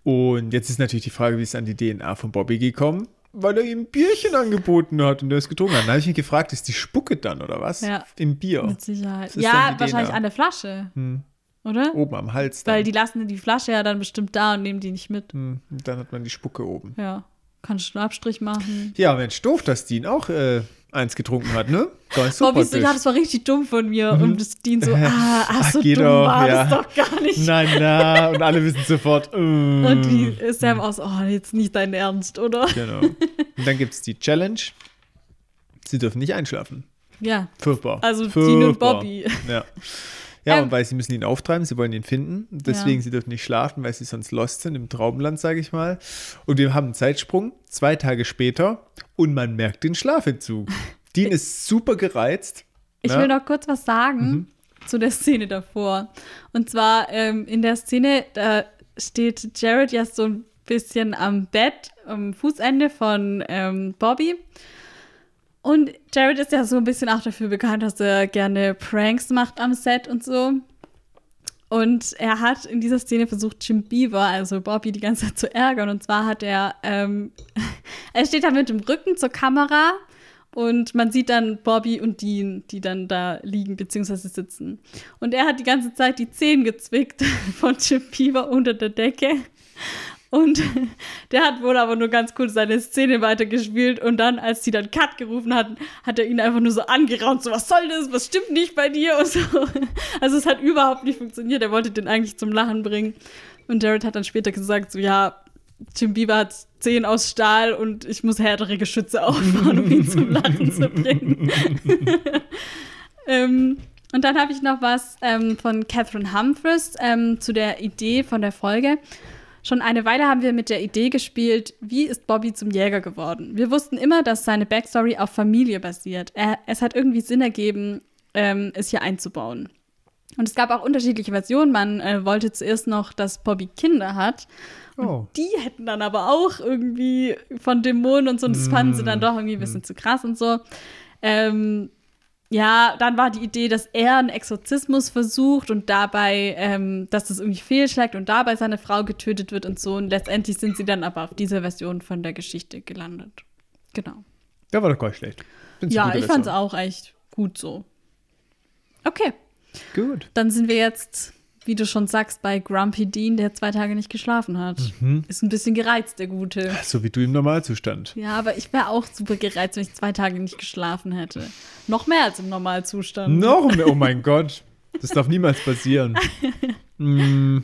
[SPEAKER 2] Und jetzt ist natürlich die Frage, wie ist an die DNA von Bobby gekommen? Weil er ihm ein Bierchen angeboten hat und er es getrunken hat. Dann habe ich mich gefragt, ist die Spucke dann oder was?
[SPEAKER 1] Ja.
[SPEAKER 2] Im Bier.
[SPEAKER 1] Mit Sicherheit. Ja,
[SPEAKER 2] die
[SPEAKER 1] wahrscheinlich
[SPEAKER 2] DNA.
[SPEAKER 1] an der Flasche.
[SPEAKER 2] Hm.
[SPEAKER 1] Oder?
[SPEAKER 2] Oben am Hals. Dann.
[SPEAKER 1] Weil die lassen die Flasche ja dann bestimmt da und nehmen die nicht mit.
[SPEAKER 2] Hm. Und dann hat man die Spucke oben.
[SPEAKER 1] Ja. Kannst du einen Abstrich machen.
[SPEAKER 2] Ja, Mensch, doof, dass Dean auch äh, eins getrunken hat, ne? Nicht so
[SPEAKER 1] Bobby ja, das war richtig dumm von mir. Und das Dean so, ah, ach,
[SPEAKER 2] Ach,
[SPEAKER 1] so
[SPEAKER 2] geh
[SPEAKER 1] dumm
[SPEAKER 2] doch,
[SPEAKER 1] war
[SPEAKER 2] ja.
[SPEAKER 1] das doch gar nicht.
[SPEAKER 2] Na, na, und alle wissen sofort. Mm.
[SPEAKER 1] Und die Sam auch so, oh, jetzt nicht dein Ernst, oder?
[SPEAKER 2] Genau. Und dann gibt es die Challenge. Sie dürfen nicht einschlafen.
[SPEAKER 1] Ja.
[SPEAKER 2] Furchtbar.
[SPEAKER 1] Also
[SPEAKER 2] Furchtbar.
[SPEAKER 1] Dean und Bobby.
[SPEAKER 2] Ja. Ja,
[SPEAKER 1] Ähm,
[SPEAKER 2] und weil sie müssen ihn auftreiben, sie wollen ihn finden. Deswegen,
[SPEAKER 1] Ja.
[SPEAKER 2] sie dürfen nicht schlafen, weil sie sonst lost sind im Traumland, sage ich mal. Und wir haben einen Zeitsprung, zwei Tage später, und man merkt den Schlafentzug. Dean ist super gereizt.
[SPEAKER 1] Ich
[SPEAKER 2] Ja.
[SPEAKER 1] will noch kurz was sagen
[SPEAKER 2] Mhm.
[SPEAKER 1] zu der Szene davor. Und zwar ähm, in der Szene, da steht Jared ja so ein bisschen am Bett, am Fußende von ähm, Bobby. Und Jared ist ja so ein bisschen auch dafür bekannt, dass er gerne Pranks macht am Set und so. Und er hat in dieser Szene versucht, Jim Beaver, also Bobby, die ganze Zeit zu ärgern. Und zwar hat er, ähm, er steht da mit dem Rücken zur Kamera und man sieht dann Bobby und Dean, die dann da liegen bzw. sitzen. Und er hat die ganze Zeit die Zehen gezwickt von Jim Beaver unter der Decke. Und der hat wohl aber nur ganz kurz seine Szene weitergespielt und dann, als die dann Cut gerufen hatten, hat er ihn einfach nur so angeraunt, so was soll das, was stimmt nicht bei dir und so. Also es hat überhaupt nicht funktioniert, er wollte den eigentlich zum Lachen bringen. Und Jared hat dann später gesagt, so ja, Jim Beaver hat Zehen aus Stahl und ich muss härtere Geschütze aufbauen, um ihn zum Lachen zu bringen. ähm, und dann habe ich noch was ähm, von Catherine Humphries ähm, zu der Idee von der Folge. Schon eine Weile haben wir mit der Idee gespielt, wie ist Bobby zum Jäger geworden? Wir wussten immer, dass seine Backstory auf Familie basiert. Er, es hat irgendwie Sinn ergeben, ähm, es hier einzubauen. Und es gab auch unterschiedliche Versionen. Man äh, wollte zuerst noch, dass Bobby Kinder hat.
[SPEAKER 2] Oh.
[SPEAKER 1] die hätten dann aber auch irgendwie von Dämonen und so. Und das fanden sie dann doch irgendwie ein bisschen zu krass und so. Ähm, ja, dann war die Idee, dass er einen Exorzismus versucht und dabei, ähm, dass das irgendwie fehlschlägt und dabei seine Frau getötet wird und so. Und letztendlich sind sie dann aber auf dieser Version von der Geschichte gelandet. Genau.
[SPEAKER 2] Der war doch gar nicht schlecht. Find's
[SPEAKER 1] Ja, ich fand's auch echt gut so. Okay,
[SPEAKER 2] Gut.
[SPEAKER 1] dann sind wir jetzt, wie du schon sagst, bei Grumpy Dean, der zwei Tage nicht geschlafen hat.
[SPEAKER 2] Mhm.
[SPEAKER 1] Ist ein bisschen gereizt, der Gute.
[SPEAKER 2] So wie du im Normalzustand.
[SPEAKER 1] Ja, aber ich wäre auch super gereizt, wenn ich zwei Tage nicht geschlafen hätte. Noch mehr als im Normalzustand.
[SPEAKER 2] Noch mehr, oh mein Gott. Das darf niemals passieren. Mm.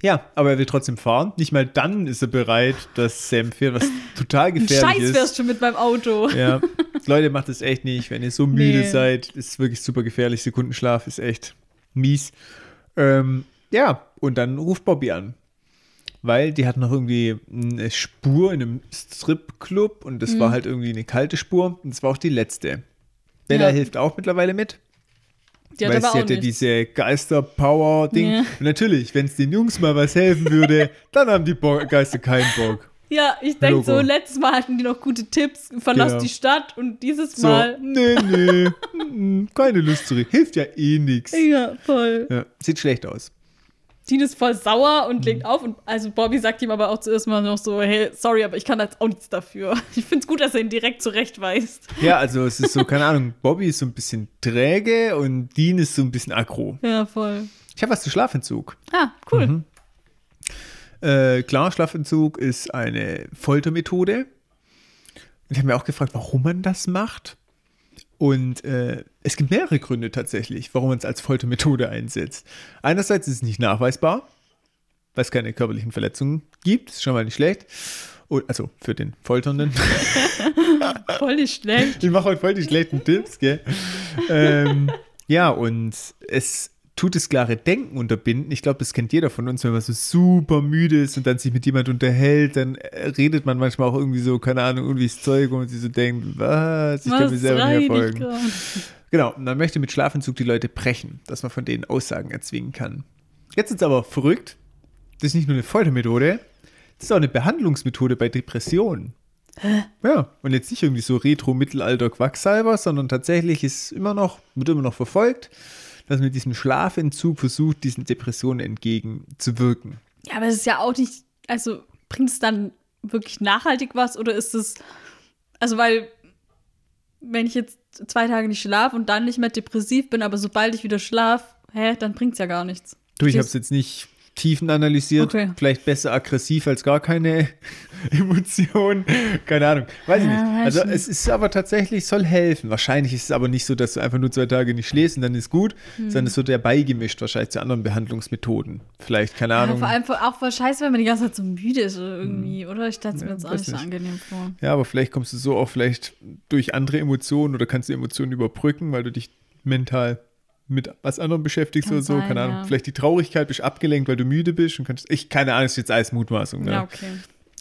[SPEAKER 2] Ja, aber er will trotzdem fahren. Nicht mal dann ist er bereit, dass Sam fährt, was total gefährlich
[SPEAKER 1] Scheiß
[SPEAKER 2] ist.
[SPEAKER 1] wärst du mit meinem Auto.
[SPEAKER 2] Ja, Leute, macht das echt nicht. Wenn ihr so müde
[SPEAKER 1] Nee.
[SPEAKER 2] seid, ist wirklich super gefährlich. Sekundenschlaf ist echt mies. Ähm, ja, und dann ruft Bobby an. Weil die hat noch irgendwie eine Spur in einem Stripclub und das
[SPEAKER 1] Mhm.
[SPEAKER 2] war halt irgendwie eine kalte Spur und das war auch die letzte. Bella
[SPEAKER 1] Ja.
[SPEAKER 2] hilft auch mittlerweile mit.
[SPEAKER 1] Die hat
[SPEAKER 2] weil sie
[SPEAKER 1] auch
[SPEAKER 2] hat ja
[SPEAKER 1] nichts.
[SPEAKER 2] diese Geister-Power-Ding.
[SPEAKER 1] Ja.
[SPEAKER 2] Und natürlich, wenn es den Jungs mal was helfen würde, dann haben die Bo Geister keinen Bock.
[SPEAKER 1] Ja, ich denke so, letztes Mal hatten die noch gute Tipps, verlass
[SPEAKER 2] Genau.
[SPEAKER 1] die Stadt und dieses
[SPEAKER 2] So,
[SPEAKER 1] Mal.
[SPEAKER 2] nee, nee, keine Lust zurück. Hilft ja eh nichts.
[SPEAKER 1] Ja, voll.
[SPEAKER 2] Ja, sieht schlecht aus.
[SPEAKER 1] Dean ist voll sauer und
[SPEAKER 2] Mhm.
[SPEAKER 1] legt auf. Und also Bobby sagt ihm aber auch zuerst mal noch so, hey, sorry, aber ich kann jetzt auch nichts dafür. Ich finde es gut, dass er ihn direkt zurechtweist.
[SPEAKER 2] Ja, also es ist so, keine Ahnung, Bobby ist so ein bisschen träge und Dean ist so ein bisschen aggro.
[SPEAKER 1] Ja, voll.
[SPEAKER 2] Ich habe was zu Schlafentzug.
[SPEAKER 1] Ah, cool.
[SPEAKER 2] Mhm. Äh, klar, Schlafentzug ist eine Foltermethode. Und ich habe mir auch gefragt, warum man das macht. Und äh, es gibt mehrere Gründe tatsächlich, warum man es als Foltermethode einsetzt. Einerseits ist es nicht nachweisbar, weil es keine körperlichen Verletzungen gibt. ist schon mal nicht schlecht. Und, also für den Folternden.
[SPEAKER 1] Voll nicht schlecht.
[SPEAKER 2] Ich mache heute voll die schlechten Tipps, gell? ähm, ja, und es tut klare Denken unterbinden. Ich glaube, das kennt jeder von uns, wenn man so super müde ist und dann sich mit jemand unterhält, dann äh, redet man manchmal auch irgendwie so, keine Ahnung, irgendwie das Zeug und sie so denkt, was, ich kann mir selber nicht folgen. Genau, und man möchte mit Schlafentzug die Leute brechen, dass man von denen Aussagen erzwingen kann. Jetzt ist es aber verrückt, das ist nicht nur eine Foltermethode, das ist auch eine Behandlungsmethode bei Depressionen. Hä? Ja, und jetzt nicht irgendwie so Retro-Mittelalter-Quacksalber, sondern tatsächlich ist immer noch, wird immer noch verfolgt dass man mit diesem Schlafentzug versucht, diesen Depressionen entgegenzuwirken.
[SPEAKER 1] Ja, aber es ist ja auch nicht, also bringt es dann wirklich nachhaltig was oder ist es, also weil, wenn ich jetzt zwei Tage nicht schlafe und dann nicht mehr depressiv bin, aber sobald ich wieder schlafe, hä, dann bringt es ja gar nichts.
[SPEAKER 2] Du, ich habe es jetzt nicht Tiefen analysiert. Okay. Vielleicht besser aggressiv als gar keine Emotion. Keine Ahnung. Weiß ja, ich nicht. Also nicht. es ist aber tatsächlich, soll helfen. Wahrscheinlich ist es aber nicht so, dass du einfach nur zwei Tage nicht schläfst und dann ist gut, hm. sondern es wird ja beigemischt wahrscheinlich zu anderen Behandlungsmethoden. Vielleicht, keine Ahnung. Ja,
[SPEAKER 1] vor allem auch voll scheiße, wenn man die ganze Zeit so müde ist oder irgendwie, hm. oder? Ich stelle es mir ja, jetzt auch nicht so angenehm vor.
[SPEAKER 2] Ja, aber vielleicht kommst du so auch vielleicht durch andere Emotionen oder kannst du Emotionen überbrücken, weil du dich mental mit was anderem beschäftigst Kann oder so, sein, keine Ahnung. Ja. Vielleicht die Traurigkeit, bist abgelenkt, weil du müde bist und kannst. Ich, keine Ahnung, ist jetzt alles Mutmaßung. Ne? Ja, okay.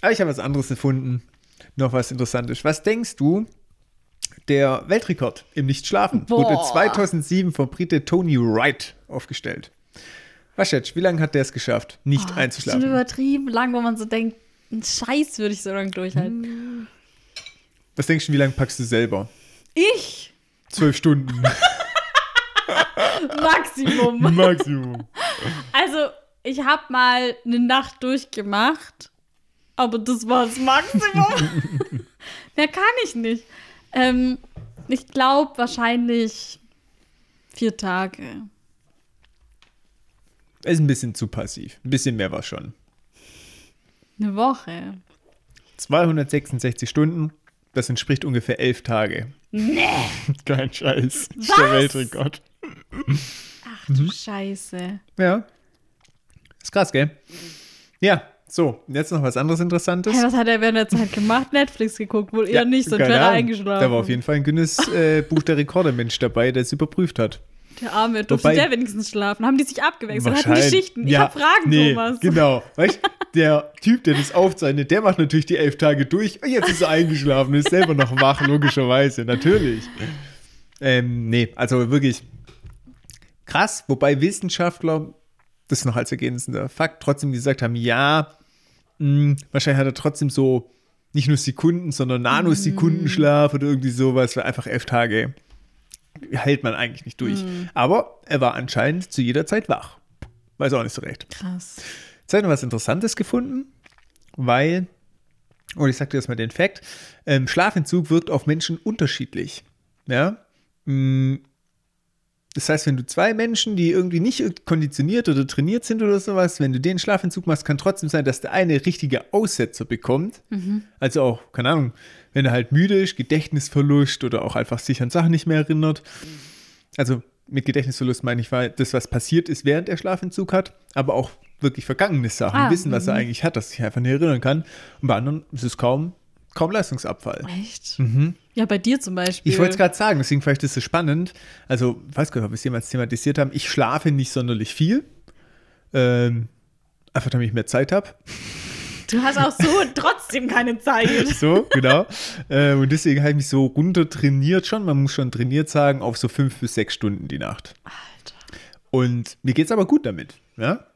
[SPEAKER 2] Aber ich habe was anderes gefunden. Noch was Interessantes. Was denkst du, der Weltrekord im Nichtschlafen Boah. wurde 2007 vom Brite Tony Wright aufgestellt. Was schätzt wie lange hat der es geschafft, nicht oh, einzuschlafen?
[SPEAKER 1] Das ist übertrieben lang, wo man so denkt, ein Scheiß würde ich so lange durchhalten.
[SPEAKER 2] Was denkst du, wie lange packst du selber?
[SPEAKER 1] Ich?
[SPEAKER 2] Zwölf Stunden.
[SPEAKER 1] Maximum.
[SPEAKER 2] Maximum.
[SPEAKER 1] Also, ich habe mal eine Nacht durchgemacht, aber das war das Maximum. Mehr kann ich nicht. Ähm, ich glaube wahrscheinlich vier Tage.
[SPEAKER 2] Ist ein bisschen zu passiv. Ein bisschen mehr war schon.
[SPEAKER 1] Eine Woche.
[SPEAKER 2] 266 Stunden, das entspricht ungefähr elf Tage.
[SPEAKER 1] Nee.
[SPEAKER 2] Kein Scheiß. Was? Der Weltrekord.
[SPEAKER 1] Ach du mhm. Scheiße.
[SPEAKER 2] Ja. Ist krass, gell? Ja, so, jetzt noch was anderes Interessantes.
[SPEAKER 1] Hey, was hat er während der Zeit gemacht? Netflix geguckt, wohl eher ja, nicht, sonst wäre er eingeschlafen.
[SPEAKER 2] Da war auf jeden Fall ein Guinness äh, Buch der Rekorde-Mensch dabei, der es überprüft hat.
[SPEAKER 1] Der Arme, durfte der wenigstens schlafen? Haben die sich abgewechselt? Hatten die Schichten? Ich ja, habe Fragen,
[SPEAKER 2] nee,
[SPEAKER 1] Thomas.
[SPEAKER 2] Genau. Weißt der Typ, der das aufzeichnet, der macht natürlich die elf Tage durch und jetzt ist er eingeschlafen, ist selber noch wach, logischerweise. Natürlich. Ähm, nee, also wirklich, krass, wobei Wissenschaftler, das noch als ergänzender Fakt, trotzdem gesagt haben, ja, mh, hm, wahrscheinlich hat er trotzdem so nicht nur Sekunden, sondern Nanosekundenschlaf mm. oder irgendwie sowas, weil einfach elf Tage hält man eigentlich nicht durch. Mm. Aber er war anscheinend zu jeder Zeit wach. Weiß auch nicht so recht.
[SPEAKER 1] Krass.
[SPEAKER 2] Jetzt habe ich noch was Interessantes gefunden, weil, und ich sage dir jetzt mal den Fakt, ähm, Schlafentzug wirkt auf Menschen unterschiedlich. Ja, hm, das heißt, wenn du zwei Menschen, die irgendwie nicht konditioniert oder trainiert sind oder sowas, wenn du den Schlafentzug machst, kann trotzdem sein, dass der eine richtige Aussetzer bekommt. Mhm. Also auch, keine Ahnung, wenn er halt müde ist, Gedächtnisverlust oder auch einfach sich an Sachen nicht mehr erinnert. Also mit Gedächtnisverlust meine ich, weil das, was passiert ist, während er Schlafentzug hat, aber auch wirklich vergangene Sachen, ah, wissen, was er mhm. eigentlich hat, dass sich einfach nicht erinnern kann. Und bei anderen ist es kaum kaum Leistungsabfall.
[SPEAKER 1] Echt? Mhm. Ja, bei dir zum Beispiel.
[SPEAKER 2] Ich wollte es gerade sagen, deswegen vielleicht ist es so spannend. Also, ich weiß gar nicht, ob wir es jemals thematisiert haben. Ich schlafe nicht sonderlich viel. Ähm, einfach damit ich mehr Zeit habe.
[SPEAKER 1] Du hast auch so trotzdem keine Zeit.
[SPEAKER 2] So, genau. Äh, und deswegen habe ich mich so runter trainiert schon. Man muss schon trainiert sagen, auf so fünf bis sechs Stunden die Nacht.
[SPEAKER 1] Alter.
[SPEAKER 2] Und mir geht es aber gut damit. Ja?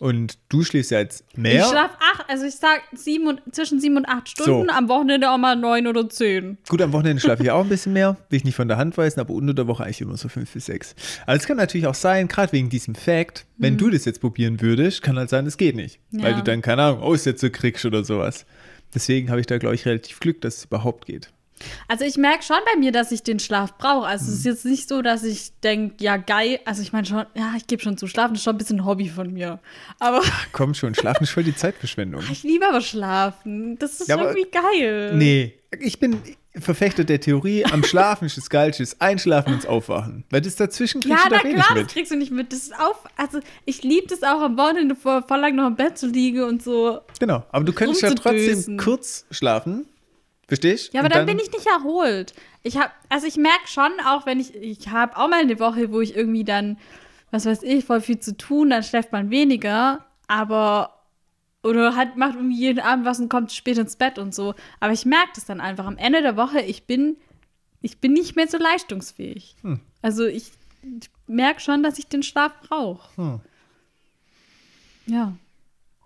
[SPEAKER 2] Und du schläfst ja jetzt mehr.
[SPEAKER 1] Ich schlafe acht, also ich sag sieben und, zwischen sieben und acht Stunden, so. am Wochenende auch mal neun oder zehn.
[SPEAKER 2] Gut, am Wochenende schlafe ich auch ein bisschen mehr, will ich nicht von der Hand weisen, aber unter der Woche eigentlich immer so fünf bis sechs. Also es kann natürlich auch sein, gerade wegen diesem Fact, wenn mhm. du das jetzt probieren würdest, kann halt sein, es geht nicht. Ja. Weil du dann, keine Ahnung, Aussätze kriegst oder sowas. Deswegen habe ich da, glaube ich, relativ Glück, dass es überhaupt geht.
[SPEAKER 1] Also ich merke schon bei mir, dass ich den Schlaf brauche. Also mhm. es ist jetzt nicht so, dass ich denke, ja geil, also ich meine schon, ja, ich gebe schon zu schlafen, ist schon ein bisschen ein Hobby von mir. Aber
[SPEAKER 2] komm schon, schlafen ist voll die Zeitverschwendung.
[SPEAKER 1] ich liebe aber schlafen. Das ist ja, irgendwie geil.
[SPEAKER 2] Nee, ich bin Verfechter der Theorie, am Schlafen ist das Geilste, ist Einschlafen und Aufwachen. Weil das dazwischen kriegst
[SPEAKER 1] ja,
[SPEAKER 2] du doch
[SPEAKER 1] eh
[SPEAKER 2] klar,
[SPEAKER 1] nicht das kriegst du nicht mit. Das ist auf, also ich liebe das auch am Wochenende vor, vor lang noch im Bett zu liegen und so.
[SPEAKER 2] Genau, aber du könntest ja trotzdem kurz schlafen Verstehst?
[SPEAKER 1] Ja, aber dann, dann, bin ich nicht erholt. Ich habe, also ich merke schon, auch wenn ich, ich habe auch mal eine Woche, wo ich irgendwie dann was weiß ich, voll viel zu tun, dann schläft man weniger, aber oder hat, macht irgendwie jeden Abend was und kommt spät ins Bett und so. Aber ich merke das dann einfach am Ende der Woche, ich bin, ich bin nicht mehr so leistungsfähig.
[SPEAKER 2] Hm.
[SPEAKER 1] Also ich, ich merke schon, dass ich den Schlaf brauche.
[SPEAKER 2] Hm.
[SPEAKER 1] Ja.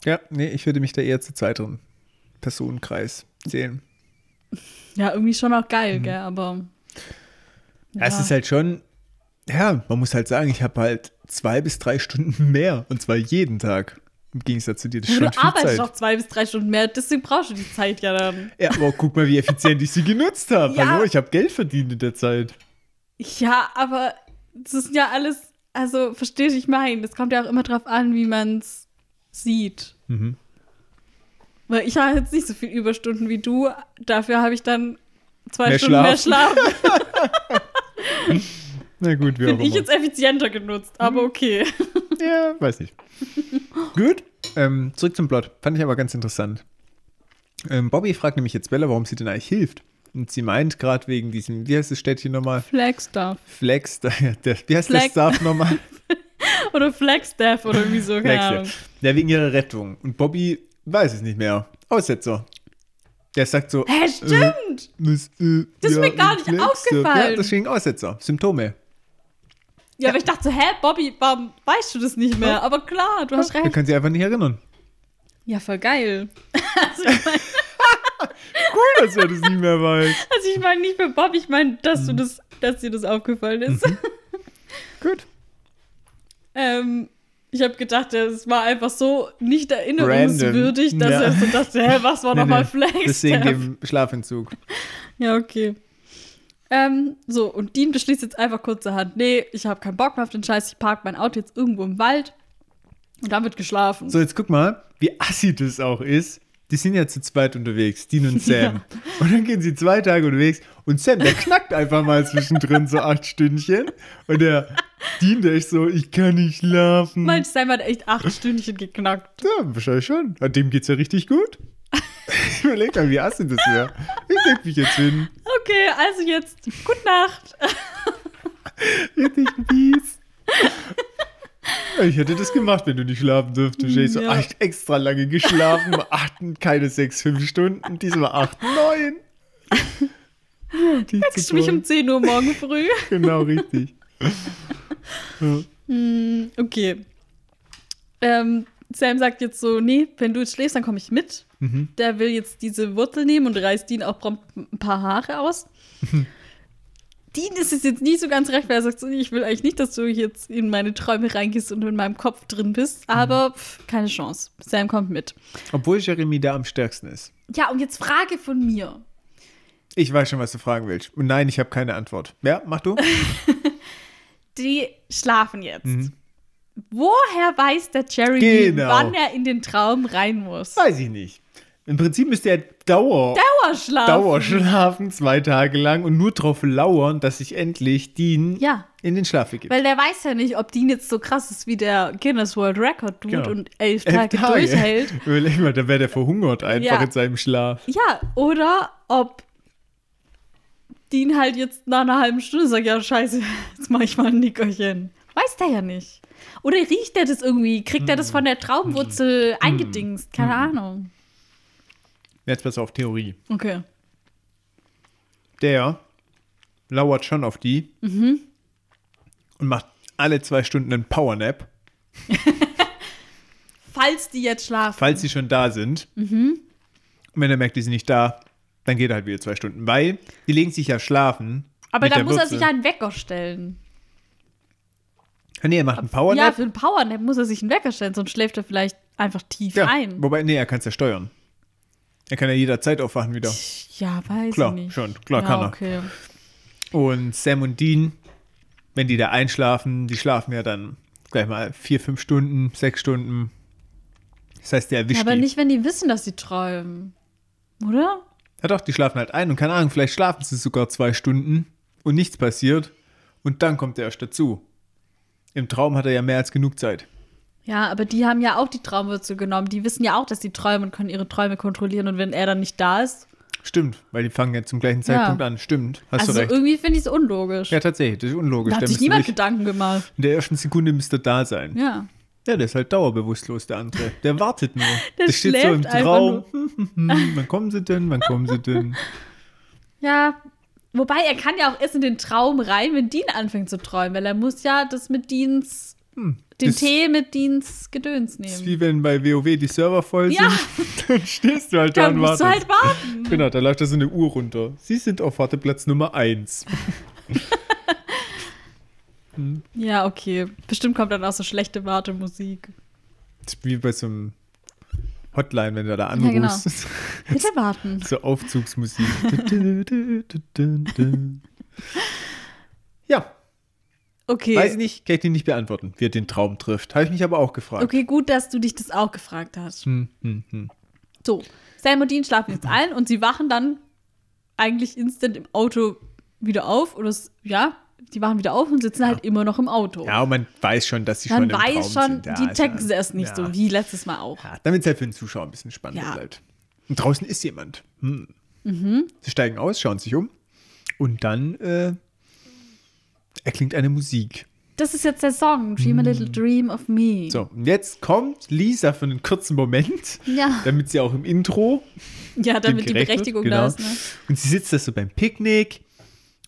[SPEAKER 2] Ja, nee, ich würde mich da eher zu zweiteren Personenkreis zählen.
[SPEAKER 1] Ja, irgendwie schon auch geil,
[SPEAKER 2] Mhm.
[SPEAKER 1] gell, aber.
[SPEAKER 2] Ja. Es ist halt schon, ja, man muss halt sagen, ich habe halt zwei bis drei Stunden mehr und zwar jeden Tag. Im Gegensatz zu dir, das
[SPEAKER 1] du
[SPEAKER 2] schon viel
[SPEAKER 1] arbeitest noch zwei bis drei Stunden mehr, deswegen brauchst du die Zeit ja dann.
[SPEAKER 2] Ja, aber guck mal, wie effizient ich sie genutzt habe.
[SPEAKER 1] Ja.
[SPEAKER 2] Hallo, ich habe Geld verdient in der Zeit.
[SPEAKER 1] Ja, aber das ist ja alles, also verstehst du, ich meine, das kommt ja auch immer drauf an, wie man es sieht.
[SPEAKER 2] Mhm.
[SPEAKER 1] Weil ich habe jetzt nicht so viel Überstunden wie du, dafür habe ich dann zwei
[SPEAKER 2] Mehr
[SPEAKER 1] Stunden mehr
[SPEAKER 2] Schlaf.
[SPEAKER 1] Schlaf.
[SPEAKER 2] Na gut, wie auch
[SPEAKER 1] Bin ich
[SPEAKER 2] immer.
[SPEAKER 1] jetzt effizienter genutzt, aber
[SPEAKER 2] Mhm.
[SPEAKER 1] okay.
[SPEAKER 2] Ja, weiß nicht. Gut. Ähm, zurück zum Plot. Fand ich aber ganz interessant. Ähm, Bobby fragt nämlich jetzt Bella, warum sie denn eigentlich hilft. Und sie meint gerade wegen diesem, wie heißt das Städtchen nochmal?
[SPEAKER 1] Flagstaff.
[SPEAKER 2] Der, wie heißt
[SPEAKER 1] Flag-
[SPEAKER 2] das Staff nochmal?
[SPEAKER 1] Oder Flagstaff oder irgendwie so, keine Ahnung.
[SPEAKER 2] Flagstaff. Ja, wegen ihrer Rettung. Und Bobby weiß es nicht mehr. Aussetzer. Der sagt so.
[SPEAKER 1] Hä, stimmt!
[SPEAKER 2] Das, äh,
[SPEAKER 1] Das ist
[SPEAKER 2] ja,
[SPEAKER 1] mir gar nicht
[SPEAKER 2] Flagstaff.
[SPEAKER 1] aufgefallen.
[SPEAKER 2] Ja, deswegen Aussetzer. Symptome.
[SPEAKER 1] Ja, aber ich dachte so, hä, Bobby, warum weißt du das nicht mehr? Aber klar, du hast
[SPEAKER 2] Er
[SPEAKER 1] recht.
[SPEAKER 2] kann sich einfach nicht erinnern.
[SPEAKER 1] Ja, voll geil. Also ich meine
[SPEAKER 2] Cool, dass er das nicht mehr weiß.
[SPEAKER 1] also ich mein nicht für Bob, ich meine, dass
[SPEAKER 2] Mhm.
[SPEAKER 1] du das, dass dir das aufgefallen ist.
[SPEAKER 2] Gut.
[SPEAKER 1] ähm, ich habe gedacht, es war einfach so nicht erinnerungswürdig,
[SPEAKER 2] Random.
[SPEAKER 1] dass
[SPEAKER 2] Ja.
[SPEAKER 1] er so dachte, hä, was war
[SPEAKER 2] Nee,
[SPEAKER 1] nochmal
[SPEAKER 2] nee.
[SPEAKER 1] Flagstaff?
[SPEAKER 2] Deswegen dem Schlafentzug.
[SPEAKER 1] Ja, okay. Ähm, so, und Dean beschließt jetzt einfach kurzerhand, nee, ich habe keinen Bock mehr auf den Scheiß, ich parke mein Auto jetzt irgendwo im Wald und dann wird geschlafen.
[SPEAKER 2] So, jetzt guck mal, wie assi das auch ist. Die sind ja zu zweit unterwegs, Dean und Sam. Und dann gehen sie zwei Tage unterwegs und Sam, der knackt einfach mal zwischendrin so acht Stündchen. Und der Dean, der ist so, ich kann nicht schlafen.
[SPEAKER 1] Mein Sam hat echt acht Stündchen geknackt.
[SPEAKER 2] ja, wahrscheinlich schon. An dem geht's ja richtig gut. Ich überleg mal, wie assi das wäre. Ich leg mich jetzt hin.
[SPEAKER 1] Okay, also jetzt, gute Nacht.
[SPEAKER 2] Richtig mies. Ich hätte das gemacht, wenn du nicht schlafen dürftest. Ich so,
[SPEAKER 1] Ja.
[SPEAKER 2] echt extra lange geschlafen. Acht, keine sechs, fünf Stunden. Diesmal acht, neun. Ja,
[SPEAKER 1] Wächst mich um 10 Uhr morgen früh.
[SPEAKER 2] Genau, richtig.
[SPEAKER 1] Hm, okay. Ähm, Sam sagt jetzt so, nee, wenn du jetzt schläfst, dann komme ich mit.
[SPEAKER 2] Mhm.
[SPEAKER 1] Der will jetzt diese Wurzel nehmen und reißt Dean auch prompt ein paar Haare aus. Dean ist es jetzt nicht so ganz recht, weil er sagt so, ich will eigentlich nicht, dass du jetzt in meine Träume reingehst und in meinem Kopf drin bist. Aber pff, keine Chance. Sam kommt mit.
[SPEAKER 2] Obwohl Jeremy da am stärksten ist.
[SPEAKER 1] Ja, und jetzt Frage von mir.
[SPEAKER 2] Ich weiß schon, was du fragen willst. Und nein, ich habe keine Antwort. Ja, mach du.
[SPEAKER 1] Die schlafen jetzt. Woher weiß der Jeremy,
[SPEAKER 2] Genau.
[SPEAKER 1] wann er in den Traum rein muss?
[SPEAKER 2] Weiß ich nicht. Im Prinzip müsste er Dauer,
[SPEAKER 1] Dauerschlaf.
[SPEAKER 2] Dauerschlafen zwei Tage lang und nur drauf lauern, dass sich endlich Dean
[SPEAKER 1] Ja.
[SPEAKER 2] in den Schlaf begibt.
[SPEAKER 1] Weil der weiß ja nicht, ob Dean jetzt so krass ist wie der Guinness World Record Dude
[SPEAKER 2] Genau.
[SPEAKER 1] und elf
[SPEAKER 2] Elf
[SPEAKER 1] Tage, durchhält.
[SPEAKER 2] Überleg mal, da wäre der verhungert einfach
[SPEAKER 1] Ja.
[SPEAKER 2] in seinem Schlaf.
[SPEAKER 1] Ja, oder ob Dean halt jetzt nach einer halben Stunde sagt, ja scheiße, jetzt mache ich mal ein Nickerchen. Weiß der ja nicht. Oder riecht er das irgendwie? Kriegt er das von der Traubenwurzel eingedingst? Keine Ahnung.
[SPEAKER 2] Jetzt pass auf, Theorie.
[SPEAKER 1] Okay.
[SPEAKER 2] Der lauert schon auf die
[SPEAKER 1] Mhm.
[SPEAKER 2] und macht alle zwei Stunden einen Powernap,
[SPEAKER 1] Falls die jetzt schlafen.
[SPEAKER 2] falls sie schon da sind.
[SPEAKER 1] Mhm.
[SPEAKER 2] Und wenn er merkt, die sind nicht da, dann geht er halt wieder zwei Stunden. Weil die legen sich ja schlafen.
[SPEAKER 1] Aber da muss er
[SPEAKER 2] Wurzel.
[SPEAKER 1] sich einen Wecker stellen.
[SPEAKER 2] Nee, er macht einen
[SPEAKER 1] Ja,
[SPEAKER 2] Powernap.
[SPEAKER 1] für einen Powernap muss er sich einen Wecker stellen, sonst schläft er vielleicht einfach tief
[SPEAKER 2] Ja,
[SPEAKER 1] ein.
[SPEAKER 2] wobei, nee, er kann es ja steuern. Er kann ja jederzeit aufwachen wieder.
[SPEAKER 1] Ja, weiß
[SPEAKER 2] Klar,
[SPEAKER 1] ich nicht.
[SPEAKER 2] schon. Klar
[SPEAKER 1] ja,
[SPEAKER 2] kann er.
[SPEAKER 1] okay.
[SPEAKER 2] Und Sam und Dean, wenn die da einschlafen, die schlafen ja dann gleich mal vier, fünf Stunden, sechs Stunden. Das heißt, der erwischt
[SPEAKER 1] Ja, aber
[SPEAKER 2] die.
[SPEAKER 1] nicht, wenn die wissen, dass sie träumen. Oder?
[SPEAKER 2] Ja doch, die schlafen halt ein und keine Ahnung, vielleicht schlafen sie sogar zwei Stunden und nichts passiert und dann kommt er erst dazu. Im Traum hat er ja mehr als genug Zeit.
[SPEAKER 1] Ja, aber die haben ja auch die Traumwurzel genommen. Die wissen ja auch, dass sie träumen und können ihre Träume kontrollieren. Und wenn er dann nicht da ist,
[SPEAKER 2] Stimmt, weil die fangen ja zum gleichen Zeitpunkt an. Stimmt, hast
[SPEAKER 1] also
[SPEAKER 2] du recht.
[SPEAKER 1] irgendwie finde ich es unlogisch.
[SPEAKER 2] Ja, tatsächlich, das ist unlogisch.
[SPEAKER 1] da hat sich niemand Gedanken gemacht.
[SPEAKER 2] in der ersten Sekunde müsste er da sein.
[SPEAKER 1] Ja.
[SPEAKER 2] Ja, der ist halt dauerbewusstlos, der andere. Der wartet nur.
[SPEAKER 1] Der
[SPEAKER 2] Der, steht so im Traum. wann kommen sie denn? Wann kommen sie denn?
[SPEAKER 1] Ja. Wobei er kann ja auch erst in den Traum rein, wenn Dean anfängt zu träumen, weil er muss ja das mit Deans, den
[SPEAKER 2] das-
[SPEAKER 1] Tee mit Deans Gedöns
[SPEAKER 2] Das ist
[SPEAKER 1] nehmen.
[SPEAKER 2] wie wenn bei WoW die Server voll sind.
[SPEAKER 1] Ja.
[SPEAKER 2] Dann stehst du halt da
[SPEAKER 1] Dann
[SPEAKER 2] und
[SPEAKER 1] musst
[SPEAKER 2] wartest.
[SPEAKER 1] du halt warten.
[SPEAKER 2] Genau, da läuft da so eine Uhr runter. Sie sind auf Warteplatz Nummer 1.
[SPEAKER 1] Ja, okay. Bestimmt kommt dann auch so schlechte Wartemusik.
[SPEAKER 2] Ist wie bei so einem Hotline, wenn du da
[SPEAKER 1] Ja, genau.
[SPEAKER 2] anrufst.
[SPEAKER 1] Bitte warten.
[SPEAKER 2] so Aufzugsmusik. Ja,
[SPEAKER 1] Okay.
[SPEAKER 2] weiß ich nicht, kann ich dir nicht beantworten, wie er den Traum trifft. Habe ich mich aber auch gefragt.
[SPEAKER 1] Okay, gut, dass du dich das auch gefragt hast.
[SPEAKER 2] Hm, hm, hm.
[SPEAKER 1] So, Sam und Dean schlafen jetzt ein und sie wachen dann eigentlich instant im Auto wieder auf. Oder ja, die wachen wieder auf und sitzen halt immer noch im Auto.
[SPEAKER 2] Ja, und man weiß schon, dass sie
[SPEAKER 1] Man
[SPEAKER 2] schon im
[SPEAKER 1] weiß
[SPEAKER 2] Traum
[SPEAKER 1] schon,
[SPEAKER 2] sind. Ja,
[SPEAKER 1] die
[SPEAKER 2] ist
[SPEAKER 1] checken
[SPEAKER 2] ja-
[SPEAKER 1] sie erst nicht
[SPEAKER 2] ja.
[SPEAKER 1] so, wie letztes Mal auch.
[SPEAKER 2] Ja, damit es halt für den Zuschauer ein bisschen spannender
[SPEAKER 1] Ja.
[SPEAKER 2] bleibt. Und draußen ist jemand. Hm.
[SPEAKER 1] Mhm.
[SPEAKER 2] Sie steigen aus, schauen sich um und dann äh, erklingt eine Musik.
[SPEAKER 1] Das ist jetzt der Song, Dream a Little Dream of Me.
[SPEAKER 2] Hm. So, und jetzt kommt Lisa für einen kurzen Moment,
[SPEAKER 1] Ja.
[SPEAKER 2] damit sie auch im Intro
[SPEAKER 1] Ja, damit die Berechtigung
[SPEAKER 2] wird,
[SPEAKER 1] da
[SPEAKER 2] genau.
[SPEAKER 1] ist. Ne?
[SPEAKER 2] Und sie sitzt da so beim Picknick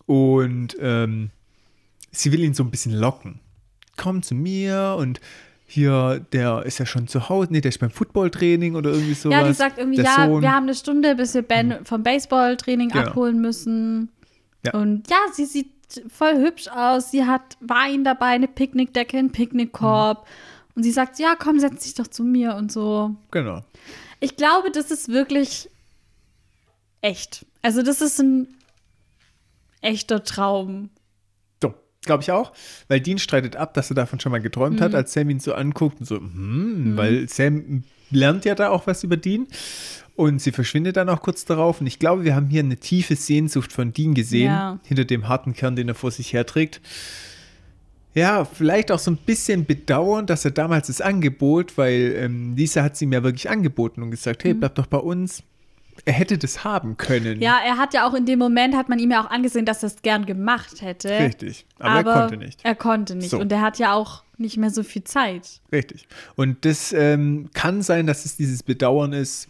[SPEAKER 2] und ähm, sie will ihn so ein bisschen locken. Komm zu mir und hier, der ist ja schon zu Hause, nee, der ist beim Footballtraining oder irgendwie sowas.
[SPEAKER 1] Ja, die sagt irgendwie,
[SPEAKER 2] Der
[SPEAKER 1] ja,
[SPEAKER 2] Sohn.
[SPEAKER 1] wir haben eine Stunde, bis wir Ben vom Baseballtraining
[SPEAKER 2] Genau.
[SPEAKER 1] abholen müssen.
[SPEAKER 2] Ja.
[SPEAKER 1] Und ja, sie sieht voll hübsch aus. Sie hat Wein dabei, eine Picknickdecke, einen Picknickkorb.
[SPEAKER 2] Mhm.
[SPEAKER 1] Und sie sagt, ja, komm, setz dich doch zu mir und so.
[SPEAKER 2] Genau.
[SPEAKER 1] Ich glaube, das ist wirklich echt. Also, das ist ein echter Traum.
[SPEAKER 2] Glaube ich auch. Weil Dean streitet ab, dass er davon schon mal geträumt
[SPEAKER 1] Mhm.
[SPEAKER 2] hat, als Sam ihn so anguckt und so, hm, weil Sam lernt ja da auch was über Dean. Und sie verschwindet dann auch kurz darauf. Und ich glaube, wir haben hier eine tiefe Sehnsucht von Dean gesehen,
[SPEAKER 1] Ja.
[SPEAKER 2] hinter dem harten Kern, den er vor sich herträgt. Ja, vielleicht auch so ein bisschen bedauern, dass er damals das Angebot, weil ähm, Lisa hat es ihm ja wirklich angeboten und gesagt, hey, bleib doch bei uns. Er hätte das haben können.
[SPEAKER 1] Ja, er hat ja auch in dem Moment, hat man ihm ja auch angesehen, dass er es gern gemacht hätte.
[SPEAKER 2] Richtig. Aber, er konnte nicht.
[SPEAKER 1] Er konnte nicht.
[SPEAKER 2] So.
[SPEAKER 1] Und er hat ja auch nicht mehr so viel Zeit.
[SPEAKER 2] Richtig. Und das ähm, kann sein, dass es dieses Bedauern ist,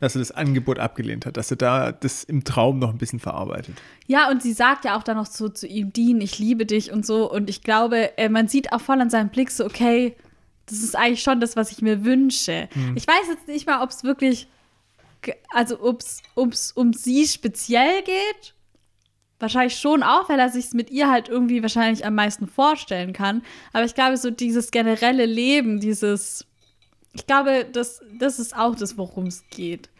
[SPEAKER 2] dass er das Angebot abgelehnt hat, dass er da das im Traum noch ein bisschen verarbeitet.
[SPEAKER 1] Ja, und sie sagt ja auch dann noch so zu ihm, Dean, ich liebe dich und so. Und ich glaube, äh, man sieht auch voll an seinem Blick so, okay, das ist eigentlich schon das, was ich mir wünsche.
[SPEAKER 2] Hm.
[SPEAKER 1] Ich weiß jetzt nicht mal, ob es wirklich, also ob es um sie speziell geht. Wahrscheinlich schon auch, weil er sich mit ihr halt irgendwie wahrscheinlich am meisten vorstellen kann. Aber ich glaube, so dieses generelle Leben, dieses, ich glaube, das, das ist auch das, worum es geht.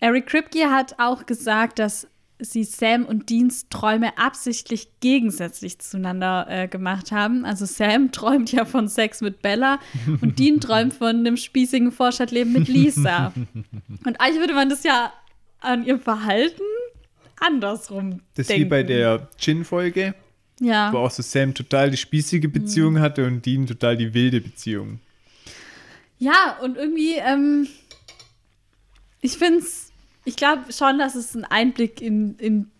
[SPEAKER 1] Eric Kripke hat auch gesagt, dass sie Sam und Deans Träume absichtlich gegensätzlich zueinander äh, gemacht haben. Also Sam träumt ja von Sex mit Bella und Dean träumt von einem spießigen Vorstadtleben mit Lisa. Und eigentlich würde man das ja an ihrem Verhalten andersrum
[SPEAKER 2] Das ist
[SPEAKER 1] denken.
[SPEAKER 2] wie bei der Chin-Folge,
[SPEAKER 1] ja.
[SPEAKER 2] wo auch so Sam total die spießige Beziehung
[SPEAKER 1] Mhm.
[SPEAKER 2] hatte und Dean total die wilde Beziehung.
[SPEAKER 1] Ja, und irgendwie, ähm, ich finde es, ich glaube schon, dass es ein Einblick in, in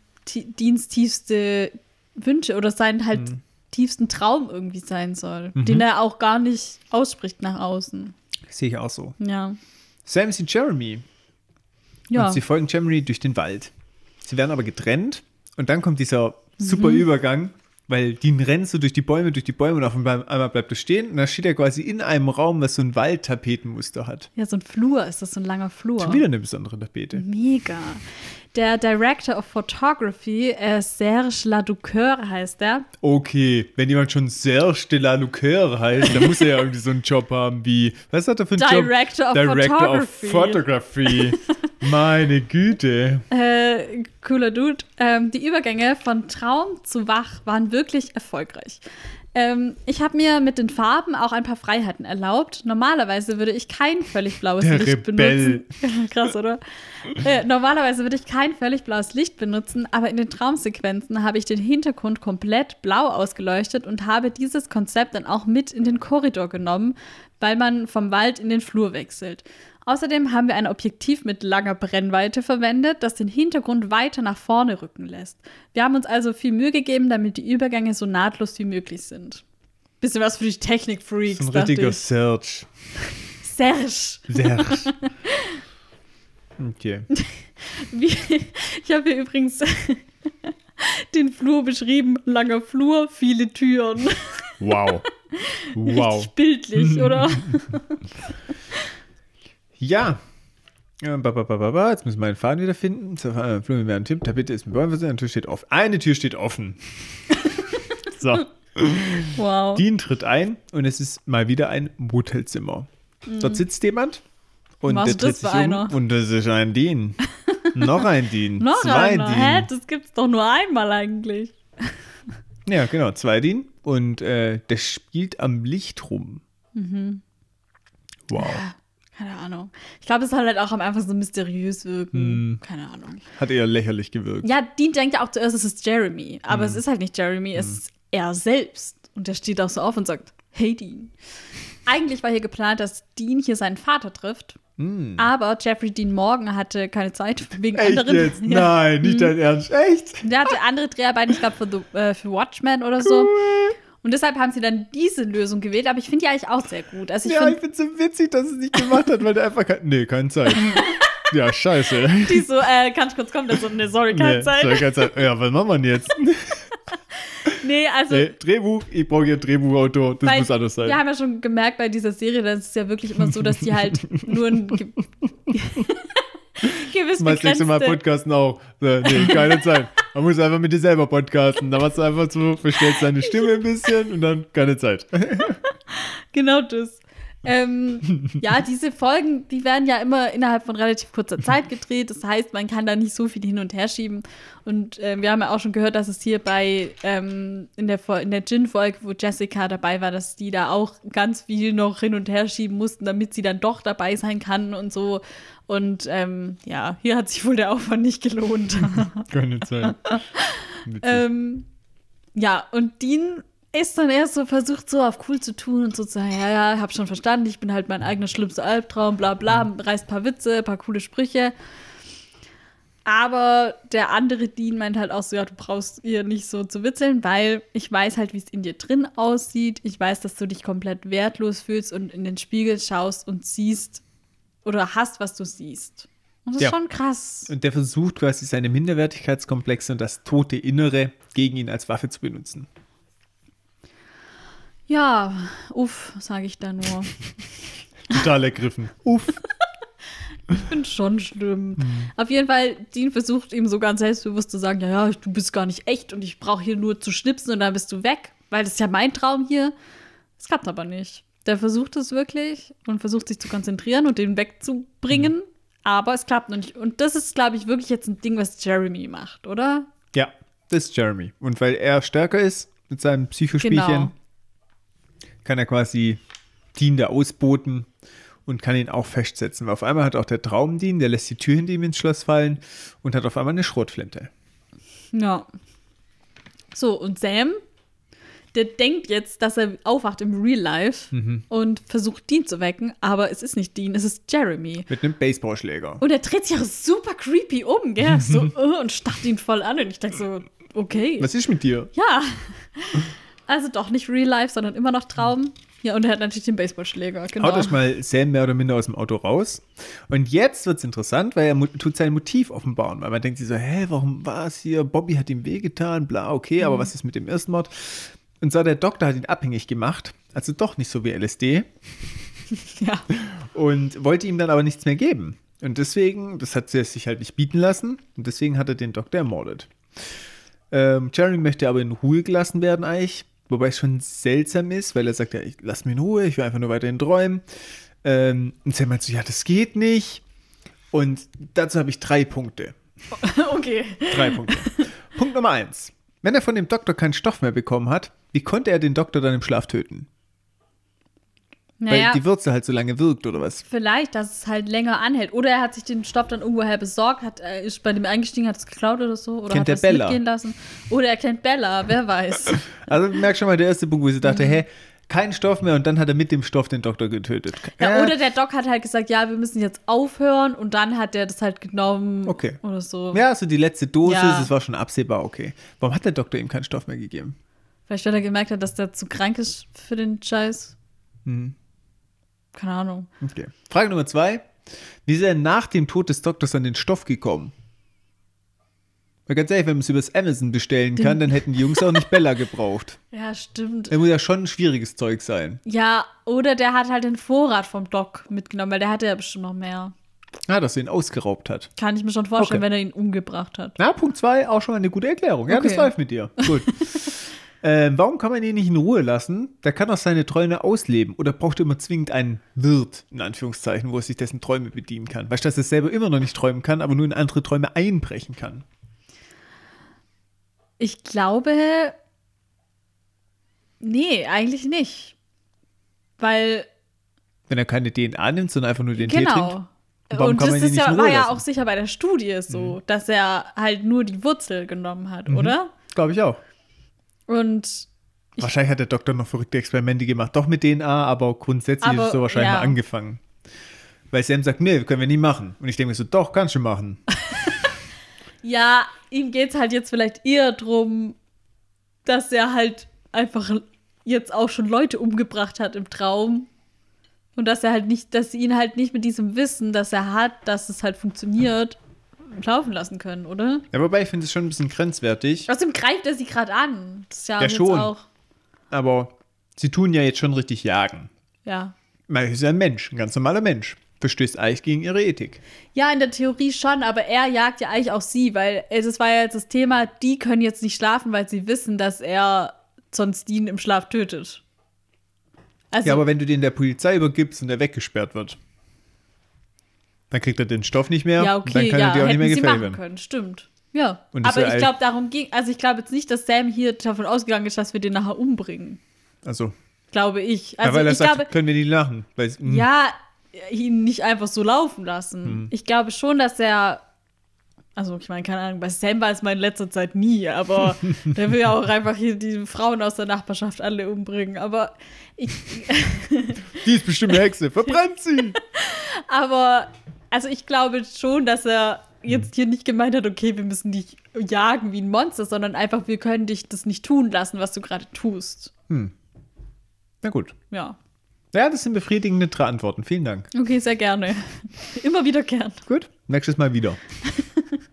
[SPEAKER 1] Deans tiefste Wünsche oder seinen halt
[SPEAKER 2] Mhm.
[SPEAKER 1] tiefsten Traum irgendwie sein soll, den er auch gar nicht ausspricht nach außen.
[SPEAKER 2] Sehe ich auch so.
[SPEAKER 1] Ja.
[SPEAKER 2] Sam sieht Jeremy
[SPEAKER 1] Ja.
[SPEAKER 2] und sie folgen Jeremy durch den Wald. Sie werden aber getrennt und dann kommt dieser super
[SPEAKER 1] Mhm.
[SPEAKER 2] Übergang, weil Dean rennt so durch die Bäume, durch die Bäume und auf einmal einmal bleibt er stehen und dann steht er quasi in einem Raum, was so ein Waldtapetenmuster hat.
[SPEAKER 1] ja, so ein Flur ist das, so ein langer Flur.
[SPEAKER 2] Schon wieder eine besondere Tapete.
[SPEAKER 1] Mega. Der Director of Photography, äh, Serge Laducoeur heißt er.
[SPEAKER 2] Okay, wenn jemand schon Serge de la Lucoeur heißt, dann muss er ja irgendwie so einen Job haben wie, was hat er für einen
[SPEAKER 1] Director
[SPEAKER 2] Job?
[SPEAKER 1] of
[SPEAKER 2] Director of
[SPEAKER 1] Photography.
[SPEAKER 2] Photography. Meine Güte.
[SPEAKER 1] Äh, cooler Dude. Ähm, die Übergänge von Traum zu Wach waren wirklich erfolgreich. Ähm, ich habe mir mit den Farben auch ein paar Freiheiten erlaubt. Normalerweise würde ich kein völlig blaues
[SPEAKER 2] Der
[SPEAKER 1] Licht
[SPEAKER 2] Rebell.
[SPEAKER 1] benutzen. Krass, oder? Äh, normalerweise würde ich kein völlig blaues Licht benutzen, aber in den Traumsequenzen habe ich den Hintergrund komplett blau ausgeleuchtet und habe dieses Konzept dann auch mit in den Korridor genommen, weil man vom Wald in den Flur wechselt. Außerdem haben wir ein Objektiv mit langer Brennweite verwendet, das den Hintergrund weiter nach vorne rücken lässt. Wir haben uns also viel Mühe gegeben, damit die Übergänge so nahtlos wie möglich sind. Bisschen was für die Technik-Freaks.
[SPEAKER 2] Ein richtiger
[SPEAKER 1] ich.
[SPEAKER 2] Search.
[SPEAKER 1] Serge.
[SPEAKER 2] Serge. Okay.
[SPEAKER 1] Wie, ich habe hier übrigens den Flur beschrieben. Langer Flur, viele Türen.
[SPEAKER 2] Wow. Wow.
[SPEAKER 1] Richtig bildlich, oder?
[SPEAKER 2] Ja. Jetzt müssen wir einen Faden wiederfinden. Zur äh, Flur mit einem Tipp. Da bitte ist mit Bäumen versehen. Eine Tür steht offen. Eine Tür steht offen. so.
[SPEAKER 1] Wow.
[SPEAKER 2] Dean tritt ein und es ist mal wieder ein Motelzimmer. Dort sitzt jemand und
[SPEAKER 1] Was
[SPEAKER 2] der
[SPEAKER 1] das
[SPEAKER 2] sich um
[SPEAKER 1] einer?
[SPEAKER 2] und das ist ein Dean. Noch ein Dean.
[SPEAKER 1] Noch
[SPEAKER 2] zwei
[SPEAKER 1] einer.
[SPEAKER 2] Dean.
[SPEAKER 1] Hä? Das gibt's doch nur einmal eigentlich.
[SPEAKER 2] Ja, genau, zwei Dean. Und äh, der spielt am Licht rum.
[SPEAKER 1] Mhm.
[SPEAKER 2] Wow.
[SPEAKER 1] Keine Ahnung. Ich glaube, es soll halt auch am Anfang so mysteriös wirken.
[SPEAKER 2] Hm.
[SPEAKER 1] Keine Ahnung.
[SPEAKER 2] Hat eher lächerlich gewirkt.
[SPEAKER 1] Ja, Dean denkt ja auch zuerst, es ist Jeremy. Aber
[SPEAKER 2] Hm.
[SPEAKER 1] es ist halt nicht Jeremy, es ist er selbst. Und der steht auch so auf und sagt, hey Dean. Eigentlich war hier geplant, dass Dean hier seinen Vater trifft. Aber Jeffrey Dean Morgan hatte keine Zeit wegen.
[SPEAKER 2] Echt
[SPEAKER 1] anderen.
[SPEAKER 2] jetzt?
[SPEAKER 1] Ja.
[SPEAKER 2] Nein, nicht dein Ernst. Echt?
[SPEAKER 1] Der hatte andere Dreharbeiten, ich glaube, für, The- äh, für Watchmen oder so. Und deshalb haben sie dann diese Lösung gewählt. Aber ich finde die eigentlich auch sehr gut. Also ich
[SPEAKER 2] ja, ich
[SPEAKER 1] finde
[SPEAKER 2] finde so witzig, dass es nicht gemacht hat, weil der einfach kein. Nee, keine Zeit. ja, scheiße.
[SPEAKER 1] die so, äh, kann ich kurz kommen? Der so, ne, sorry, keine
[SPEAKER 2] Nee,
[SPEAKER 1] Zeit.
[SPEAKER 2] sorry, keine Zeit. Ja, was machen wir denn jetzt?
[SPEAKER 1] Nee, also
[SPEAKER 2] Nee, Drehbuch, ich brauche hier ein Drehbuchautor, das
[SPEAKER 1] Weil
[SPEAKER 2] muss anders sein.
[SPEAKER 1] Wir haben ja schon gemerkt bei dieser Serie, dass es ja wirklich immer so, dass die halt nur ein gewiss
[SPEAKER 2] das nächste Mal podcasten auch. So, nee, keine Zeit. Man muss einfach mit dir selber podcasten. Da machst du einfach so, verstellst deine Stimme ein bisschen und dann keine Zeit.
[SPEAKER 1] genau das. Ähm, ja, diese Folgen, die werden ja immer innerhalb von relativ kurzer Zeit gedreht. Das heißt, man kann da nicht so viel hin und her schieben. Und äh, wir haben ja auch schon gehört, dass es hier bei ähm, in der, in der Gin-Folge, wo Jessica dabei war, dass die da auch ganz viel noch hin und her schieben mussten, damit sie dann doch dabei sein kann und so. Und ähm, ja, hier hat sich wohl der Aufwand nicht gelohnt.
[SPEAKER 2] Keine Zeit.
[SPEAKER 1] Ähm, ja, und Dean ist dann erst so versucht, so auf cool zu tun und so zu sagen, ja, ja, hab schon verstanden, ich bin halt mein eigener schlimmster Albtraum, bla bla, reißt ein paar Witze, ein paar coole Sprüche. Aber der andere Dean meint halt auch so, ja, du brauchst ihr nicht so zu witzeln, weil ich weiß halt, wie es in dir drin aussieht. Ich weiß, dass du dich komplett wertlos fühlst und in den Spiegel schaust und siehst oder hast, was du siehst. Und das
[SPEAKER 2] Ja.
[SPEAKER 1] ist schon krass.
[SPEAKER 2] Und der versucht quasi seine Minderwertigkeitskomplexe und das tote Innere gegen ihn als Waffe zu benutzen.
[SPEAKER 1] Ja, uff, sage ich da nur.
[SPEAKER 2] Total ergriffen. Uff.
[SPEAKER 1] Ich finde schon schlimm. Auf jeden Fall, Dean versucht ihm so ganz selbstbewusst zu sagen, ja, ja, du bist gar nicht echt und ich brauche hier nur zu schnipsen und dann bist du weg, weil das ist ja mein Traum hier. Es klappt aber nicht. Der versucht es wirklich und versucht sich zu konzentrieren und den wegzubringen, aber es klappt noch nicht. Und das ist, glaube ich, wirklich jetzt ein Ding, was Jeremy macht, oder?
[SPEAKER 2] Ja, das ist Jeremy. Und weil er stärker ist mit seinem Psychospielchen,
[SPEAKER 1] Genau.
[SPEAKER 2] kann er quasi Dean da ausboten und kann ihn auch festsetzen. Weil auf einmal hat auch der Traum Dean, der lässt die Tür hinter ihm ins Schloss fallen und hat auf einmal eine Schrotflinte.
[SPEAKER 1] Ja. So, und Sam, der denkt jetzt, dass er aufwacht im Real Life und versucht, Dean zu wecken, aber es ist nicht Dean, es ist Jeremy.
[SPEAKER 2] Mit einem Baseballschläger.
[SPEAKER 1] Und er dreht sich auch super creepy um, gell? So, äh, und starrt ihn voll an. Und ich denke so, okay.
[SPEAKER 2] Was ist mit dir?
[SPEAKER 1] Ja. Also doch nicht Real Life, sondern immer noch Traum. Ja, und er hat natürlich den Baseballschläger, genau.
[SPEAKER 2] Haut euch mal Sam mehr oder minder aus dem Auto raus. Und jetzt wird es interessant, weil er tut sein Motiv offenbaren. Weil man denkt sich so, hä, warum war es hier? Bobby hat ihm wehgetan, bla, okay,
[SPEAKER 1] Mhm.
[SPEAKER 2] aber was ist mit dem Erstmord? Und zwar der Doktor hat ihn abhängig gemacht. Also doch nicht so wie LSD.
[SPEAKER 1] Ja.
[SPEAKER 2] Und wollte ihm dann aber nichts mehr geben. Und deswegen, das hat sie sich halt nicht bieten lassen. Und deswegen hat er den Doktor ermordet. Ähm, Jeremy möchte aber in Ruhe gelassen werden eigentlich. Wobei es schon seltsam ist, weil er sagt, ja, ich, lass mich in Ruhe, ich will einfach nur weiterhin träumen. Ähm, und Sam meint so, ja, das geht nicht. Und dazu habe ich drei Punkte.
[SPEAKER 1] okay.
[SPEAKER 2] Drei Punkte. Punkt Nummer eins. Wenn er von dem Doktor keinen Stoff mehr bekommen hat, wie konnte er den Doktor dann im Schlaf töten?
[SPEAKER 1] Naja,
[SPEAKER 2] Weil die Würze halt so lange wirkt, oder was?
[SPEAKER 1] vielleicht, dass es halt länger anhält. Oder er hat sich den Stoff dann irgendwoher besorgt, hat, äh, ist bei dem eingestiegen, hat es geklaut oder so. Oder
[SPEAKER 2] Kennt
[SPEAKER 1] hat
[SPEAKER 2] der
[SPEAKER 1] es
[SPEAKER 2] Bella?
[SPEAKER 1] mitgehen lassen. Oder er kennt Bella, wer weiß.
[SPEAKER 2] Also merk schon mal der erste Punkt, wo sie dachte,
[SPEAKER 1] Mhm.
[SPEAKER 2] hä, kein Stoff mehr und dann hat er mit dem Stoff den Doktor getötet.
[SPEAKER 1] Ja, oder der Doc hat halt gesagt, ja, wir müssen jetzt aufhören und dann hat er das halt genommen
[SPEAKER 2] Okay.
[SPEAKER 1] oder so.
[SPEAKER 2] Ja, also die letzte Dosis,
[SPEAKER 1] Ja.
[SPEAKER 2] das war schon absehbar, okay. Warum hat der Doktor ihm keinen Stoff mehr gegeben?
[SPEAKER 1] Vielleicht, weil er gemerkt hat, dass der zu krank ist für den Scheiß.
[SPEAKER 2] Mhm.
[SPEAKER 1] Keine Ahnung.
[SPEAKER 2] Okay. Frage Nummer zwei. Wie ist er nach dem Tod des Doktors an den Stoff gekommen? Weil ganz ehrlich, wenn man es übers Amazon bestellen kann, dann hätten die Jungs auch nicht Bella gebraucht.
[SPEAKER 1] Ja, stimmt.
[SPEAKER 2] Er muss ja schon ein schwieriges Zeug sein.
[SPEAKER 1] Ja, oder der hat halt den Vorrat vom Doc mitgenommen, weil der hatte ja bestimmt noch mehr.
[SPEAKER 2] Ah, dass er ihn ausgeraubt hat.
[SPEAKER 1] Kann ich mir schon vorstellen,
[SPEAKER 2] Okay.
[SPEAKER 1] wenn er ihn umgebracht hat.
[SPEAKER 2] Na, Punkt zwei, auch schon eine gute Erklärung. Ja, das
[SPEAKER 1] Okay.
[SPEAKER 2] läuft mit dir. Gut. ähm, warum kann man ihn nicht in Ruhe lassen? Der kann auch seine Träume ausleben oder braucht er immer zwingend einen Wirt, in Anführungszeichen, wo er sich dessen Träume bedienen kann. Weißt du, dass er selber immer noch nicht träumen kann, aber nur in andere Träume einbrechen kann.
[SPEAKER 1] Ich glaube. Nee, eigentlich nicht. Weil,
[SPEAKER 2] Wenn er keine DNA nimmt, sondern einfach nur den Tee trinkt.
[SPEAKER 1] genau.
[SPEAKER 2] Warum
[SPEAKER 1] Und
[SPEAKER 2] kann
[SPEAKER 1] das ist ja, war ja?
[SPEAKER 2] Mhm.
[SPEAKER 1] auch sicher bei der Studie so, dass er halt nur die Wurzel genommen hat,
[SPEAKER 2] Mhm.
[SPEAKER 1] oder?
[SPEAKER 2] Glaube ich auch.
[SPEAKER 1] Und Ich-
[SPEAKER 2] Wahrscheinlich hat der Doktor noch verrückte Experimente gemacht, doch mit DNA, aber grundsätzlich
[SPEAKER 1] Aber,
[SPEAKER 2] ist es so wahrscheinlich
[SPEAKER 1] ja.
[SPEAKER 2] mal angefangen. Weil Sam sagt, nee, können wir nicht machen. Und ich denke so, doch, kannst du machen.
[SPEAKER 1] ja, ihm geht es halt jetzt vielleicht eher drum, dass er halt einfach jetzt auch schon Leute umgebracht hat im Traum. Und dass er halt nicht, dass sie ihn halt nicht mit diesem Wissen, das er hat, dass es halt funktioniert, laufen lassen können, oder?
[SPEAKER 2] Ja, wobei ich finde es schon ein bisschen grenzwertig.
[SPEAKER 1] Außerdem greift er sie gerade an. Das ist ja,
[SPEAKER 2] Ja,
[SPEAKER 1] jetzt
[SPEAKER 2] schon.
[SPEAKER 1] auch.
[SPEAKER 2] Aber sie tun ja jetzt schon richtig jagen.
[SPEAKER 1] Ja.
[SPEAKER 2] Man ist ja ein Mensch, ein ganz normaler Mensch. Verstößt eigentlich gegen ihre Ethik.
[SPEAKER 1] Ja, in der Theorie schon, aber er jagt ja eigentlich auch sie, weil es war ja jetzt das Thema, die können jetzt nicht schlafen, weil sie wissen, dass er sonst ihn im Schlaf tötet. Also,
[SPEAKER 2] Ja, aber wenn du den der Polizei übergibst und der weggesperrt wird, dann kriegt er den Stoff nicht mehr
[SPEAKER 1] ja, okay,
[SPEAKER 2] dann kann
[SPEAKER 1] ja,
[SPEAKER 2] er dir auch nicht mehr
[SPEAKER 1] machen
[SPEAKER 2] werden.
[SPEAKER 1] können, stimmt. Ja, aber ich glaube, darum ging, also ich glaube jetzt nicht, dass Sam hier davon ausgegangen ist, dass wir den nachher umbringen.
[SPEAKER 2] Also,
[SPEAKER 1] Glaube ich.
[SPEAKER 2] ja,
[SPEAKER 1] Also
[SPEAKER 2] weil er
[SPEAKER 1] ich
[SPEAKER 2] sagt,
[SPEAKER 1] glaube,
[SPEAKER 2] können wir nicht lachen. Weil, hm,
[SPEAKER 1] ja, ihn nicht einfach so laufen lassen.
[SPEAKER 2] Hm.
[SPEAKER 1] Ich glaube schon, dass er. Also, ich meine, keine Ahnung, bei Sam war es mal in letzter Zeit nie, aber der will ja auch einfach hier die Frauen aus der Nachbarschaft alle umbringen. Aber ich,
[SPEAKER 2] Die ist bestimmt eine Hexe, verbrennt sie!
[SPEAKER 1] aber, also ich glaube schon, dass er jetzt hier nicht gemeint hat, okay, wir müssen dich jagen wie ein Monster, sondern einfach, wir können dich das nicht tun lassen, was du gerade tust.
[SPEAKER 2] Na gut.
[SPEAKER 1] Ja.
[SPEAKER 2] Ja, das sind befriedigende drei Antworten. Vielen Dank.
[SPEAKER 1] Okay, sehr gerne. Immer wieder gern.
[SPEAKER 2] Gut, nächstes Mal wieder.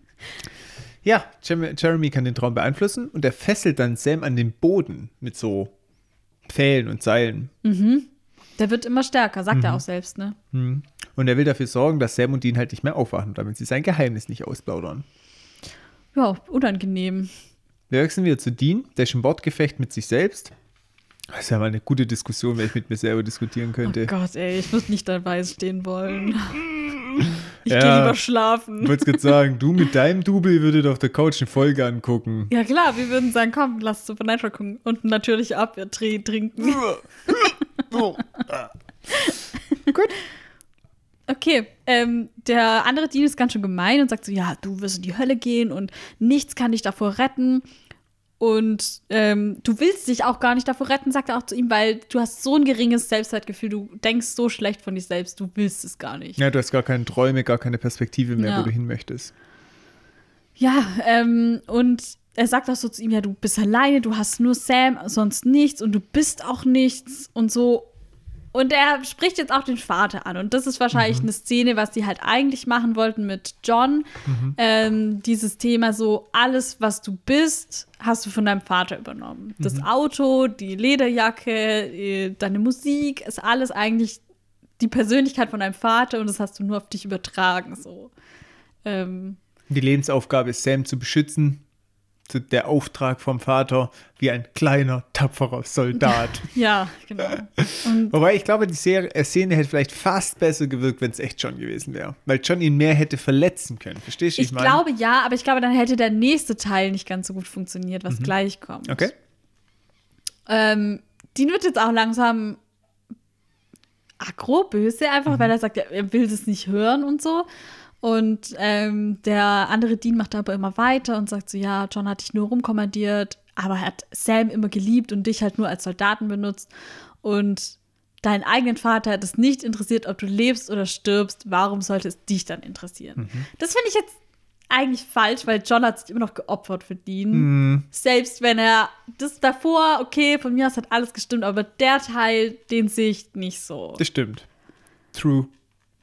[SPEAKER 2] ja, Jeremy, kann den Traum beeinflussen und er fesselt dann Sam an den Boden mit so Pfählen und Seilen.
[SPEAKER 1] Der wird immer stärker, sagt
[SPEAKER 2] Mhm.
[SPEAKER 1] er auch selbst, ne?
[SPEAKER 2] Und er will dafür sorgen, dass Sam und Dean halt nicht mehr aufwachen, damit sie sein Geheimnis nicht ausplaudern.
[SPEAKER 1] Ja, unangenehm.
[SPEAKER 2] Wir wechseln wieder zu Dean, der ist im Wortgefecht mit sich selbst. Das ist ja mal eine gute Diskussion, wenn ich mit mir selber diskutieren könnte.
[SPEAKER 1] Oh Gott, ey, ich würde nicht dabei stehen wollen. Ich
[SPEAKER 2] Ja.
[SPEAKER 1] gehe lieber
[SPEAKER 2] Ich
[SPEAKER 1] schlafen.
[SPEAKER 2] wollte gerade sagen, du mit deinem Double würdet auf der Couch eine Folge angucken.
[SPEAKER 1] Ja klar, wir würden sagen, komm, lass Supernatural gucken. Und natürlich ab, wir Trinken. Okay, ähm, der andere Dean ist ganz schön gemein und sagt so, ja, du wirst in die Hölle gehen und nichts kann dich davor retten. Und ähm, du willst dich auch gar nicht davor retten, sagt er auch zu ihm, weil du hast so ein geringes Selbstwertgefühl, du denkst so schlecht von dir selbst, du willst es gar nicht.
[SPEAKER 2] Ja, du hast gar keine Träume, gar keine Perspektive mehr,
[SPEAKER 1] Ja.
[SPEAKER 2] wo du hin möchtest.
[SPEAKER 1] Ja, ähm, und er sagt auch so zu ihm, ja, du bist alleine, du hast nur Sam, sonst nichts und du bist auch nichts und so. Und er spricht jetzt auch den Vater an. Und das ist wahrscheinlich eine Szene, was die halt eigentlich machen wollten mit John. Ähm, dieses Thema so, alles, was du bist, hast du von deinem Vater übernommen. Das Auto, die Lederjacke, äh, deine Musik, ist alles eigentlich die Persönlichkeit von deinem Vater und das hast du nur auf dich übertragen. So. Ähm,
[SPEAKER 2] Die Lebensaufgabe ist, Sam zu beschützen. Der Auftrag vom Vater wie ein kleiner, tapferer Soldat.
[SPEAKER 1] Ja, genau. Und
[SPEAKER 2] Wobei ich glaube, die Serie, äh, Szene hätte vielleicht fast besser gewirkt, wenn es echt John gewesen wäre. Weil John ihn mehr hätte verletzen können. Verstehst du?
[SPEAKER 1] ich glaube ja, aber ich glaube, dann hätte der nächste Teil nicht ganz so gut funktioniert, was gleich kommt.
[SPEAKER 2] Okay.
[SPEAKER 1] Ähm, Dean wird jetzt auch langsam aggro, böse, einfach, weil er sagt, er- er will das nicht hören und so. Und ähm, der andere Dean macht aber immer weiter und sagt so, ja, John hat dich nur rumkommandiert. aber er hat Sam immer geliebt und dich halt nur als Soldaten benutzt. Und deinen eigenen Vater hat es nicht interessiert, ob du lebst oder stirbst. Warum sollte es dich dann interessieren?
[SPEAKER 2] Mhm.
[SPEAKER 1] Das finde ich jetzt eigentlich falsch, weil John hat sich immer noch geopfert für Dean.
[SPEAKER 2] Mhm.
[SPEAKER 1] Selbst wenn er das davor, okay, von mir aus hat alles gestimmt, aber der Teil, den sehe ich nicht so.
[SPEAKER 2] Das stimmt. True.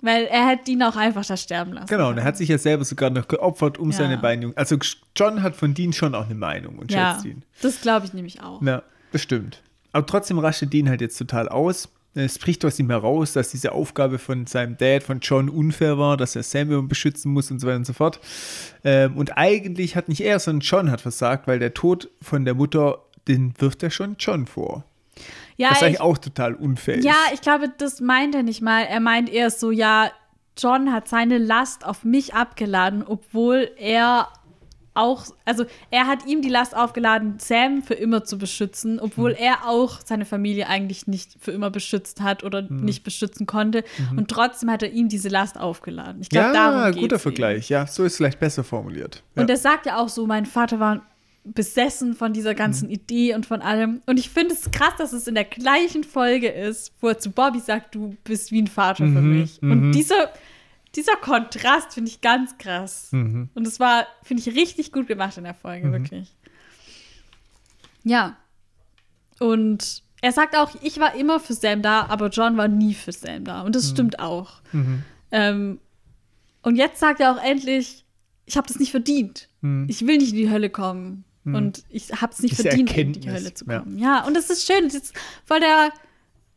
[SPEAKER 1] Weil er hätte ihn auch einfach da sterben lassen.
[SPEAKER 2] Genau, und er hat sich ja selber sogar noch geopfert um
[SPEAKER 1] Ja.
[SPEAKER 2] seine beiden Jungs. Also John hat von Dean schon auch eine Meinung und
[SPEAKER 1] Ja,
[SPEAKER 2] schätzt ihn.
[SPEAKER 1] das glaube ich nämlich auch.
[SPEAKER 2] Ja, das stimmt. Aber trotzdem rastet Dean halt jetzt total aus. Es spricht aus ihm heraus, dass diese Aufgabe von seinem Dad, von John, unfair war, dass er Sam immer beschützen muss und so weiter und so fort. Ähm, und eigentlich hat nicht er, sondern John hat versagt, weil der Tod von der Mutter, den wirft er schon John vor.
[SPEAKER 1] Ja,
[SPEAKER 2] was
[SPEAKER 1] ich,
[SPEAKER 2] eigentlich auch total unfair ist.
[SPEAKER 1] ja, ich glaube, das meint er nicht mal. Er meint eher so, ja, John hat seine Last auf mich abgeladen, obwohl er auch, also er hat ihm die Last aufgeladen, Sam für immer zu beschützen, obwohl
[SPEAKER 2] Hm.
[SPEAKER 1] er auch seine Familie eigentlich nicht für immer beschützt hat oder
[SPEAKER 2] Hm.
[SPEAKER 1] nicht beschützen konnte. Und trotzdem hat er ihm diese Last aufgeladen. Ich glaube,
[SPEAKER 2] Mhm. ja,
[SPEAKER 1] darum
[SPEAKER 2] guter. Vergleich. Ja, so ist vielleicht besser formuliert. Ja.
[SPEAKER 1] Und er sagt ja auch so, mein Vater war besessen von dieser ganzen
[SPEAKER 2] Mhm.
[SPEAKER 1] Idee und von allem. Und ich finde es krass, dass es in der gleichen Folge ist, wo er zu Bobby sagt, du bist wie ein Vater für
[SPEAKER 2] Mhm,
[SPEAKER 1] mich. Und dieser, dieser Kontrast finde ich ganz krass.
[SPEAKER 2] Mhm.
[SPEAKER 1] Und es war, finde ich, richtig gut gemacht in der Folge, wirklich. Ja. Und er sagt auch, ich war immer für Sam da, aber John war nie für Sam da.
[SPEAKER 2] Mhm.
[SPEAKER 1] Und das stimmt auch. Ähm, und jetzt sagt er auch endlich, ich habe das nicht verdient. Ich will nicht in die Hölle kommen. Und ich habe es nicht
[SPEAKER 2] Diese
[SPEAKER 1] verdient, in die
[SPEAKER 2] Erkenntnis,
[SPEAKER 1] Hölle zu
[SPEAKER 2] ja.
[SPEAKER 1] kommen. Ja, und das ist schön. Das ist voll der,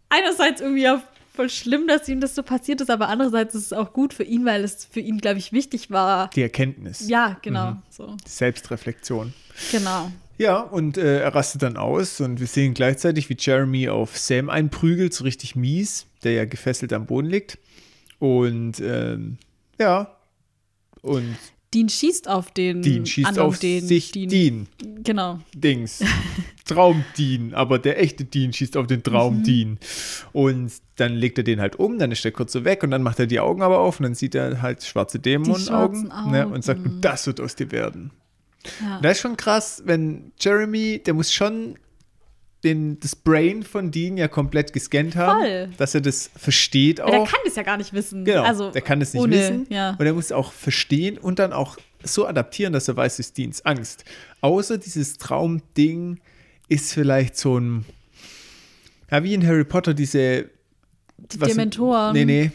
[SPEAKER 1] einerseits irgendwie auch voll schlimm, dass ihm das so passiert ist, aber andererseits ist es auch gut für ihn, weil es für ihn, glaube ich, wichtig war.
[SPEAKER 2] Die Erkenntnis,
[SPEAKER 1] Ja, genau.
[SPEAKER 2] Mhm.
[SPEAKER 1] So,
[SPEAKER 2] die Selbstreflexion.
[SPEAKER 1] genau.
[SPEAKER 2] Ja, und äh, er rastet dann aus und wir sehen gleichzeitig, wie Jeremy auf Sam einprügelt, so richtig mies, der ja gefesselt am Boden liegt. Und ähm, ja, und
[SPEAKER 1] Dean schießt auf den
[SPEAKER 2] Dean schießt auf
[SPEAKER 1] den,
[SPEAKER 2] sich
[SPEAKER 1] Dean.
[SPEAKER 2] Dean.
[SPEAKER 1] Genau.
[SPEAKER 2] Dings. Traum Dean, aber der echte Dean schießt auf den
[SPEAKER 1] Mhm.
[SPEAKER 2] Traum Dean. Und dann legt er den halt um, dann ist er kurz so weg und dann macht er die Augen aber auf und dann sieht er halt schwarze Dämonenaugen ne, und sagt, das wird aus dir werden.
[SPEAKER 1] Ja.
[SPEAKER 2] Das ist schon krass, wenn Jeremy, der muss schon den, das Brain von Dean ja komplett gescannt haben,
[SPEAKER 1] Voll.
[SPEAKER 2] dass er das versteht auch.
[SPEAKER 1] Ja, der kann das ja gar nicht wissen.
[SPEAKER 2] Genau,
[SPEAKER 1] also,
[SPEAKER 2] der kann das nicht
[SPEAKER 1] ohne,
[SPEAKER 2] wissen.
[SPEAKER 1] Ja.
[SPEAKER 2] Und er muss auch verstehen und dann auch so adaptieren, dass er weiß, es ist Deans Angst. Außer dieses Traumding ist vielleicht so ein, ja, wie in Harry Potter diese
[SPEAKER 1] Die
[SPEAKER 2] was-
[SPEAKER 1] Dementoren.
[SPEAKER 2] Nee, nee,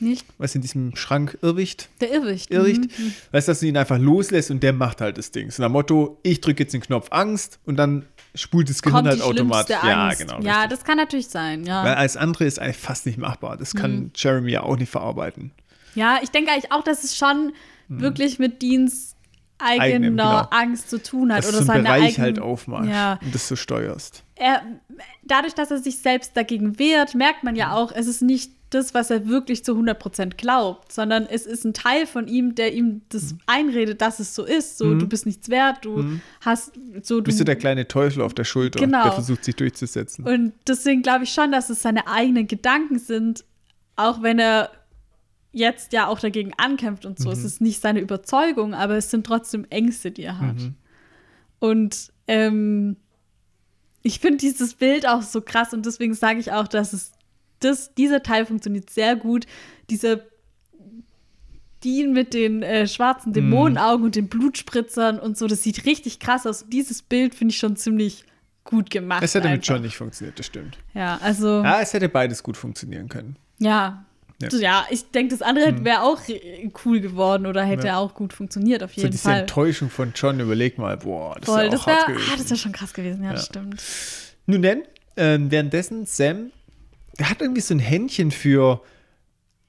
[SPEAKER 1] Nicht
[SPEAKER 2] was in diesem Schrank Irrwicht.
[SPEAKER 1] der Irrwicht.
[SPEAKER 2] Irrwicht.
[SPEAKER 1] Mhm.
[SPEAKER 2] Weißt du, dass du ihn einfach loslässt und der macht halt das Ding. So nach Motto, ich drücke jetzt den Knopf Angst und dann spult das Gehirn halt automatisch. Ja, genau.
[SPEAKER 1] Ja,
[SPEAKER 2] richtig.
[SPEAKER 1] das kann natürlich sein, ja.
[SPEAKER 2] Weil alles andere ist eigentlich fast nicht machbar. Das kann
[SPEAKER 1] Mhm.
[SPEAKER 2] Jeremy ja auch nicht verarbeiten.
[SPEAKER 1] Ja, ich denke eigentlich auch, dass es schon wirklich mit Deans eigener
[SPEAKER 2] Eigenem, genau.
[SPEAKER 1] Angst zu tun hat.
[SPEAKER 2] Dass
[SPEAKER 1] oder
[SPEAKER 2] du
[SPEAKER 1] seine
[SPEAKER 2] Bereich
[SPEAKER 1] eigenen,
[SPEAKER 2] halt aufmachst
[SPEAKER 1] Ja.
[SPEAKER 2] und das so steuerst.
[SPEAKER 1] Er, dadurch, dass er sich selbst dagegen wehrt, merkt man
[SPEAKER 2] Mhm.
[SPEAKER 1] ja auch, es ist nicht das, was er wirklich zu 100% glaubt, sondern es ist ein Teil von ihm, der ihm das
[SPEAKER 2] Mhm.
[SPEAKER 1] einredet, dass es so ist. So, du bist nichts wert, du hast so, du
[SPEAKER 2] Bist du der kleine Teufel auf der Schulter,
[SPEAKER 1] Genau.
[SPEAKER 2] der versucht, sich durchzusetzen.
[SPEAKER 1] Und deswegen glaube ich schon, dass es seine eigenen Gedanken sind, auch wenn er jetzt ja auch dagegen ankämpft und so. Es ist nicht seine Überzeugung, aber es sind trotzdem Ängste, die er hat. Und ähm, ich finde dieses Bild auch so krass und deswegen sage ich auch, dass es das, dieser Teil funktioniert sehr gut. Dieser Dean mit den äh, schwarzen Dämonenaugen und den Blutspritzern und so, das sieht richtig krass aus. Dieses Bild finde ich schon ziemlich gut gemacht.
[SPEAKER 2] Es hätte mit
[SPEAKER 1] einfach.
[SPEAKER 2] John nicht funktioniert, das stimmt.
[SPEAKER 1] Ja, also. Ja,
[SPEAKER 2] es hätte beides gut funktionieren können.
[SPEAKER 1] Ja,
[SPEAKER 2] Ja.
[SPEAKER 1] So, ja ich denke, das andere wäre auch äh, cool geworden oder hätte
[SPEAKER 2] Ja.
[SPEAKER 1] auch gut funktioniert, auf
[SPEAKER 2] So
[SPEAKER 1] jeden
[SPEAKER 2] diese
[SPEAKER 1] Fall.
[SPEAKER 2] Enttäuschung von John, überleg mal, boah, das
[SPEAKER 1] Voll,
[SPEAKER 2] ist ja
[SPEAKER 1] das
[SPEAKER 2] auch
[SPEAKER 1] wäre
[SPEAKER 2] hart
[SPEAKER 1] ah,
[SPEAKER 2] gewesen.
[SPEAKER 1] das wär schon krass gewesen, ja, das stimmt.
[SPEAKER 2] Nun denn, ähm, währenddessen Sam, der hat irgendwie so ein Händchen für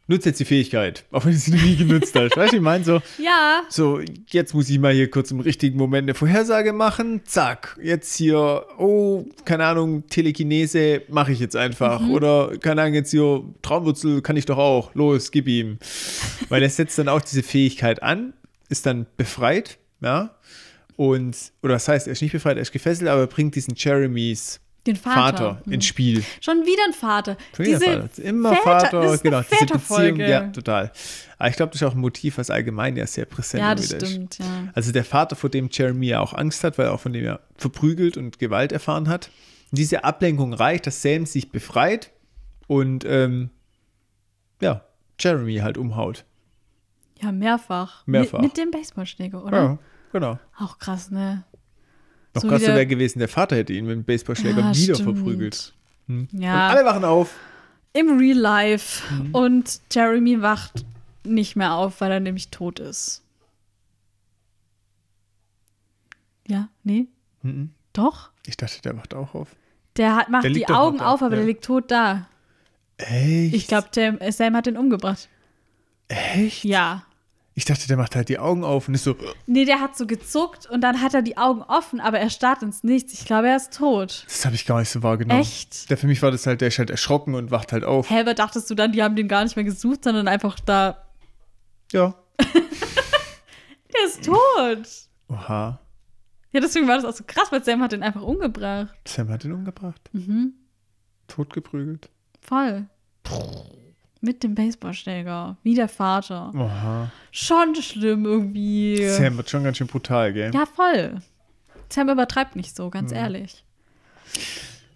[SPEAKER 2] nutzt jetzt die Fähigkeit, auch wenn du sie nie genutzt hast. Weißt du, ich meine so,
[SPEAKER 1] Ja,
[SPEAKER 2] so, jetzt muss ich mal hier kurz im richtigen Moment eine Vorhersage machen. Zack, jetzt hier, oh, keine Ahnung, Telekinese mache ich jetzt einfach.
[SPEAKER 1] Mhm.
[SPEAKER 2] Oder, keine Ahnung, jetzt hier, Traumwurzel kann ich doch auch. Los, gib ihm. Weil er setzt dann auch diese Fähigkeit an, ist dann befreit, ja. Und, oder das heißt, er ist nicht befreit, er ist gefesselt, aber er bringt diesen Jeremys
[SPEAKER 1] Den Vater.
[SPEAKER 2] Vater ins Spiel.
[SPEAKER 1] Schon wieder ein Vater.
[SPEAKER 2] Schon wieder
[SPEAKER 1] Diese
[SPEAKER 2] Vater. Immer
[SPEAKER 1] Väter,
[SPEAKER 2] Vater,
[SPEAKER 1] das ist
[SPEAKER 2] genau. Diese Beziehung, ja, total. Aber ich glaube, das ist auch ein Motiv, was allgemein ja sehr präsent
[SPEAKER 1] Ja, das
[SPEAKER 2] wieder ist.
[SPEAKER 1] stimmt, ja.
[SPEAKER 2] Also der Vater, vor dem Jeremy ja auch Angst hat, weil er auch von dem er verprügelt und Gewalt erfahren hat. Und diese Ablenkung reicht, dass Sam sich befreit und ähm, ja, Jeremy halt umhaut.
[SPEAKER 1] Ja, mehrfach.
[SPEAKER 2] Mehrfach.
[SPEAKER 1] Mit, mit dem Baseballschläger, oder?
[SPEAKER 2] Ja, genau.
[SPEAKER 1] Auch krass, ne?
[SPEAKER 2] Noch
[SPEAKER 1] So
[SPEAKER 2] krasser wäre gewesen, der Vater hätte ihn mit dem Baseballschläger
[SPEAKER 1] Ja,
[SPEAKER 2] wieder
[SPEAKER 1] stimmt.
[SPEAKER 2] verprügelt. Hm.
[SPEAKER 1] Ja.
[SPEAKER 2] Und alle wachen auf.
[SPEAKER 1] Im Real Life.
[SPEAKER 2] Mhm.
[SPEAKER 1] Und Jeremy wacht nicht mehr auf, weil er nämlich tot ist. Ja, nee?
[SPEAKER 2] Mhm.
[SPEAKER 1] Doch?
[SPEAKER 2] Ich dachte, der wacht auch auf.
[SPEAKER 1] Der hat, macht
[SPEAKER 2] Der
[SPEAKER 1] die Augen auf, aber
[SPEAKER 2] ja.
[SPEAKER 1] der liegt tot da.
[SPEAKER 2] Echt?
[SPEAKER 1] Ich glaube, Sam hat den umgebracht.
[SPEAKER 2] Echt?
[SPEAKER 1] Ja.
[SPEAKER 2] Ich dachte, der macht halt die Augen auf und ist so,
[SPEAKER 1] Nee, der hat so gezuckt und dann hat er die Augen offen, aber er starrt ins Nichts. Ich glaube, er ist tot.
[SPEAKER 2] das habe ich gar nicht so wahrgenommen.
[SPEAKER 1] Echt?
[SPEAKER 2] Der für mich war das halt, der ist halt erschrocken und wacht halt auf.
[SPEAKER 1] Hä, was dachtest du dann, die haben den gar nicht mehr gesucht, sondern einfach da.
[SPEAKER 2] Ja.
[SPEAKER 1] Der ist tot.
[SPEAKER 2] Oha.
[SPEAKER 1] Ja, deswegen war das auch so krass, weil Sam hat den einfach umgebracht.
[SPEAKER 2] Sam hat ihn umgebracht.
[SPEAKER 1] Mhm.
[SPEAKER 2] Totgeprügelt.
[SPEAKER 1] Voll. Mit dem Baseballschläger. Wie der Vater.
[SPEAKER 2] Oha.
[SPEAKER 1] Schon schlimm irgendwie.
[SPEAKER 2] Sam wird schon ganz schön brutal, gell?
[SPEAKER 1] Ja, voll. Sam übertreibt nicht so, ganz ehrlich.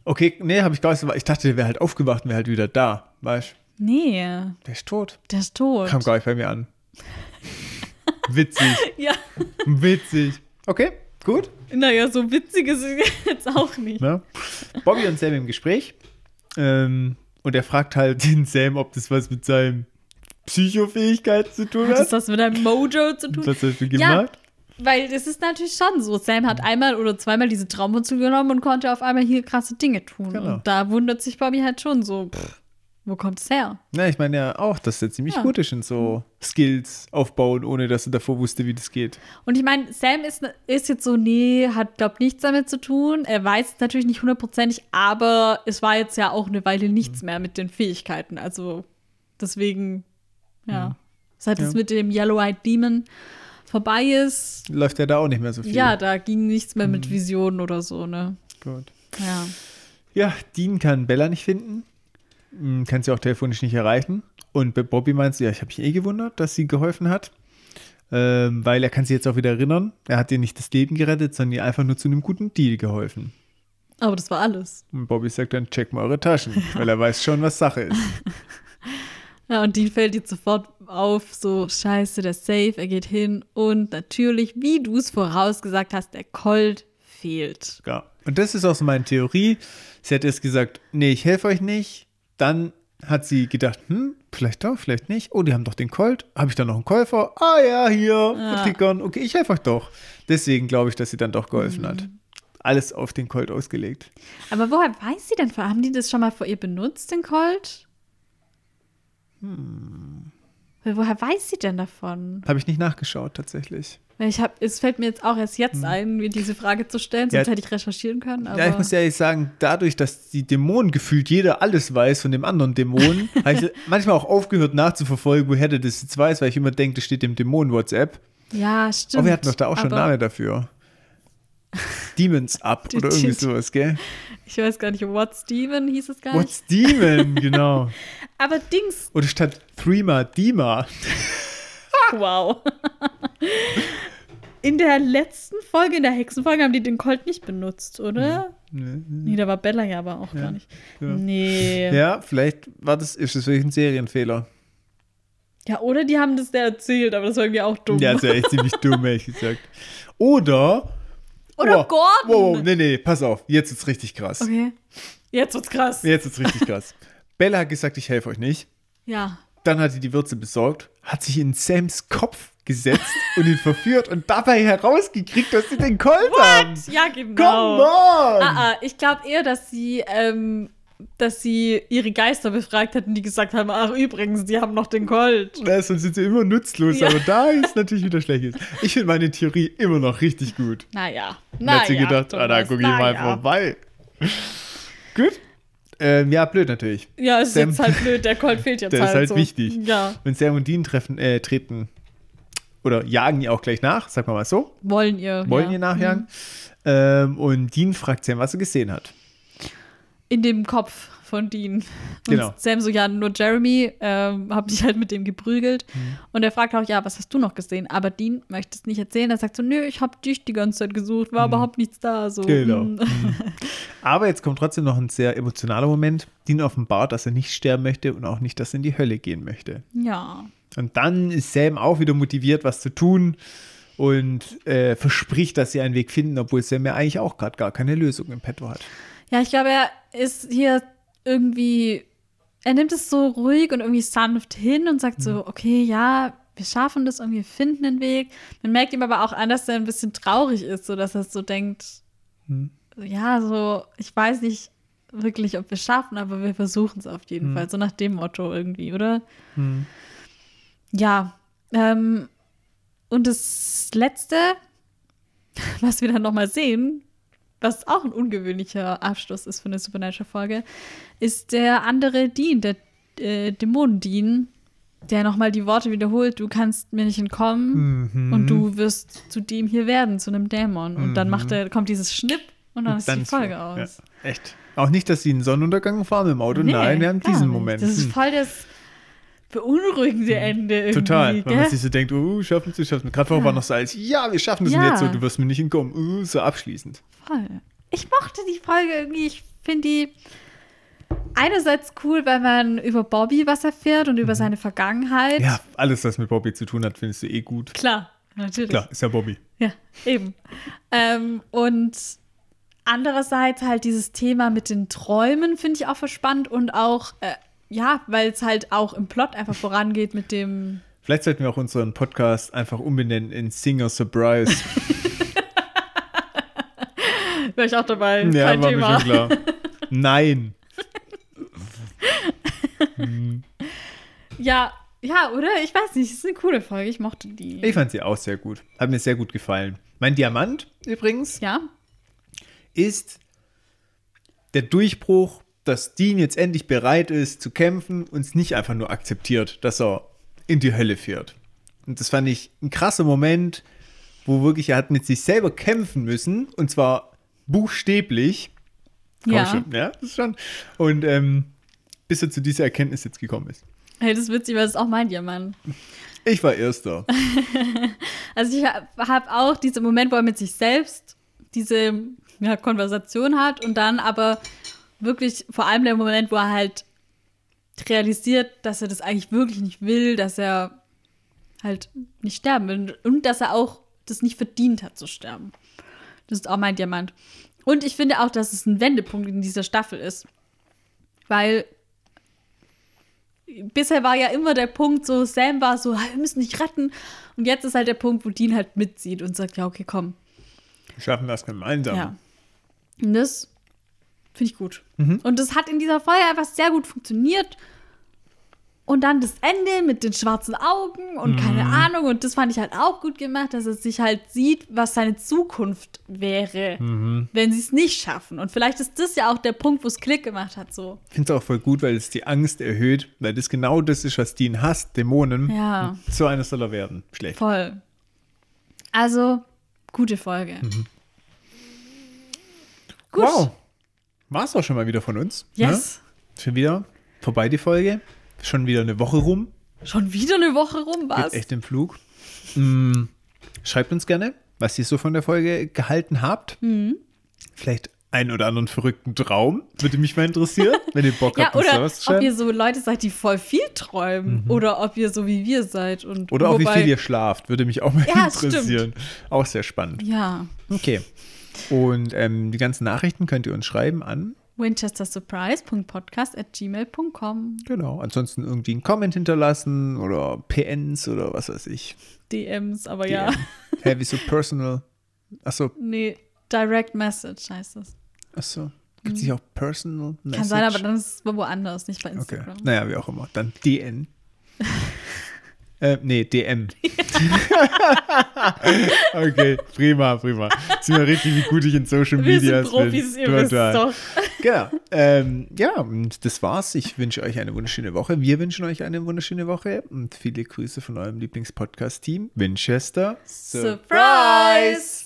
[SPEAKER 2] Okay, nee, habe ich gar nicht so. Ich dachte, der wäre halt aufgewacht und wäre halt wieder da. Weißt
[SPEAKER 1] Nee,
[SPEAKER 2] Der ist tot.
[SPEAKER 1] der ist tot.
[SPEAKER 2] Kam gar nicht bei mir an. Witzig.
[SPEAKER 1] Ja,
[SPEAKER 2] Witzig. Okay, gut.
[SPEAKER 1] naja, so witzig ist es jetzt auch nicht.
[SPEAKER 2] Ne? Bobby und Sam im Gespräch. Ähm, und er fragt halt den Sam, ob das was mit seinem Psychofähigkeiten zu tun
[SPEAKER 1] Hat das
[SPEAKER 2] hat.
[SPEAKER 1] was mit deinem Mojo zu tun?
[SPEAKER 2] Was hast du
[SPEAKER 1] Ja,
[SPEAKER 2] gemacht?
[SPEAKER 1] weil das ist natürlich schon so. Sam hat einmal oder zweimal diese Traumwurzel genommen und konnte auf einmal hier krasse Dinge tun.
[SPEAKER 2] Genau.
[SPEAKER 1] Und da wundert sich Bobby halt schon so, pff, wo kommt es her?
[SPEAKER 2] Na, ich meine ja auch, dass er ziemlich
[SPEAKER 1] Ja.
[SPEAKER 2] gut ist in so Skills aufbauen, ohne dass er davor wusste, wie das geht.
[SPEAKER 1] Und ich meine, Sam ist, ist jetzt so, nee, hat, glaubt nichts damit zu tun. Er weiß es natürlich nicht hundertprozentig, aber es war jetzt ja auch eine Weile nichts
[SPEAKER 2] Mhm.
[SPEAKER 1] mehr mit den Fähigkeiten. Also deswegen, ja. Seit
[SPEAKER 2] Ja.
[SPEAKER 1] es mit dem Yellow-Eyed Demon vorbei ist,
[SPEAKER 2] Läuft ja da auch nicht mehr so viel.
[SPEAKER 1] ja, da ging nichts mehr
[SPEAKER 2] Mhm.
[SPEAKER 1] mit Visionen oder so, ne?
[SPEAKER 2] Gut.
[SPEAKER 1] Ja.
[SPEAKER 2] Ja, Dean kann Bella nicht finden. Hm, Kann sie auch telefonisch nicht erreichen. Und bei Bobby meinst du, ja, ich habe mich eh gewundert, dass sie geholfen hat. Ähm, weil er kann sich jetzt auch wieder erinnern, er hat ihr nicht das Leben gerettet, sondern ihr einfach nur zu einem guten Deal geholfen.
[SPEAKER 1] Aber das war alles.
[SPEAKER 2] Und Bobby sagt dann, check mal eure Taschen, weil er weiß schon, was Sache ist.
[SPEAKER 1] Ja, und Dean fällt jetzt sofort auf, so scheiße, der Safe, er geht hin und natürlich, wie du es vorausgesagt hast, der Colt fehlt.
[SPEAKER 2] Ja. Und das ist auch so meine Theorie. Sie hat erst gesagt, nee, ich helfe euch nicht. Dann hat sie gedacht, hm, vielleicht doch, vielleicht nicht. Oh, die haben doch den Colt. Habe ich da noch einen Käufer? Ah ja, hier,
[SPEAKER 1] Ja.
[SPEAKER 2] Okay, ich helfe euch doch. Deswegen glaube ich, dass sie dann doch geholfen
[SPEAKER 1] Mhm.
[SPEAKER 2] hat. Alles auf den Colt ausgelegt.
[SPEAKER 1] Aber woher weiß sie denn? Haben die das schon mal vor ihr benutzt, den Colt? Weil woher weiß sie denn davon?
[SPEAKER 2] Habe ich nicht nachgeschaut, tatsächlich.
[SPEAKER 1] Ich habe, es fällt mir jetzt auch erst jetzt ein, mir diese Frage zu stellen,
[SPEAKER 2] Ja.
[SPEAKER 1] sonst hätte ich recherchieren können.
[SPEAKER 2] Ja, ich muss ehrlich sagen, dadurch, dass die Dämonen gefühlt jeder alles weiß von dem anderen Dämonen, habe ich manchmal auch aufgehört nachzuverfolgen, woher der das jetzt weiß, weil ich immer denke, das steht im Dämonen-WhatsApp.
[SPEAKER 1] ja, stimmt.
[SPEAKER 2] Aber wir hatten doch da auch schon
[SPEAKER 1] aber
[SPEAKER 2] Name dafür. Demons Up oder irgendwie sowas, gell?
[SPEAKER 1] Ich weiß gar nicht, What's Demon hieß es gar nicht.
[SPEAKER 2] What's Demon, genau.
[SPEAKER 1] Aber Dings,
[SPEAKER 2] Oder statt Threema, Dima.
[SPEAKER 1] wow. In der letzten Folge, in der Hexenfolge, haben die den Colt nicht benutzt, oder? Nee, da war Bella ja aber auch gar nicht.
[SPEAKER 2] ja.
[SPEAKER 1] Nee. Ja.
[SPEAKER 2] Ja, vielleicht war das, ist das wirklich ein Serienfehler.
[SPEAKER 1] oder die haben das da erzählt, aber das war irgendwie auch dumm.
[SPEAKER 2] Ja, ist ja echt ziemlich dumm, ehrlich gesagt. Oder.
[SPEAKER 1] Oder
[SPEAKER 2] oh,
[SPEAKER 1] Gordon.
[SPEAKER 2] Wow, nee, nee, pass auf. Jetzt ist richtig krass.
[SPEAKER 1] Okay. Jetzt wird's krass.
[SPEAKER 2] Jetzt ist richtig krass. Bella hat gesagt, ich helfe euch nicht.
[SPEAKER 1] Ja.
[SPEAKER 2] Dann hat sie die Würze besorgt, hat sich in Sams Kopf gesetzt und ihn verführt und dabei herausgekriegt, dass sie den Colt haben.
[SPEAKER 1] Ja, genau.
[SPEAKER 2] Come on!
[SPEAKER 1] Ah, ah, ich glaube eher, dass sie, ähm, dass sie ihre Geister befragt hätten, die gesagt haben, ach übrigens, die haben noch den Colt.
[SPEAKER 2] Na, sonst sind sie immer nutzlos,
[SPEAKER 1] Ja.
[SPEAKER 2] aber da ist natürlich wieder schlecht. Ich finde meine Theorie immer noch richtig gut.
[SPEAKER 1] Naja.
[SPEAKER 2] Dann hat sie gedacht, ah, da gucke ich mal
[SPEAKER 1] naja.
[SPEAKER 2] vorbei. gut. Ähm, ja, blöd natürlich.
[SPEAKER 1] Ja, ist
[SPEAKER 2] Sam-
[SPEAKER 1] jetzt halt blöd, der Colt fehlt jetzt
[SPEAKER 2] Der
[SPEAKER 1] halt.
[SPEAKER 2] ist halt
[SPEAKER 1] so.
[SPEAKER 2] wichtig.
[SPEAKER 1] Ja,
[SPEAKER 2] Wenn Sam und Dean treffen, äh, treten oder jagen ihr auch gleich nach, sagen wir mal so.
[SPEAKER 1] wollen ihr.
[SPEAKER 2] Wollen
[SPEAKER 1] ja.
[SPEAKER 2] ihr nachjagen. Ähm, und Dean fragt Sam, was er gesehen hat.
[SPEAKER 1] in dem Kopf von Dean. Und
[SPEAKER 2] Genau.
[SPEAKER 1] Sam so, ja, nur Jeremy, ähm, hab dich halt mit dem geprügelt.
[SPEAKER 2] Mhm.
[SPEAKER 1] Und er fragt auch, ja, was hast du noch gesehen? Aber Dean möchte es nicht erzählen. Er sagt so, nö, ich hab dich die ganze Zeit gesucht, war überhaupt nichts da. So,
[SPEAKER 2] Mhm. Genau.
[SPEAKER 1] mm.
[SPEAKER 2] Aber jetzt kommt trotzdem noch ein sehr emotionaler Moment. Dean offenbart, dass er nicht sterben möchte und auch nicht, dass er in die Hölle gehen möchte.
[SPEAKER 1] Ja.
[SPEAKER 2] Und dann ist Sam auch wieder motiviert, was zu tun und äh, verspricht, dass sie einen Weg finden, obwohl Sam ja eigentlich auch gerade gar keine Lösung im Petto hat.
[SPEAKER 1] Ja, ich glaube, er ist hier irgendwie, er nimmt es so ruhig und irgendwie sanft hin und sagt
[SPEAKER 2] Mhm.
[SPEAKER 1] so, okay, ja, wir schaffen das irgendwie, wir finden einen Weg. Man merkt ihm aber auch an, dass er ein bisschen traurig ist, so dass er so denkt,
[SPEAKER 2] Mhm.
[SPEAKER 1] ja, so, ich weiß nicht wirklich, ob wir es schaffen, aber wir versuchen es auf jeden
[SPEAKER 2] Mhm.
[SPEAKER 1] Fall. So nach dem Motto irgendwie, oder? Ja. Ähm, und das Letzte, was wir dann nochmal sehen, was auch ein ungewöhnlicher Abschluss ist für eine Supernatural-Folge, ist der andere Dean, der äh, Dämonen-Dean, der nochmal die Worte wiederholt, du kannst mir nicht entkommen
[SPEAKER 2] Mhm.
[SPEAKER 1] und du wirst zu dem hier werden, zu einem Dämon. Und dann
[SPEAKER 2] Mhm.
[SPEAKER 1] macht er, kommt dieses Schnipp und dann ist die
[SPEAKER 2] ist
[SPEAKER 1] Folge aus.
[SPEAKER 2] Ja, echt. Auch nicht, dass sie einen Sonnenuntergang fahren im Auto.
[SPEAKER 1] Nee,
[SPEAKER 2] Nein, wir haben diesen. Moment.
[SPEAKER 1] Das ist
[SPEAKER 2] Hm.
[SPEAKER 1] voll das beunruhigende Ende irgendwie.
[SPEAKER 2] Total, weil man
[SPEAKER 1] gell?
[SPEAKER 2] sich so denkt, oh, schaffen sie, schaffen sie. Gerade vorher
[SPEAKER 1] Ja.
[SPEAKER 2] war noch so als, ja, wir schaffen das
[SPEAKER 1] Ja.
[SPEAKER 2] und jetzt so, du wirst mir nicht entkommen. Uh, so abschließend.
[SPEAKER 1] Voll. Ich mochte die Folge irgendwie. Ich finde die einerseits cool, weil man über Bobby was erfährt und über seine Vergangenheit.
[SPEAKER 2] Mhm. Ja, alles, was mit Bobby zu tun hat, findest du eh gut.
[SPEAKER 1] Klar, natürlich.
[SPEAKER 2] Klar, ist ja Bobby.
[SPEAKER 1] Ja, eben. ähm, und andererseits halt dieses Thema mit den Träumen finde ich auch verspannt und auch, äh, ja, weil es halt auch im Plot einfach vorangeht mit dem.
[SPEAKER 2] Vielleicht sollten wir auch unseren Podcast einfach umbenennen in Singer Surprise.
[SPEAKER 1] Wäre ich auch dabei.
[SPEAKER 2] ja,
[SPEAKER 1] Kein
[SPEAKER 2] war
[SPEAKER 1] Thema.
[SPEAKER 2] mir schon klar. Nein.
[SPEAKER 1] Ja, ja, oder? Ich weiß nicht, es ist eine coole Folge. Ich mochte die.
[SPEAKER 2] Ich fand sie auch sehr gut. Hat mir sehr gut gefallen. Mein Diamant übrigens
[SPEAKER 1] ja,
[SPEAKER 2] ist der Durchbruch, dass Dean jetzt endlich bereit ist zu kämpfen und es nicht einfach nur akzeptiert, dass er in die Hölle führt. Und das fand ich ein krasser Moment, wo wirklich er hat mit sich selber kämpfen müssen und zwar buchstäblich.
[SPEAKER 1] Ja.
[SPEAKER 2] schon, ja, das ist schon. Und ähm, bis er zu dieser Erkenntnis jetzt gekommen ist.
[SPEAKER 1] hey, das ist witzig, weil das ist auch mein Diamant.
[SPEAKER 2] Ich war Erster.
[SPEAKER 1] Also ich habe hab auch diesen Moment, wo er mit sich selbst diese ja, Konversation hat und dann aber wirklich vor allem der Moment, wo er halt realisiert, dass er das eigentlich wirklich nicht will, dass er halt nicht sterben will und dass er auch das nicht verdient hat zu sterben. Das ist auch mein Diamant. Und ich finde auch, dass es ein Wendepunkt in dieser Staffel ist. Weil bisher war ja immer der Punkt, so Sam war so, "Ah, wir müssen dich retten. Und jetzt ist halt der Punkt, wo Dean halt mitzieht und sagt, ja, okay, komm.
[SPEAKER 2] Wir schaffen das gemeinsam.
[SPEAKER 1] Ja. Und das finde ich gut. Und das hat in dieser Folge einfach sehr gut funktioniert. Und dann das Ende mit den schwarzen Augen und keine Ahnung. Und das fand ich halt auch gut gemacht, dass er sich halt sieht, was seine Zukunft wäre, wenn sie es nicht schaffen. Und vielleicht ist das ja auch der Punkt, wo es Klick gemacht hat. So.
[SPEAKER 2] Ich finde es auch voll gut, weil es die Angst erhöht, weil das genau das ist, was Dean hasst, Dämonen.
[SPEAKER 1] Ja.
[SPEAKER 2] So einer soll er werden. Schlecht.
[SPEAKER 1] Voll. Also, gute Folge. Gut.
[SPEAKER 2] Wow. War es auch schon mal wieder von uns.
[SPEAKER 1] Yes.
[SPEAKER 2] Ne? Schon wieder vorbei die Folge. Schon wieder eine Woche rum.
[SPEAKER 1] Schon wieder eine Woche rum, was?
[SPEAKER 2] Geht echt im Flug. Mm, schreibt uns gerne, was ihr so von der Folge gehalten habt.
[SPEAKER 1] Mhm.
[SPEAKER 2] Vielleicht einen oder anderen verrückten Traum. Würde mich mal interessieren, wenn ihr Bock
[SPEAKER 1] Ja,
[SPEAKER 2] habt, uns
[SPEAKER 1] oder ob ihr so Leute seid, die voll viel träumen. Oder ob ihr so wie wir seid. Und
[SPEAKER 2] Oder auch wie viel ihr schlaft. Würde mich auch mal
[SPEAKER 1] Ja, stimmt.
[SPEAKER 2] interessieren. Auch sehr spannend.
[SPEAKER 1] Ja.
[SPEAKER 2] Okay. Und ähm, die ganzen Nachrichten könnt ihr uns schreiben an.
[SPEAKER 1] winchestersurprise.podcast at gmail.com
[SPEAKER 2] Genau. Ansonsten irgendwie einen Comment hinterlassen oder PNs oder was weiß ich.
[SPEAKER 1] DMs, aber ja.
[SPEAKER 2] DM. Hä, wieso personal? Achso,
[SPEAKER 1] Nee, Direct Message heißt das.
[SPEAKER 2] achso. Gibt es nicht auch personal message?
[SPEAKER 1] Kann sein, aber dann ist es woanders, nicht bei
[SPEAKER 2] Okay.
[SPEAKER 1] Instagram.
[SPEAKER 2] Naja, wie auch immer. Dann DN. äh, nee, DM. okay, prima, prima. Sind wir richtig, wie gut ich in Social Media
[SPEAKER 1] sind Profis, ihr wisst doch.
[SPEAKER 2] Genau. Ähm, ja, und das war's. Ich wünsche euch eine wunderschöne Woche. Wir wünschen euch eine wunderschöne Woche und viele Grüße von eurem Lieblingspodcast-Team Winchester.
[SPEAKER 1] Surprise!